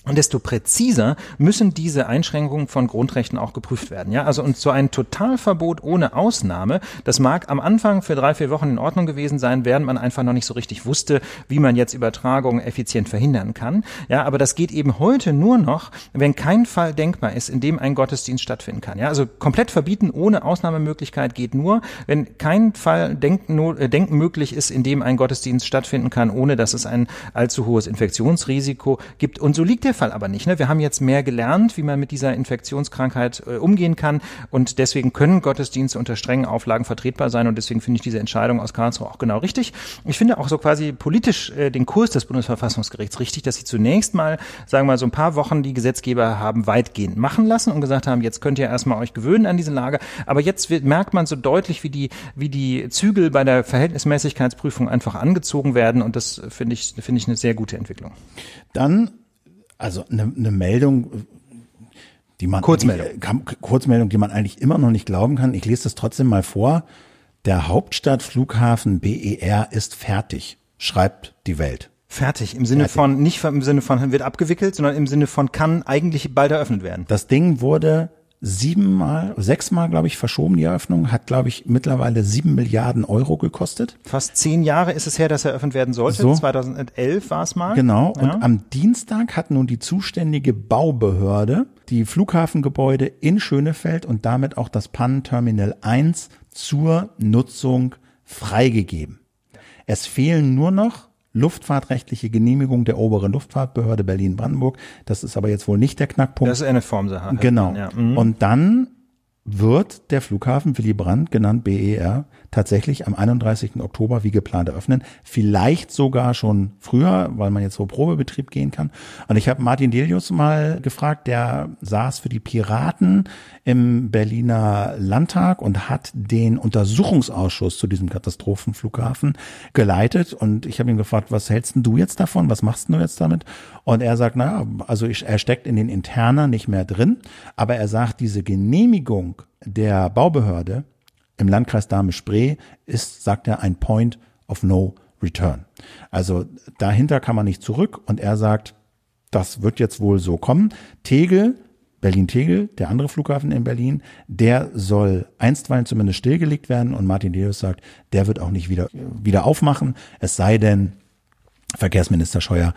und desto präziser müssen diese Einschränkungen von Grundrechten auch geprüft werden. Ja, also und so ein Totalverbot ohne Ausnahme, das mag am Anfang für drei, vier Wochen in Ordnung gewesen sein, während man einfach noch nicht so richtig wusste, wie man jetzt Übertragungen effizient verhindern kann. Ja, aber das geht eben heute nur noch, wenn kein Fall denkbar ist, in dem ein Gottesdienst stattfinden kann. Ja, also komplett verbieten ohne Ausnahmemöglichkeit geht nur, wenn kein Fall denken, äh, denken möglich ist, in dem ein Gottesdienst stattfinden kann, ohne dass es ein allzu hohes Infektionsrisiko gibt. Und so liegt der Fall aber nicht. Ne? Wir haben jetzt mehr gelernt, wie man mit dieser Infektionskrankheit äh, umgehen kann und deswegen können Gottesdienste unter strengen Auflagen vertretbar sein und deswegen finde ich diese Entscheidung aus Karlsruhe auch genau richtig. Ich finde auch so quasi politisch äh, den Kurs des Bundesverfassungsgerichts richtig, dass sie zunächst mal, sagen wir mal, so ein paar Wochen die Gesetzgeber haben weitgehend machen lassen und gesagt haben, jetzt könnt ihr erstmal euch gewöhnen an diese Lage, aber jetzt wird, merkt man so deutlich, wie die, wie die Zügel bei der Verhältnismäßigkeitsprüfung einfach angezogen werden und das finde ich, finde ich eine sehr gute Entwicklung. Dann also eine, eine Meldung, die man Kurzmeldung. Die, Kurzmeldung, die man eigentlich immer noch nicht glauben kann. Ich lese das trotzdem mal vor. Der Hauptstadtflughafen BER ist fertig, schreibt die Welt. Fertig, im Sinne fertig. von, nicht im Sinne von wird abgewickelt, sondern im Sinne von kann eigentlich bald eröffnet werden. Das Ding wurde siebenmal, sechsmal, glaube ich, verschoben, die Eröffnung, hat, glaube ich, mittlerweile sieben Milliarden Euro gekostet. Fast zehn Jahre ist es her, dass eröffnet werden sollte. So. 2011 war es mal. Genau. Ja. Und am Dienstag hat nun die zuständige Baubehörde die Flughafengebäude in Schönefeld und damit auch das Pannenterminal 1 zur Nutzung freigegeben. Es fehlen nur noch luftfahrtrechtliche Genehmigung der oberen Luftfahrtbehörde Berlin-Brandenburg. Das ist aber jetzt wohl nicht der Knackpunkt. Das ist eine Formsache. Genau. Ja. Mhm. Und dann wird der Flughafen Willy Brandt, genannt BER, tatsächlich am 31. Oktober wie geplant eröffnen. Vielleicht sogar schon früher, weil man jetzt so Probebetrieb gehen kann. Und ich habe Martin Delius mal gefragt, der saß für die Piraten im Berliner Landtag und hat den Untersuchungsausschuss zu diesem Katastrophenflughafen geleitet. Und ich habe ihn gefragt, was hältst du jetzt davon? Was machst du jetzt damit? Und er sagt, naja, also ich, er steckt in den Interner nicht mehr drin, aber er sagt, diese Genehmigung der Baubehörde im Landkreis Dahme-Spree ist, sagt er, ein Point of No Return. Also dahinter kann man nicht zurück und er sagt, das wird jetzt wohl so kommen. Tegel, Berlin-Tegel, der andere Flughafen in Berlin, der soll einstweilen zumindest stillgelegt werden und Martin Deus sagt, der wird auch nicht wieder, wieder aufmachen, es sei denn, Verkehrsminister Scheuer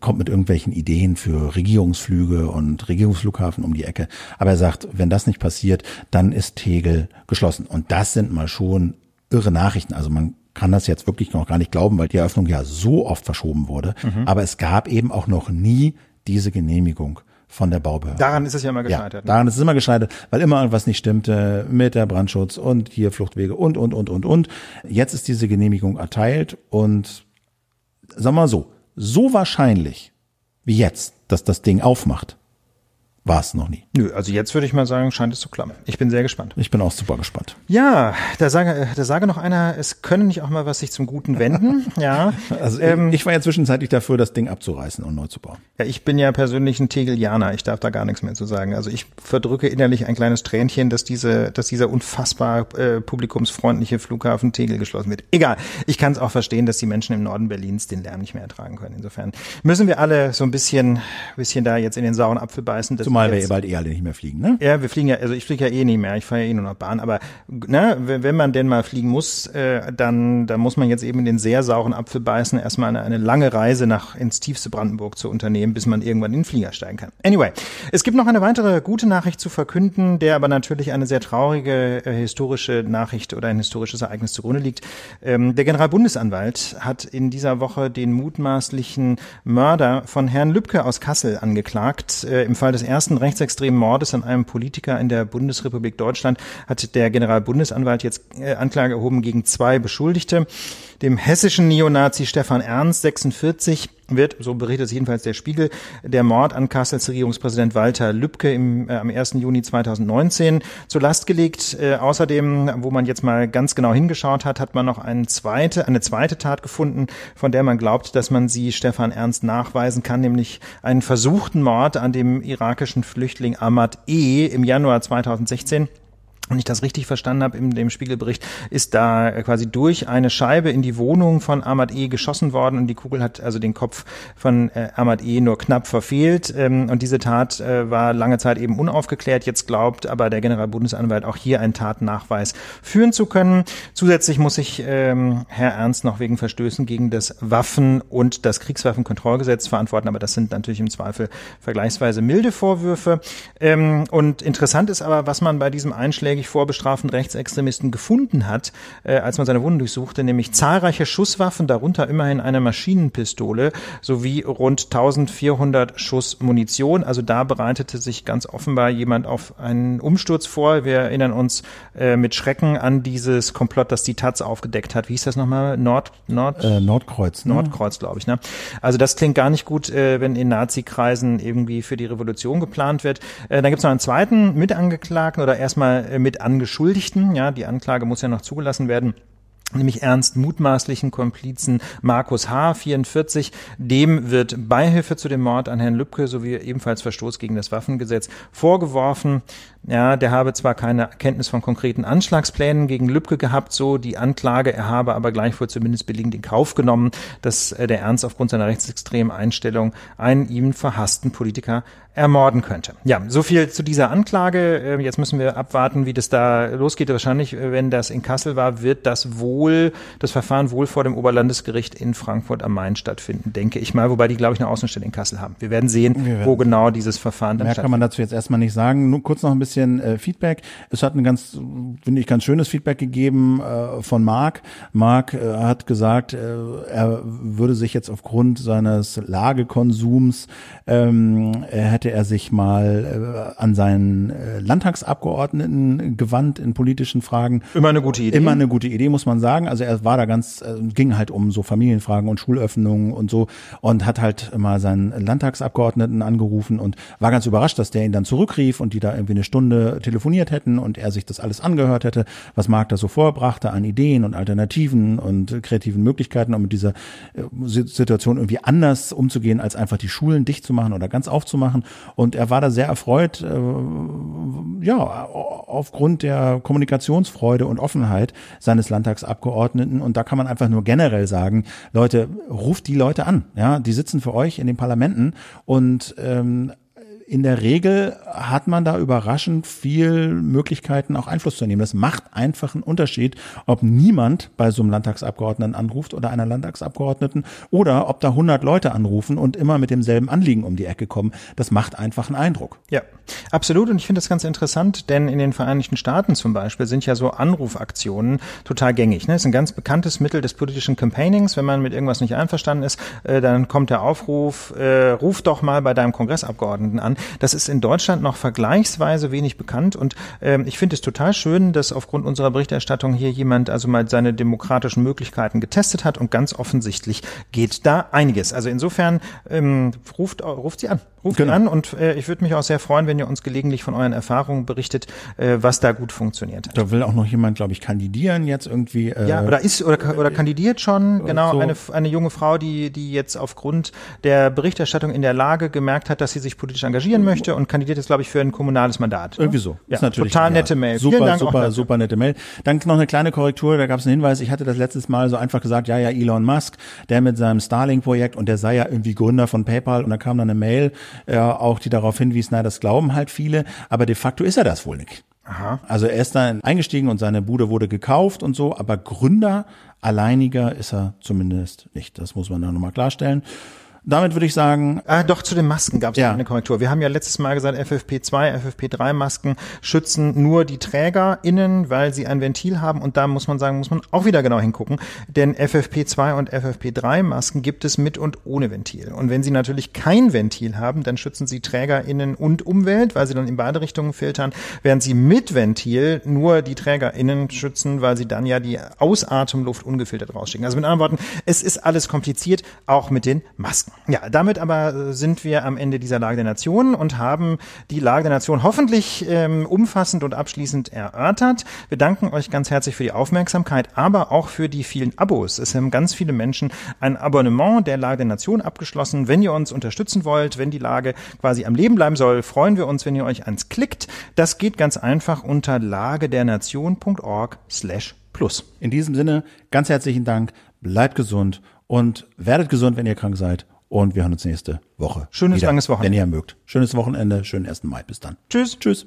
kommt mit irgendwelchen Ideen für Regierungsflüge und Regierungsflughafen um die Ecke. Aber er sagt, wenn das nicht passiert, dann ist Tegel geschlossen. Und das sind mal schon irre Nachrichten. Also man kann das jetzt wirklich noch gar nicht glauben, weil die Eröffnung ja so oft verschoben wurde. Mhm. Aber es gab eben auch noch nie diese Genehmigung von der Baubehörde. Daran ist es ja immer gescheitert. Ja, ne? daran ist es immer gescheitert, weil immer irgendwas nicht stimmte mit der Brandschutz und hier Fluchtwege und, und, und, und, und. Jetzt ist diese Genehmigung erteilt und sag mal so, so wahrscheinlich wie jetzt, dass das Ding aufmacht, war es noch nie. Nö, also jetzt würde ich mal sagen, scheint es zu klappen. Ich bin sehr gespannt. Ich bin auch super gespannt. Ja, da sage, da sage noch einer, es können nicht auch mal was sich zum Guten wenden. ja. Also ähm, ich war ja zwischenzeitlich dafür, das Ding abzureißen und neu zu bauen. Ja, ich bin ja persönlich ein Tegelianer. Ich darf da gar nichts mehr zu sagen. Also ich verdrücke innerlich ein kleines Tränchen, dass diese, dass dieser unfassbar äh, publikumsfreundliche Flughafen Tegel geschlossen wird. Egal. Ich kann es auch verstehen, dass die Menschen im Norden Berlins den Lärm nicht mehr ertragen können. Insofern müssen wir alle so ein bisschen, bisschen da jetzt in den sauren Apfel beißen. Zumal wir bald eh alle nicht mehr fliegen, ne? Ja, wir fliegen ja, also ich fliege ja eh nicht mehr, ich fahre ja eh nur noch Bahn, aber ne, wenn man denn mal fliegen muss, äh, dann, dann muss man jetzt eben in den sehr sauren Apfel beißen, erstmal eine, eine lange Reise nach ins tiefste Brandenburg zu unternehmen, bis man irgendwann in den Flieger steigen kann. Anyway, es gibt noch eine weitere gute Nachricht zu verkünden, der aber natürlich eine sehr traurige äh, historische Nachricht oder ein historisches Ereignis zugrunde liegt. Ähm, der Generalbundesanwalt hat in dieser Woche den mutmaßlichen Mörder von Herrn Lübcke aus Kassel angeklagt. Äh, Im Fall des ersten Rechts rechtsextremen Mordes an einem Politiker in der Bundesrepublik Deutschland hat der Generalbundesanwalt jetzt äh, Anklage erhoben gegen zwei Beschuldigte. Dem hessischen Neonazi Stefan Ernst, 46, wird, so berichtet es jedenfalls der Spiegel, der Mord an Kassels Regierungspräsident Walter Lübcke im, äh, am 1. Juni 2019 zur Last gelegt. Äh, außerdem, wo man jetzt mal ganz genau hingeschaut hat, hat man noch eine zweite, eine zweite Tat gefunden, von der man glaubt, dass man sie Stefan Ernst nachweisen kann, nämlich einen versuchten Mord an dem irakischen Flüchtling Ahmad E. im Januar 2016 wenn ich das richtig verstanden habe in dem Spiegelbericht, ist da quasi durch eine Scheibe in die Wohnung von Ahmad E. geschossen worden und die Kugel hat also den Kopf von äh, Ahmad E. nur knapp verfehlt. Ähm, und diese Tat äh, war lange Zeit eben unaufgeklärt. Jetzt glaubt aber der Generalbundesanwalt auch hier einen Tatnachweis führen zu können. Zusätzlich muss sich ähm, Herr Ernst noch wegen Verstößen gegen das Waffen- und das Kriegswaffenkontrollgesetz verantworten, aber das sind natürlich im Zweifel vergleichsweise milde Vorwürfe. Ähm, und interessant ist aber, was man bei diesem Einschlägen angeblich vorbestraften Rechtsextremisten gefunden hat, äh, als man seine Wohnung durchsuchte, nämlich zahlreiche Schusswaffen, darunter immerhin eine Maschinenpistole sowie rund 1400 Schuss Munition. Also da bereitete sich ganz offenbar jemand auf einen Umsturz vor. Wir erinnern uns äh, mit Schrecken an dieses Komplott, das die Taz aufgedeckt hat. Wie hieß das nochmal? Nord, Nord? Äh, Nordkreuz. Ne? Nordkreuz, glaube ich. Ne? Also das klingt gar nicht gut, äh, wenn in Nazi-Kreisen irgendwie für die Revolution geplant wird. Äh, dann gibt es noch einen zweiten Mitangeklagten oder erstmal äh, mit Angeschuldigten. Ja, die Anklage muss ja noch zugelassen werden. nämlich ernst mutmaßlichen Komplizen Markus H., 44. Dem wird Beihilfe zu dem Mord an Herrn Lübcke sowie ebenfalls Verstoß gegen das Waffengesetz vorgeworfen. Ja, der habe zwar keine Kenntnis von konkreten Anschlagsplänen gegen Lübcke gehabt, so die Anklage, er habe aber gleichwohl zumindest billigend in Kauf genommen, dass äh, der Ernst aufgrund seiner rechtsextremen Einstellung einen ihm verhassten Politiker ermorden könnte. Ja, so viel zu dieser Anklage. Äh, jetzt müssen wir abwarten, wie das da losgeht. Wahrscheinlich, äh, wenn das in Kassel war, wird das wohl, das Verfahren wohl vor dem Oberlandesgericht in Frankfurt am Main stattfinden, denke ich mal, wobei die, glaube ich, eine Außenstelle in Kassel haben. Wir werden sehen, wir werden wo genau dieses Verfahren dann Mehr kann man dazu jetzt erstmal nicht sagen. Nur kurz noch ein bisschen äh, Feedback. Es hat ein ganz, finde ich, ganz schönes Feedback gegeben äh, von Marc. Marc äh, hat gesagt, er würde sich jetzt aufgrund seines Lagekonsums, ähm, er hätte er sich mal äh, an seinen äh, Landtagsabgeordneten gewandt in politischen Fragen. Immer eine gute Idee. Immer eine gute Idee, muss man sagen. Also er war da ganz, äh, ging halt um so Familienfragen und Schulöffnungen und so und hat halt mal seinen Landtagsabgeordneten angerufen und war ganz überrascht, dass der ihn dann zurückrief und die da irgendwie eine Stunde telefoniert hätten und er sich das alles angehört hätte, was Marc da so vorbrachte an Ideen und Alternativen und kreativen Möglichkeiten, um mit dieser äh, Situation irgendwie anders umzugehen, als einfach die Schulen dicht zu machen oder ganz aufzumachen. Und er war da sehr erfreut, äh, ja, aufgrund der Kommunikationsfreude und Offenheit seines Landtagsabgeordneten. Und da kann man einfach nur generell sagen, Leute, ruft die Leute an. Ja, die sitzen für euch in den Parlamenten und ähm, in der Regel hat man da überraschend viel Möglichkeiten, auch Einfluss zu nehmen. Das macht einfach einen Unterschied, ob niemand bei so einem Landtagsabgeordneten anruft oder einer Landtagsabgeordneten oder ob da 100 Leute anrufen und immer mit demselben Anliegen um die Ecke kommen. Das macht einfach einen Eindruck. Ja, absolut. Und ich finde das ganz interessant, denn in den Vereinigten Staaten zum Beispiel sind ja so Anrufaktionen total gängig. Ne? Ist ein ganz bekanntes Mittel des politischen Campaignings. Wenn man mit irgendwas nicht einverstanden ist, äh, dann kommt der Aufruf, äh, ruf doch mal bei deinem Kongressabgeordneten an. Das ist in Deutschland noch vergleichsweise wenig bekannt und ähm, ich finde es total schön, dass aufgrund unserer Berichterstattung hier jemand also mal seine demokratischen Möglichkeiten getestet hat und ganz offensichtlich geht da einiges. Also insofern ähm, ruft, ruft sie an. Ruft genau. an und äh, ich würde mich auch sehr freuen, wenn ihr uns gelegentlich von euren Erfahrungen berichtet, äh, was da gut funktioniert hat. Da will auch noch jemand, glaube ich, kandidieren jetzt irgendwie. Äh, ja, oder ist oder, oder kandidiert schon. Genau, so. eine, eine junge Frau, die, die jetzt aufgrund der Berichterstattung in der Lage gemerkt hat, dass sie sich politisch engagieren möchte und kandidiert jetzt, glaube ich, für ein kommunales Mandat. Irgendwie so. Ja, ist natürlich total nette Mail. Super, Dank super, super nette Mail. Dann noch eine kleine Korrektur, da gab es einen Hinweis, ich hatte das letztes Mal so einfach gesagt, ja, ja, Elon Musk, der mit seinem Starlink-Projekt und der sei ja irgendwie Gründer von PayPal und da kam dann eine Mail, äh, auch die darauf hinwies, na, das glauben halt viele, aber de facto ist er das wohl nicht. Aha. Also er ist dann eingestiegen und seine Bude wurde gekauft und so, aber Gründer alleiniger ist er zumindest nicht. Das muss man da nochmal klarstellen. Damit würde ich sagen. Ah, doch, zu den Masken gab es ja. eine Korrektur. Wir haben ja letztes Mal gesagt, FFP2, FFP3-Masken schützen nur die TrägerInnen, weil sie ein Ventil haben. Und da muss man sagen, muss man auch wieder genau hingucken. Denn FFP2 und FFP3-Masken gibt es mit und ohne Ventil. Und wenn sie natürlich kein Ventil haben, dann schützen sie TrägerInnen und Umwelt, weil sie dann in beide Richtungen filtern, während sie mit Ventil nur die TrägerInnen schützen, weil sie dann ja die Ausatemluft ungefiltert rausschicken. Also mit anderen Worten, es ist alles kompliziert, auch mit den Masken. Ja, damit aber sind wir am Ende dieser Lage der Nation und haben die Lage der Nation hoffentlich ähm, umfassend und abschließend erörtert. Wir danken euch ganz herzlich für die Aufmerksamkeit, aber auch für die vielen Abos. Es haben ganz viele Menschen ein Abonnement der Lage der Nation abgeschlossen. Wenn ihr uns unterstützen wollt, wenn die Lage quasi am Leben bleiben soll, freuen wir uns, wenn ihr euch eins klickt. Das geht ganz einfach unter lagedernation.org slash plus. In diesem Sinne, ganz herzlichen Dank, bleibt gesund und werdet gesund, wenn ihr krank seid und wir hören uns nächste Woche. Schönes wieder, langes Wochenende. Wenn ihr mögt. Schönes Wochenende, schönen 1. Mai. Bis dann. Tschüss. Tschüss.